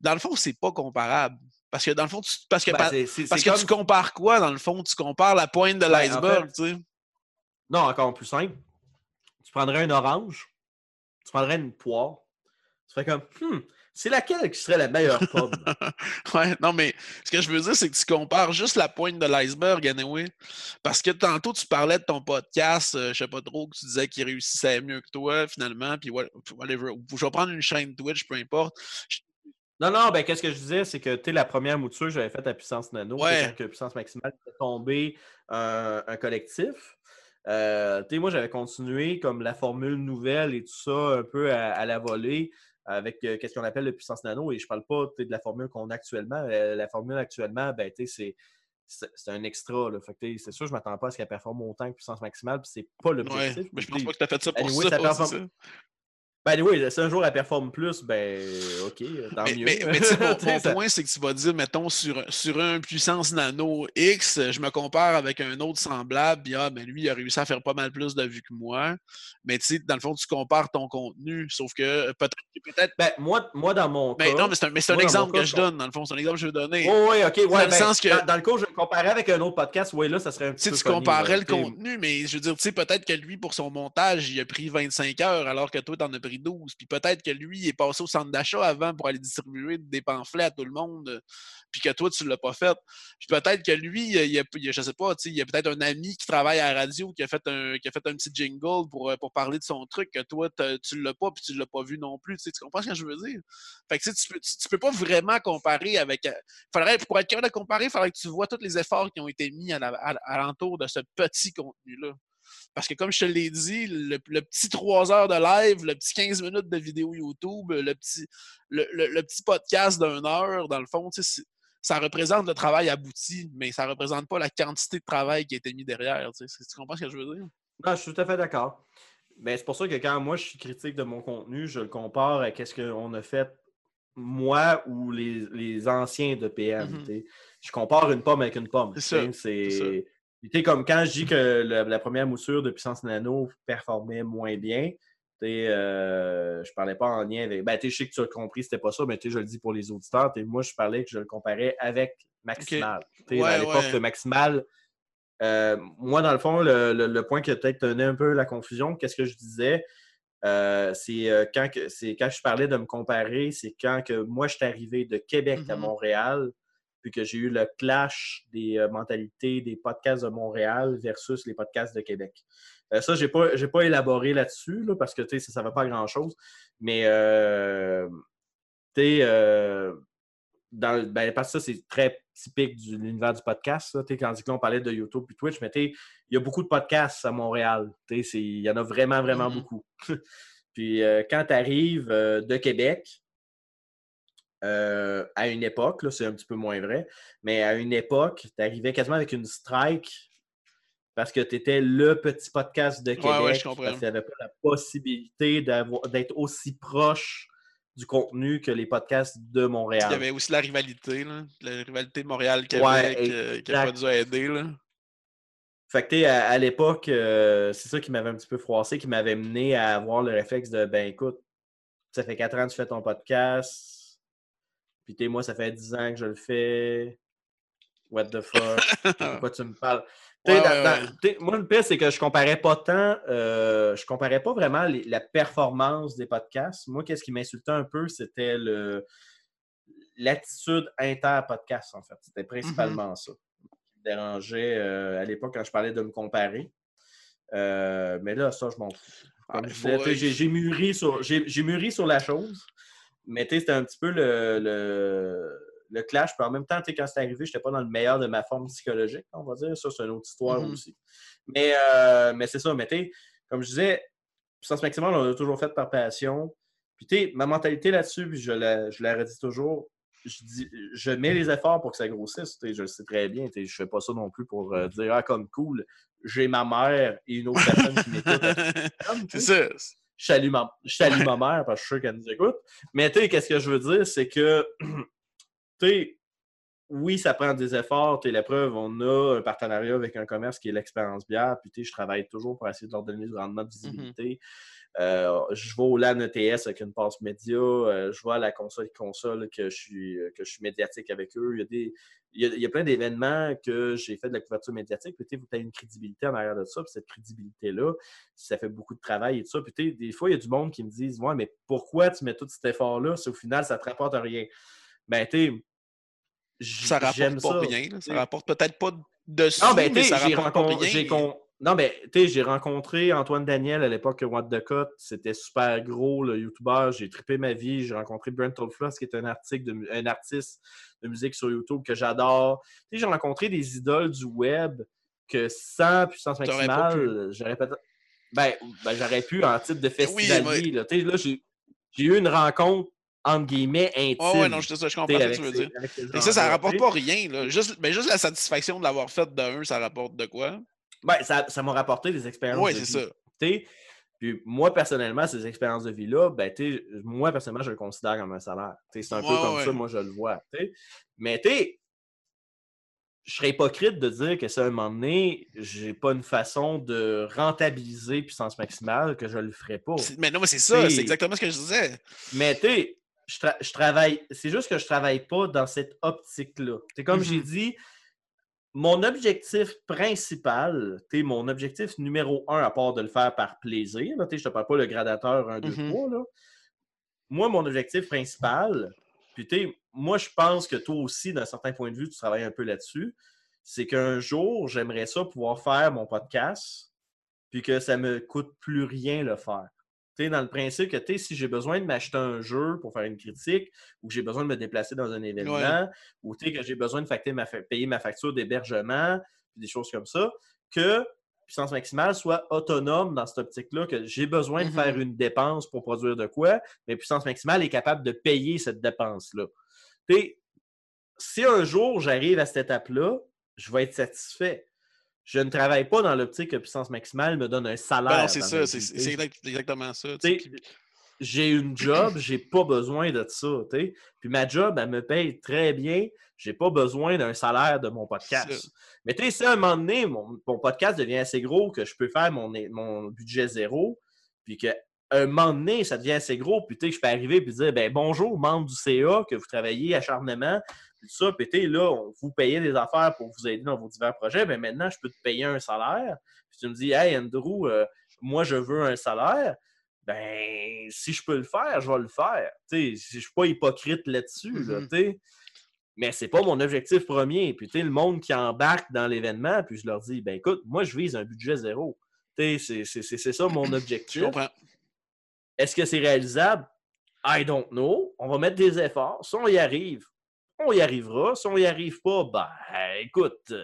dans le fond, c'est pas comparable. Parce que dans le fond, tu, parce que, Ben, parce que tu compares quoi, dans le fond? Tu compares la pointe de Ben, en l'iceberg, fait- tu sais? Non, encore plus simple. Tu prendrais une orange, tu prendrais une poire, tu fais comme, hmm, c'est laquelle qui serait la meilleure pomme? Ouais, non, mais ce que je veux dire, c'est que tu compares juste la pointe de l'iceberg, anyway. Parce que tantôt, tu parlais de ton podcast, euh, je sais pas trop, que tu disais qu'il réussissait mieux que toi, finalement, puis what- whatever. Ou Je vais prendre une chaîne Twitch, peu importe. non, non, ben qu'est-ce que je disais, c'est que, tu sais, la première mouture que j'avais faite à puissance nano, Ouais. que puissance maximale était tombé un, un collectif. Euh, tu sais, moi, j'avais continué comme la formule nouvelle et tout ça, un peu à, à la volée, avec euh, qu'est-ce qu'on appelle le puissance nano, et je parle pas de la formule qu'on a actuellement. Euh, la formule actuellement, ben, c'est c'est un extra. Là. Fait que, c'est sûr, je ne m'attends pas à ce qu'elle performe autant que puissance maximale, puis c'est pas Ouais, l'objectif. mais je pense pas que tu as fait ça pour anyway, ça. ça performe- ça. Ben oui, si un jour elle performe plus, ben ok, tant Mais, mieux. mais, mon, ça- point, c'est que tu vas dire, mettons, sur, sur un puissance nano X, je me compare avec un autre semblable, puis ah, ben lui, il a réussi à faire pas mal plus de vues que moi. Mais tu sais, dans le fond, tu compares ton contenu, sauf que peut-être. peut-être Ben, moi, moi, dans mon cas. non, mais c'est un, exemple que je je- donne, dans le fond. C'est un exemple que je veux donner. Oui, oui, ok. Ouais, Dans le ben, sens que- dans, dans le cas où je le comparais avec un autre podcast, oui, là, ça serait un petit peu. tu funny, comparais là. le contenu, mais je veux dire, tu sais, peut-être que lui, pour son montage, il a pris 25 heures alors que toi, t'en as pris 12. Puis peut-être que lui, est passé au centre d'achat avant pour aller distribuer des pamphlets à tout le monde, euh, puis que toi, tu l'as pas fait. Puis peut-être que lui, il a, il a- je sais pas, il y a peut-être un ami qui travaille à la radio qui a fait un, qui a fait petit jingle pour, euh, pour parler de son truc que toi, tu l'as pas, puis tu l'as pas vu non plus. Tu, comprends ce que je veux dire? Fait que tu peux, peux pas vraiment comparer avec. euh, Faudrait, pour être capable de comparer, il faudrait que tu vois tous les efforts qui ont été mis à alentour de ce petit contenu-là. Parce que comme je te l'ai dit, le, le petit 3 heures de live, le petit 15 minutes de vidéo YouTube, le petit, le, le- le petit podcast d'une heure, dans le fond, ça représente le travail abouti, mais ça ne représente pas la quantité de travail qui a été mis derrière. Tu, comprends ce que je veux dire? Non, je suis tout à fait d'accord. Mais c'est pour ça que quand moi je suis critique de mon contenu, je le compare à ce qu'on a fait moi ou les, les anciens de PM. Mhm. sais. Je compare une pomme avec une pomme. C'est sais, comme quand je dis que la première moussure de puissance nano performait moins bien. tu sais, Euh, je parlais pas en lien avec. Ben, tu sais, je sais que tu as compris, c'était pas ça, mais tu sais, je le dis pour les auditeurs. Moi, je parlais que je le comparais avec Maximal. Tu sais, Ouais, à l'époque ouais. de Maximal, euh, moi, dans le fond, le, le- le point qui a peut-être donné un peu la confusion, qu'est-ce que je disais? euh, c'est euh, quand, que- quand je parlais de me comparer, c'est quand que moi, je suis arrivé de Québec à Mhm. Montréal, puis que j'ai eu le clash des euh, mentalités des podcasts de Montréal versus les podcasts de Québec. Euh, ça, je n'ai pas, j'ai pas élaboré là-dessus, là, parce que tu sais, ça ne va pas à grand-chose. Mais euh, tu sais, euh, dans, ben, parce que ça, c'est très typique de l'univers du podcast. Là, quand là, on parlait de YouTube et Twitch, mais tu sais, il y a beaucoup de podcasts à Montréal. Il y en a vraiment, vraiment Mhm. beaucoup. Puis quand tu arrives de Québec, euh, à une époque, là, c'est un petit peu moins vrai, mais à une époque, tu arrivais quasiment avec une strike parce que tu étais le petit podcast de Québec. ouais, je comprends. Parce qu'il n'y avait pas la possibilité d'être aussi proche du contenu que les podcasts de Montréal. Il y avait aussi la rivalité, là, la rivalité de Montréal-Québec Ouais, euh, qui n'a pas dû aider. Là. Fait que, à, à l'époque, euh, c'est ça qui m'avait un petit peu froissé, qui m'avait mené à avoir le réflexe de ben écoute, ça fait quatre ans que tu fais ton podcast. Puis, moi, ça fait 10 ans que je le fais. What the fuck? Pourquoi tu me parles? Ouais, dans- dans- moi, le pire, c'est que je comparais pas tant, euh, je comparais pas vraiment les- la performance des podcasts. Moi, qu'est-ce qui m'insultait un peu, c'était le l'attitude inter-podcast, en fait. C'était principalement ça qui me dérangeait euh, à l'époque quand je parlais de me comparer. Euh, mais là, ça, je m'en fous. Ah, mûri, sur- j'ai mûri sur la chose, mais tu sais, c'était un petit peu le, le, le clash. Puis en même temps, tu sais, quand c'est arrivé, je n'étais pas dans le meilleur de ma forme psychologique, on va dire. Ça, c'est une autre histoire Mhm. aussi. Mais, euh, mais c'est ça, mais tu sais, comme je disais, puissance maximale, on l'a toujours fait par passion. Puis tu sais, ma mentalité là-dessus, puis je la, je la redis toujours, je, dis, je mets les efforts pour que ça grossisse. Je le sais très bien. Je fais pas ça non plus pour euh, dire Ah, comme cool, j'ai ma mère et une autre personne qui m'écoute. C'est ça. Je salue ma, je salue ma mère parce que je suis sûr qu'elle nous écoute. Mais tu sais, qu'est-ce que je veux dire, c'est que, tu sais, oui, ça prend des efforts. Tu sais, la preuve, on a un partenariat avec un commerce qui est l'expérience bière. Puis, tu sais, je travaille toujours pour essayer de leur donner du rendement de visibilité. Euh, je vais au LAN ETS avec une passe média. Euh, je vais à la console console que je suis, que je suis médiatique avec eux. Il y a, des, il y a, il y a plein d'événements que j'ai fait de la couverture médiatique. Puis, vous avez une crédibilité en arrière de ça. Puis, cette crédibilité-là, ça fait beaucoup de travail et tout ça. Puis, des fois, il y a du monde qui me disent Ouais, mais pourquoi tu mets tout cet effort-là si au final, ça ne te rapporte rien? Ben, tu Ça rapporte pas ça. rien. Ça rapporte peut-être pas dessus, Non, ben, mais ça rapporte pas rien. con- Non, mais tu sais, j'ai rencontré Antoine Daniel à l'époque que What the Cut. C'était super gros, le YouTuber. J'ai trippé ma vie. J'ai rencontré Brent Floss, qui est un, article de un artiste de musique sur YouTube que j'adore. Tu sais, j'ai rencontré des idoles du web que sans puissance maximale, j'aurais peut-être. Ben, ben, j'aurais pu en titre de Oui, festivalier. là. Tu sais, là, j'ai eu une rencontre, entre guillemets, intime. Oh, ouais, non, je, je comprends ce que tu veux dire. que ça, ça rapporte pas rien. Là. Juste, ben, juste la satisfaction de l'avoir fait de un, ça rapporte de quoi? Ben, ça ça m'a rapporté des expériences. Oui, de c'est vie. ça. Puis moi, personnellement, ces expériences de vie-là, ben, moi, personnellement, je le considère comme un salaire. C'est un peu comme ouais. ça, moi, je le vois. Mais tu sais, je serais hypocrite de dire que c'est un moment donné, j'ai pas une façon de rentabiliser puissance maximale que je le ferais pas. Mais non, mais c'est ça, C'est- exactement ce que je disais. Mais tu sais, je, tra- je travaille. C'est juste que je travaille pas dans cette optique-là. Comme j'ai Mhm. dit, mon objectif principal, sais, mon objectif numéro un, à part de le faire par plaisir, là, je te parle pas le gradateur 1, 2, Mhm. 3, là. Moi, mon objectif principal, puis tu sais, moi, je pense que toi aussi, d'un certain point de vue, tu travailles un peu là-dessus, c'est qu'un jour, j'aimerais ça pouvoir faire mon podcast, puis que ça me coûte plus rien le faire. Dans le principe que si j'ai besoin de m'acheter un jeu pour faire une critique, ou que j'ai besoin de me déplacer dans un événement, ou que j'ai besoin de facter ma payer ma facture d'hébergement, des choses comme ça, que puissance maximale soit autonome dans cette optique-là, que j'ai besoin de faire une dépense pour produire de quoi, mais puissance maximale est capable de payer cette dépense-là. Si un jour j'arrive à cette étape-là, je vais être satisfait. Je ne travaille pas dans l'optique que puissance maximale me donne un salaire. Ben non, c'est ça, c'est exactement ça. j'ai une job, j'ai pas besoin de ça. Puis ma job, elle me paye très bien. J'ai pas besoin d'un salaire de mon podcast. Mais tu sais, si à un moment donné, mon, mon podcast devient assez gros que je peux faire mon, mon budget zéro, puis qu'à un moment donné, ça devient assez gros, puis tu sais, je peux arriver et dire ben, bonjour, membre du CA, que vous travaillez acharnement, puis tout ça, puis tu sais, là, on vous payez des affaires pour vous aider dans vos divers projets, ben maintenant, je peux te payer un salaire. Puis tu me dis, hey, Andrew, euh, moi, je veux un salaire ben, si je peux le faire, je vais le faire. Tu sais, je suis pas hypocrite là-dessus, là, tu sais. Mais c'est pas mon objectif premier. Puis, le monde qui embarque dans l'événement, puis je leur dis, ben écoute, moi, je vise un budget zéro. Tu sais, c'est- ça mon Je objectif. comprends. Est-ce que c'est réalisable? I don't know. On va mettre des efforts. Si on y arrive, on y arrivera. Si on y arrive pas, ben écoute, euh,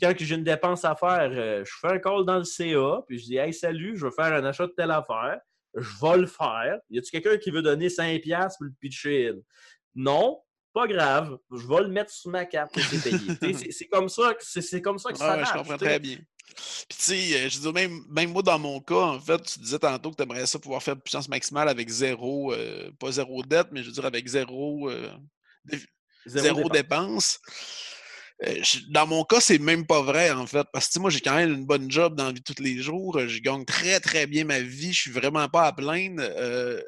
quand j'ai une dépense à faire, euh, je fais un call dans le CA, puis je dis Hey, salut, je veux faire un achat de telle affaire. Je vais le faire. Y a-tu quelqu'un qui veut donner 5$ pour le pitcher? Non, pas grave. Je vais le mettre sur ma carte c'est comme ça que c'est comme ça que ça marche. je comprends très bien. Puis, tu sais, euh, je dire, même, même moi, dans mon cas, en fait, tu disais tantôt que tu aimerais ça pouvoir faire puissance maximale avec zéro, euh, pas zéro dette, mais je veux dire avec zéro, euh, dé- zéro, dépense. Euh, dans mon cas, c'est même pas vrai, en fait. Parce que moi, j'ai quand même une bonne job dans la vie de tous les jours. euh, Je gagne très, très bien ma vie. Je suis vraiment pas à plaindre. Euh,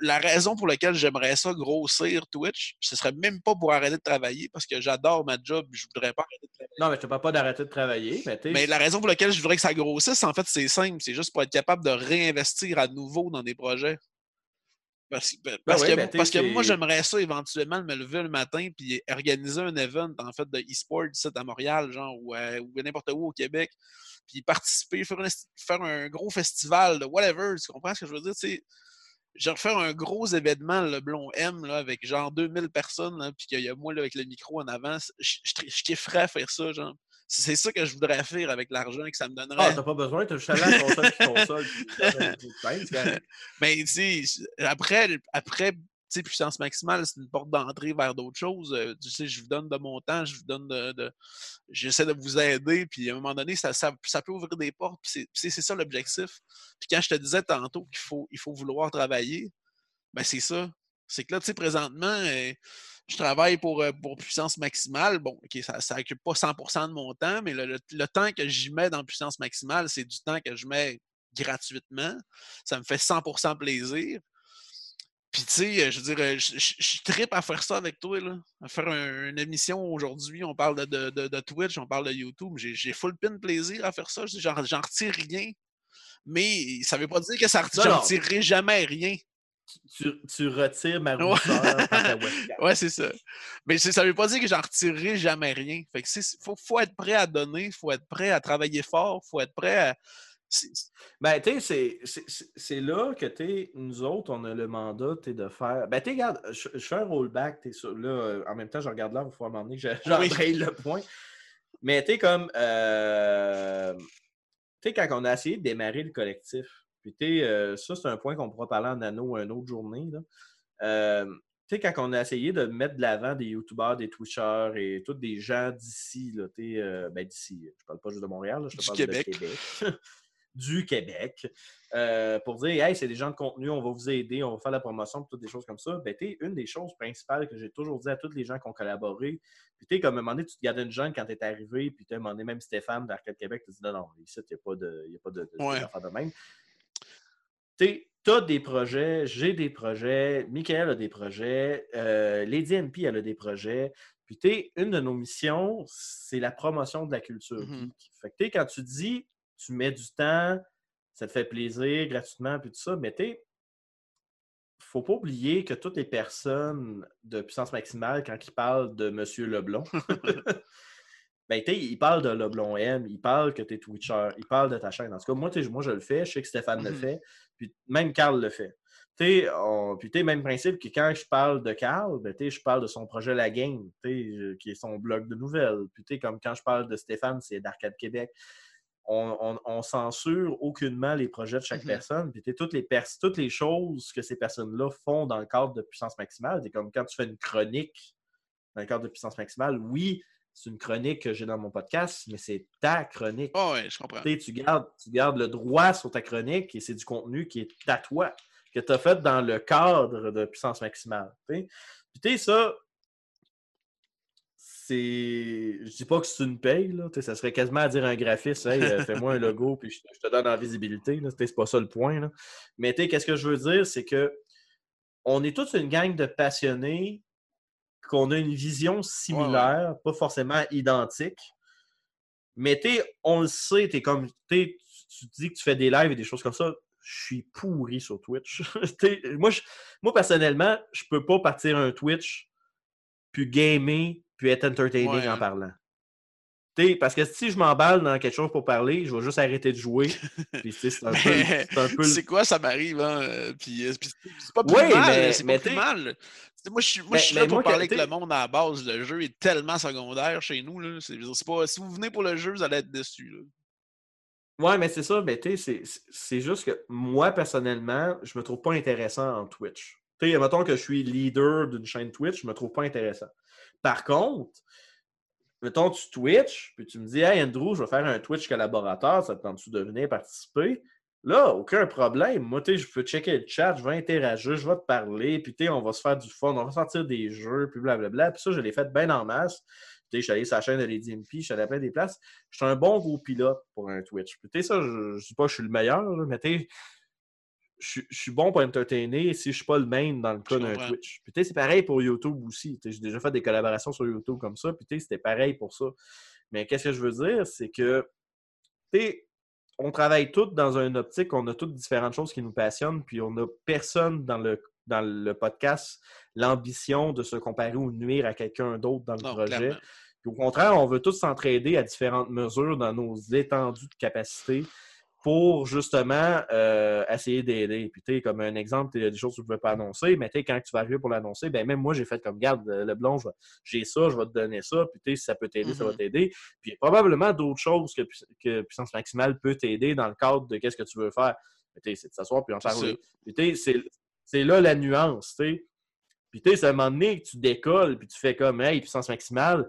la raison pour laquelle j'aimerais ça grossir Twitch, ce serait même pas pour arrêter de travailler parce que j'adore ma job. Je voudrais pas arrêter de travailler. Non, mais je te parle pas d'arrêter de travailler, mais Mais la raison pour laquelle je voudrais que ça grossisse, en fait, c'est simple. C'est juste pour être capable de réinvestir à nouveau dans des projets. Parce, que- parce ouais, que, ben, t'sais, parce que moi, j'aimerais ça éventuellement me lever le matin puis organiser un event en fait de e-sport ici à Montréal, genre, ou, à- ou n'importe où au Québec, puis participer, faire faire un gros festival de whatever. Tu comprends ce que je veux dire? Sais, genre faire un gros événement, le Blond M, là, avec genre 2000 personnes, puis qu'il y a moi là, avec le micro en je, je kifferais faire ça, genre. C'est ça que je voudrais faire avec l'argent que ça me Ah, donnerait. t'as pas besoin, t'as juste allé à console qui console. puis. Mais tu sais, après, après puissance maximale, c'est une porte d'entrée vers d'autres choses. Euh, Tu sais, je vous donne de mon temps, je vous donne de. de- J'essaie de vous aider, puis à un moment donné, ça, ça, ça peut ouvrir des portes, puis c'est ça l'objectif. Puis quand je te disais tantôt qu'il faut, il faut vouloir travailler, ben c'est ça. C'est que là, tu sais, présentement, euh, je travaille pour, euh, pour puissance maximale. Bon, OK, ça ne occupe pas 100% de mon temps, mais le, le- le temps que j'y mets dans puissance maximale, c'est du temps que je mets gratuitement. Ça me fait 100% plaisir. Puis, tu sais, je veux dire, euh, je, je- je trippe à faire ça avec toi, là. À faire un- une émission aujourd'hui, on parle de, de- de- de Twitch, on parle de YouTube. J'ai j'ai full pin plaisir à faire ça. J'en j'en retire rien. Mais ça veut pas dire que ça j'en retirerai jamais rien. Tu, tu retires ma rousseur par ta webcam. Ouais, c'est ça. Mais c'est- ça veut pas dire que j'en retirerai jamais rien. Fait que c'est faut, faut être prêt à donner, faut être prêt à travailler fort, faut être prêt à. c'est- Ben, tu sais, c'est- c'est- c'est- c'est là que, tu sais, nous autres, on a le mandat, de faire. Ben, tu sais, regarde, je, je fais un rollback, tu sais, là, euh, en même temps, je regarde là, il faut m'emmener que je- j'embraye le point. Mais, tu sais, comme. euh, tu sais, quand on a essayé de démarrer le collectif, puis, tu sais, euh, ça, c'est un point qu'on pourra parler en anneau une autre journée, là. Euh, tu sais, quand on a essayé de mettre de l'avant des YouTubers, des Twitchers et tous des gens d'ici, là, tu sais, euh, ben d'ici, je parle pas juste de Montréal, là, je te Du parle Québec. de Québec. du Québec euh, pour dire Hey, c'est des gens de contenu, on va vous aider, on va faire la promotion, toutes des choses comme ça. Ben, t'es une des choses principales que j'ai toujours dit à tous les gens qui ont collaboré. Puis, tu comme à un moment donné, tu te gardais une jeune quand tu es arrivé, puis tu as demandé même Stéphane d'Arcade Québec, tu te dis Non, non, ici, il n'y a pas de, y a pas de, de, Ouais. d'affaires de même. Tu as des projets, j'ai des projets, Michael a des projets, euh, Lady NP, elle a des projets. Puis, tu sais, une de nos missions, c'est la promotion de la culture Mhm. geek. Fait que, tu quand tu dis, tu mets du temps, ça te fait plaisir gratuitement, puis tout ça, mais tu sais, faut pas oublier que toutes les personnes de puissance maximale, quand ils parlent de Monsieur Leblon, ben, tu ils parlent de Leblon M, ils parlent que tu es Twitcher, ils parlent de ta chaîne. En tout cas, moi, moi je le fais, je sais que Stéphane le Mhm. fait, puis même Carl le fait. On- puis même principe que quand je parle de Carl, ben, je parle de son projet La Game, qui est son blog de nouvelles. Puis comme quand je parle de Stéphane, c'est d'Arcade Québec. On, on, on censure aucunement les projets de chaque Mhm. personne. Puis toutes les, pers- toutes les choses que ces personnes-là font dans le cadre de puissance maximale, c'est comme quand tu fais une chronique dans le cadre de puissance maximale, oui, c'est une chronique que j'ai dans mon podcast, mais c'est ta chronique. Ah ouais, je comprends. Tu sais, Tu gardes, tu gardes le droit sur ta chronique et c'est du contenu qui est à toi, que tu as fait dans le cadre de puissance maximale. tu sais. Puis tu sais, ça, c'est. Je dis pas que c'est une paye, là. Ça serait quasiment à dire à un graphiste, hey, euh, fais-moi un logo, puis je, je te donne en visibilité. C'est pas ça le point. Là. Mais tu sais, qu'est-ce que je veux dire, c'est que on est tous une gang de passionnés, qu'on a une vision similaire, pas forcément identique. Mais tu sais, on le sait, t'es comme. t'es- Tu tu dis que tu fais des lives et des choses comme ça. Je suis pourri sur Twitch. Moi, je- moi, personnellement, je peux pas partir un Twitch, puis gamer, puis être entertaining Ouais, en parlant. T'sais, parce que si je m'emballe dans quelque chose pour parler, je vais juste arrêter de jouer. Puis c'est un, peu- Mais c'est un peu. c'est quoi, ça m'arrive, hein? Puis, euh, c'est pas plus Ouais, mal. mais- c'est pas plus mal. Moi, je suis, moi, Mais- je suis mais là pour moi, que- parler avec t'sais- le monde à la base. Le jeu est tellement secondaire chez nous. Là. C'est, c'est pas, si vous venez pour le jeu, vous allez être déçus. là. Ouais, mais c'est ça, mais tu sais, c'est- c'est- c'est juste que moi, personnellement, je me trouve pas intéressant en Twitch. Tu sais, mettons que je suis leader d'une chaîne Twitch, je me trouve pas intéressant. Par contre, mettons, tu Twitch, puis tu me dis, Hey Andrew, je vais faire un Twitch collaborateur, ça te tente-tu de venir participer? Là, aucun problème. Moi, tu sais, je peux checker le chat, je vais interagir, je vais te parler, puis tu sais, on va se faire du fun, on va sortir des jeux, puis blablabla. Puis ça, je l'ai fait bien en masse. Tu sais, je suis allé sur la chaîne de Lady MP, je suis allé à plein des places. Je suis un bon gros pilote pour un Twitch. Puis, tu sais, ça, je ne dis pas que je suis le meilleur, là, mais tu sais, je, suis- je suis bon pour entertainer si je suis pas le main dans le cas Je d'un. Twitch. Puis, tu sais, c'est pareil pour YouTube aussi. Tu sais, J'ai déjà fait des collaborations sur YouTube comme ça, puis tu sais, c'était pareil pour ça. Mais qu'est-ce que je veux dire, c'est que, tu sais, on travaille tous dans une optique, on a toutes différentes choses qui nous passionnent, puis on n'a personne dans le, dans le podcast l'ambition de se comparer ou nuire à quelqu'un d'autre dans le Non, projet. clairement. Au contraire, on veut tous s'entraider à différentes mesures dans nos étendues de capacité pour justement euh, essayer d'aider. Puis tu sais, comme un exemple, il y a des choses que tu ne pouvais pas annoncer, mais tu quand tu vas arriver pour l'annoncer, ben même moi, j'ai fait comme garde, le blond, j'ai ça, je vais te donner ça, puis tu si ça peut t'aider, ça va Mhm. t'aider. Puis il y a probablement d'autres choses que, Pui- que Puissance Maximale peut t'aider dans le cadre de qu'est-ce que tu veux faire. Mais tu sais, c'est de s'asseoir puis en parler. Puis tu sais, c'est- là la nuance, tu sais. Puis tu sais, c'est à un moment donné que tu décolles, puis tu fais comme, hey, puissance maximale,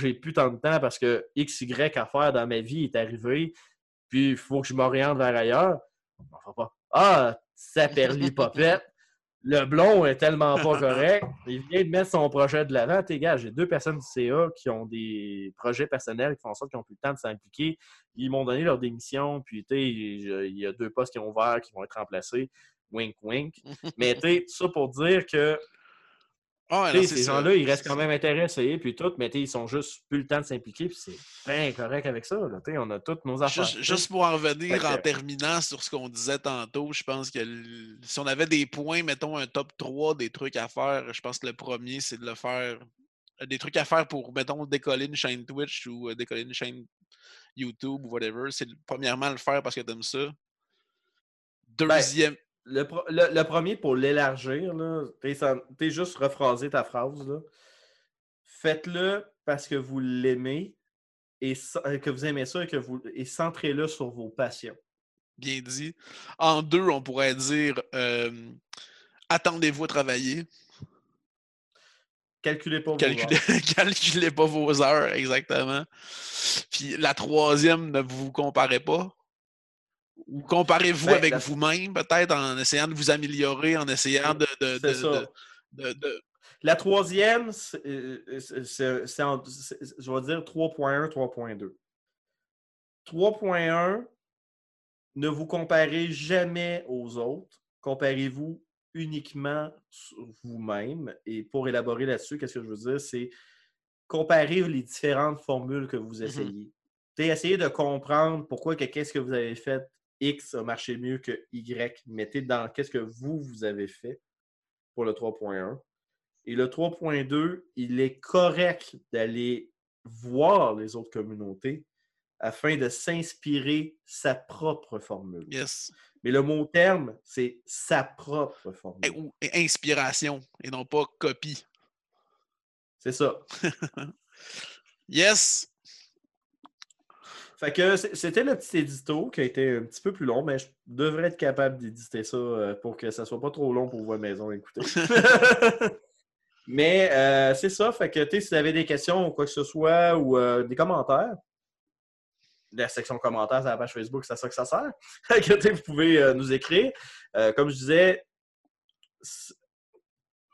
j'ai plus tant de temps parce que X, Y à faire dans ma vie est arrivé, puis il faut que je m'oriente vers ailleurs. Pas. Ah, ça perlit popette. Le blond est tellement pas correct. Il vient de mettre son projet de l'avant. T'es gars, j'ai deux personnes du CA qui ont des projets personnels qui font en sorte qu'ils n'ont plus le temps de s'impliquer. Ils m'ont donné leur démission, puis il y a deux postes qui ont ouvert qui vont être remplacés. Wink, wink. Mais tu ça pour dire que Ah non, sais, c'est ces gens-là, ils restent quand même intéressés, puis tout, mais ils sont juste plus le temps de s'impliquer, puis c'est bien correct avec ça. Là, on a toutes nos affaires. Juste, pour en revenir en terminant sur ce qu'on disait tantôt, je pense que si on avait des points, mettons un top 3 des trucs à faire, je pense que le premier, c'est de le faire. euh, Des trucs à faire pour, mettons, décoller une chaîne Twitch ou euh, décoller une chaîne YouTube ou whatever. C'est premièrement le faire parce que t'aimes ça. Ben, Deuxième. Le, pro- le- le premier, pour l'élargir, sais, juste rephraser ta phrase. Faites-le parce que vous l'aimez et euh, que vous aimez ça et que vous et centrez-le sur vos passions. bien dit. En deux, on pourrait dire euh, attendez-vous à travailler. Calculez pas vos Calculez, heures. calculez pas vos heures, exactement. Puis la troisième, ne vous comparez pas. Ou comparez-vous Ben, avec la- vous-même, peut-être, en essayant de vous améliorer, en essayant de. de, C'est de- ça. de- de- de- La troisième, c'est, euh, c'est- je vais dire 3.1, 3.2. 3.1, ne vous comparez jamais aux autres. Comparez-vous uniquement sur vous-même. Et pour élaborer là-dessus, qu'est-ce que je veux dire? C'est comparer les différentes formules que vous essayez. Tu sais, Essayez de comprendre pourquoi que qu'est-ce que vous avez fait X a marché mieux que Y. Mettez dans qu'est-ce que vous, vous avez fait pour le 3.1. Et le 3.2, il est correct d'aller voir les autres communautés afin de s'inspirer sa propre formule. Yes. Mais le mot terme, c'est sa propre formule. ou et inspiration et non pas copie. C'est ça. Yes! Fait que c'était le petit édito qui a été un petit peu plus long, mais je devrais être capable d'éditer ça euh, pour que ça soit pas trop long pour votre maison à écouter. mais euh, c'est ça. Fait que tu sais, si vous avez des questions ou quoi que ce soit ou euh, des commentaires, la section commentaires sur la page Facebook, c'est à ça que ça sert. Fait que, vous pouvez euh, nous écrire. Euh, comme je disais,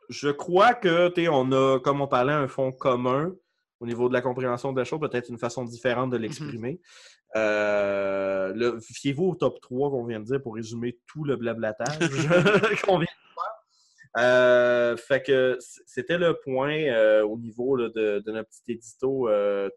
je crois que tu sais, on a, comme on parlait, un fond commun au niveau de la compréhension de la chose, peut-être une façon différente de l'exprimer. Euh, le- Fiez-vous au top 3 qu'on vient de dire pour résumer tout le blablatage qu'on vient de faire. Euh, fait que c'était le point euh, au niveau là, de, de notre petit édito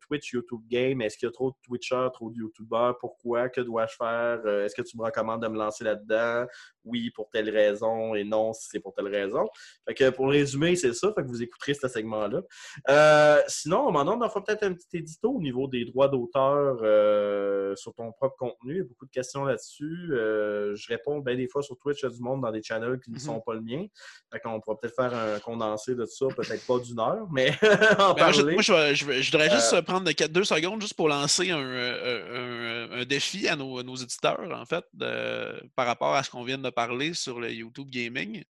Twitch, YouTube Game. Est-ce qu'il y a trop de Twitchers, trop de YouTubers? Pourquoi? Que dois-je faire? Est-ce que tu me recommandes de me lancer là-dedans? Oui, pour telle raison et non si c'est pour telle raison. Fait que pour résumer, c'est ça. Fait que vous écouterez ce segment-là. Euh, sinon, maintenant, on fera peut-être un petit édito au niveau des droits d'auteur euh, sur ton propre contenu. Il y a beaucoup de questions là-dessus. Euh, je réponds bien des fois sur Twitch à du monde dans des channels qui ne Mhm. sont pas le mien. Fait qu'on pourra peut-être faire un condensé de ça, peut-être pas d'une heure, mais en Ben, moi, je, parler. moi, je je voudrais juste Euh, prendre 4, deux secondes juste pour lancer un, un- un défi à nos, nos éditeurs, en fait, de- par rapport à ce qu'on vient de parler sur le YouTube Gaming.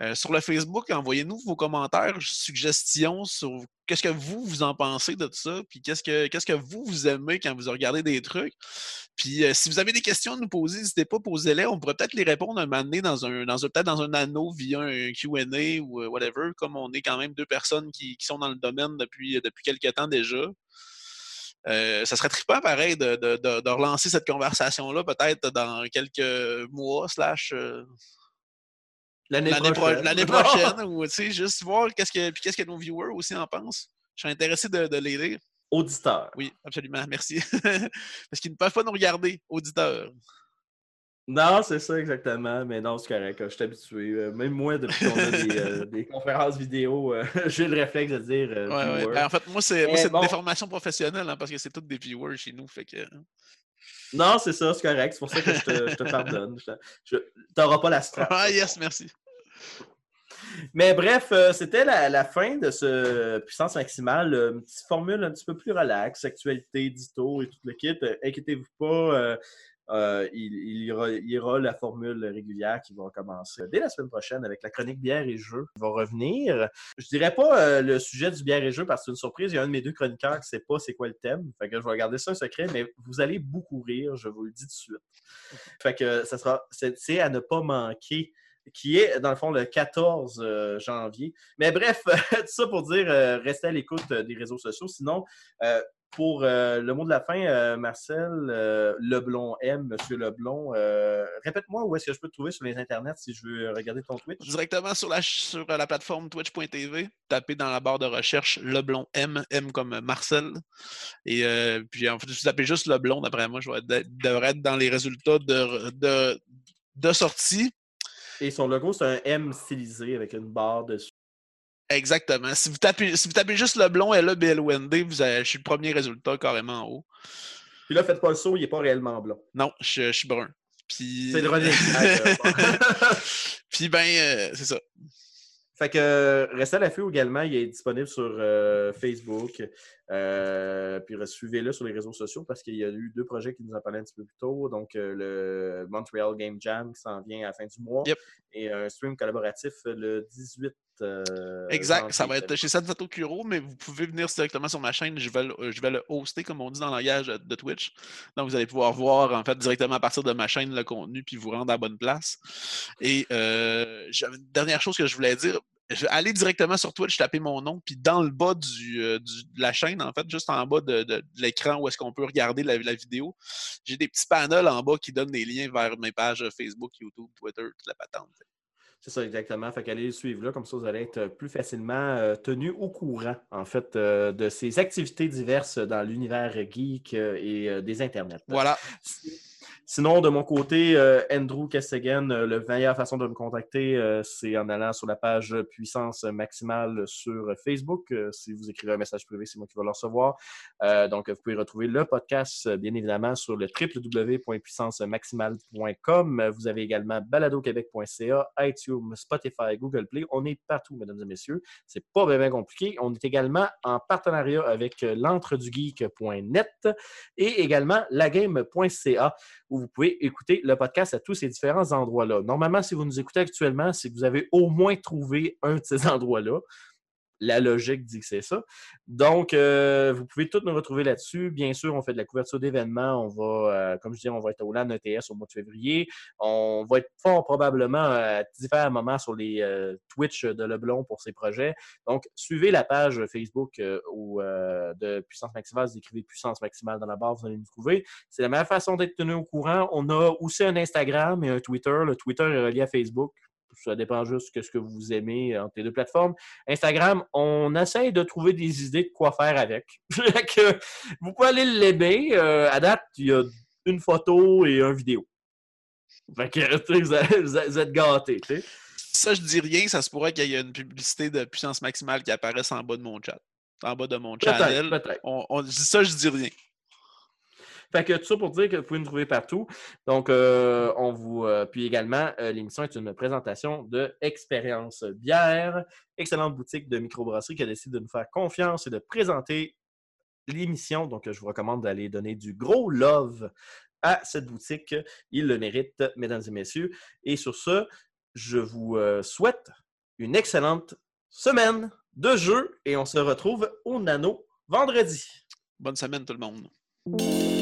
Euh, sur le Facebook, envoyez-nous vos commentaires, suggestions sur qu'est-ce que vous, vous en pensez de tout ça, puis qu'est-ce que, qu'est-ce que vous, vous aimez quand vous regardez des trucs. Puis euh, si vous avez des questions à nous poser, n'hésitez pas, posez-les. On pourrait peut-être les répondre un moment donné dans un, dans peut-être dans un anneau via un Q&A ou euh, whatever, comme on est quand même deux personnes qui, qui sont dans le domaine depuis, depuis quelques temps déjà. Euh, ça serait trippant, pareil, de, de, de- de relancer cette conversation-là peut-être dans quelques mois, slash euh, L'année l'année pro- prochaine. prochaine, ou tu sais, juste voir qu'est-ce que, qu'est-ce que nos viewers aussi en pensent. Je serais intéressé de, les lire. Auditeur. Oui, absolument, merci. Parce qu'ils ne peuvent pas nous regarder, auditeurs. Non, c'est ça exactement, mais non, c'est correct. Je suis habitué. Euh, Même moi, depuis qu'on a des, euh, des conférences vidéo, euh, j'ai le réflexe de dire euh, Ouais. Ben, en fait, moi, c'est bon. une déformation professionnelle, hein, parce que c'est tous des viewers chez nous. Fait que... Non, c'est ça, c'est correct. C'est pour ça que je te, je te pardonne. Je- T'auras pas la strap. Ah, yes, merci. Mais bref, c'était la, la fin de ce puissance maximale. Une petite formule un petit peu plus relax, actualité, dito et tout le kit. Inquiétez-vous pas, euh, euh, il, il y aura, il la formule régulière qui va commencer dès la semaine prochaine avec la chronique bière et jeux qui va revenir. Je dirais pas euh, le sujet du bière et jeux parce que c'est une surprise. Il y a un de mes deux chroniqueurs qui sait pas c'est quoi le thème. Fait que je vais garder ça un secret, mais vous allez beaucoup rire, je vous le dis tout de suite. Fait que ça sera, c'est à ne pas manquer qui est, dans le fond, le 14 euh, janvier. Mais bref, tout ça pour dire, euh, restez à l'écoute euh, des réseaux sociaux. Sinon, euh, pour euh, le mot de la fin, euh, Marcel euh, Leblon M, Monsieur Leblon, répète-moi où est-ce que je peux te trouver sur les internets si je veux regarder ton Twitch? Directement sur la, sur la plateforme twitch.tv, tapez dans la barre de recherche Leblon M, M comme Marcel. Et puis, en fait, vous tapez juste Leblon, d'après moi, je devrait être dans les résultats de, de, de sortie. Et son logo, c'est un M stylisé avec une barre dessus. Exactement. Si vous tapez, si vous tapez juste Leblon, L-E-B-L-O-N-D, vous avez- je suis le premier résultat carrément en haut. Puis là, faites pas le saut, il n'est pas réellement blond. Non, je, je suis brun. Puis... C'est le gag, euh, Puis ben, euh, c'est ça. Fait que euh, restez à l'affût également. Il est disponible sur euh, Facebook. Euh, puis suivez-le sur les réseaux sociaux parce qu'il y a eu deux projets qui nous en parlaient un petit peu plus tôt. Donc, le Montreal Game Jam qui s'en vient à la fin du mois Yep. et un stream collaboratif le 18 euh, Exact, ça va être chez Sansato Kuro, mais vous pouvez venir directement sur ma chaîne. Je vais, le, je vais le hoster, comme on dit dans le langage de Twitch. Donc, vous allez pouvoir voir, en fait, directement à partir de ma chaîne le contenu, puis vous rendre à la bonne place. Et euh, dernière chose que je voulais dire. Je vais aller directement sur Twitch, taper mon nom, puis dans le bas du, euh, du- de la chaîne, en fait, juste en bas de, de- de l'écran où est-ce qu'on peut regarder la, la vidéo, j'ai des petits panels en bas qui donnent des liens vers mes pages Facebook, YouTube, Twitter, toute la patente. C'est ça, exactement. Fait qu'allez le suivre là, comme ça vous allez être plus facilement euh, tenu au courant, en fait, euh, de ces activités diverses dans l'univers geek euh, et euh, des internets. Voilà. Sinon, de mon côté, euh, Andrew Kestegan, euh, la meilleure façon de me contacter, euh, c'est en allant sur la page Puissance Maximale sur Facebook. Si vous écrivez un message privé, c'est moi qui vais le recevoir. Donc, vous pouvez retrouver le podcast, bien évidemment, sur le www.puissancemaximale.com. Vous avez également baladoquebec.ca, iTunes, Spotify, Google Play. On est partout, mesdames et messieurs. C'est pas bien, compliqué. On est également en partenariat avec l'entredugeek.net et également lagame.ca où vous pouvez écouter le podcast à tous ces différents endroits-là. Normalement, si vous nous écoutez actuellement, c'est que vous avez au moins trouvé un de ces endroits-là. La logique dit que c'est ça. Donc, euh, vous pouvez tous nous retrouver là-dessus. Bien sûr, on fait de la couverture d'événements. On va, euh, comme je dis, on va être au LAN ETS au mois de février. On va être fort probablement à différents moments sur les euh, Twitch de Leblon pour ces projets. Donc, suivez la page Facebook euh, euh, de Puissance Maximale. Vous écrivez Puissance Maximale dans la barre, vous allez nous trouver. C'est la meilleure façon d'être tenu au courant. On a aussi un Instagram et un Twitter. Le Twitter est relié à Facebook. Ça dépend juste de ce que vous aimez entre les deux plateformes. Instagram, on essaye de trouver des idées de quoi faire avec. Vous pouvez aller l'aimer. Euh, à date, il y a une photo et une vidéo. Fait que vous êtes, gâtés. tu sais. Ça, je dis rien, ça se pourrait qu'il y ait une publicité de puissance maximale qui apparaisse en bas de mon chat. En bas de mon channel. peut-être. On, on ça, je dis rien. Fait que tout ça pour dire que vous pouvez nous trouver partout. Donc, euh, on vous. euh, puis également, euh, l'émission est une présentation de Expérience Bière, excellente boutique de microbrasserie qui a décidé de nous faire confiance et de présenter l'émission. Donc, je vous recommande d'aller donner du gros love à cette boutique. Il le mérite, mesdames et messieurs. Et sur ce, je vous souhaite une excellente semaine de jeu et on se retrouve au Nano vendredi. Bonne semaine, tout le monde.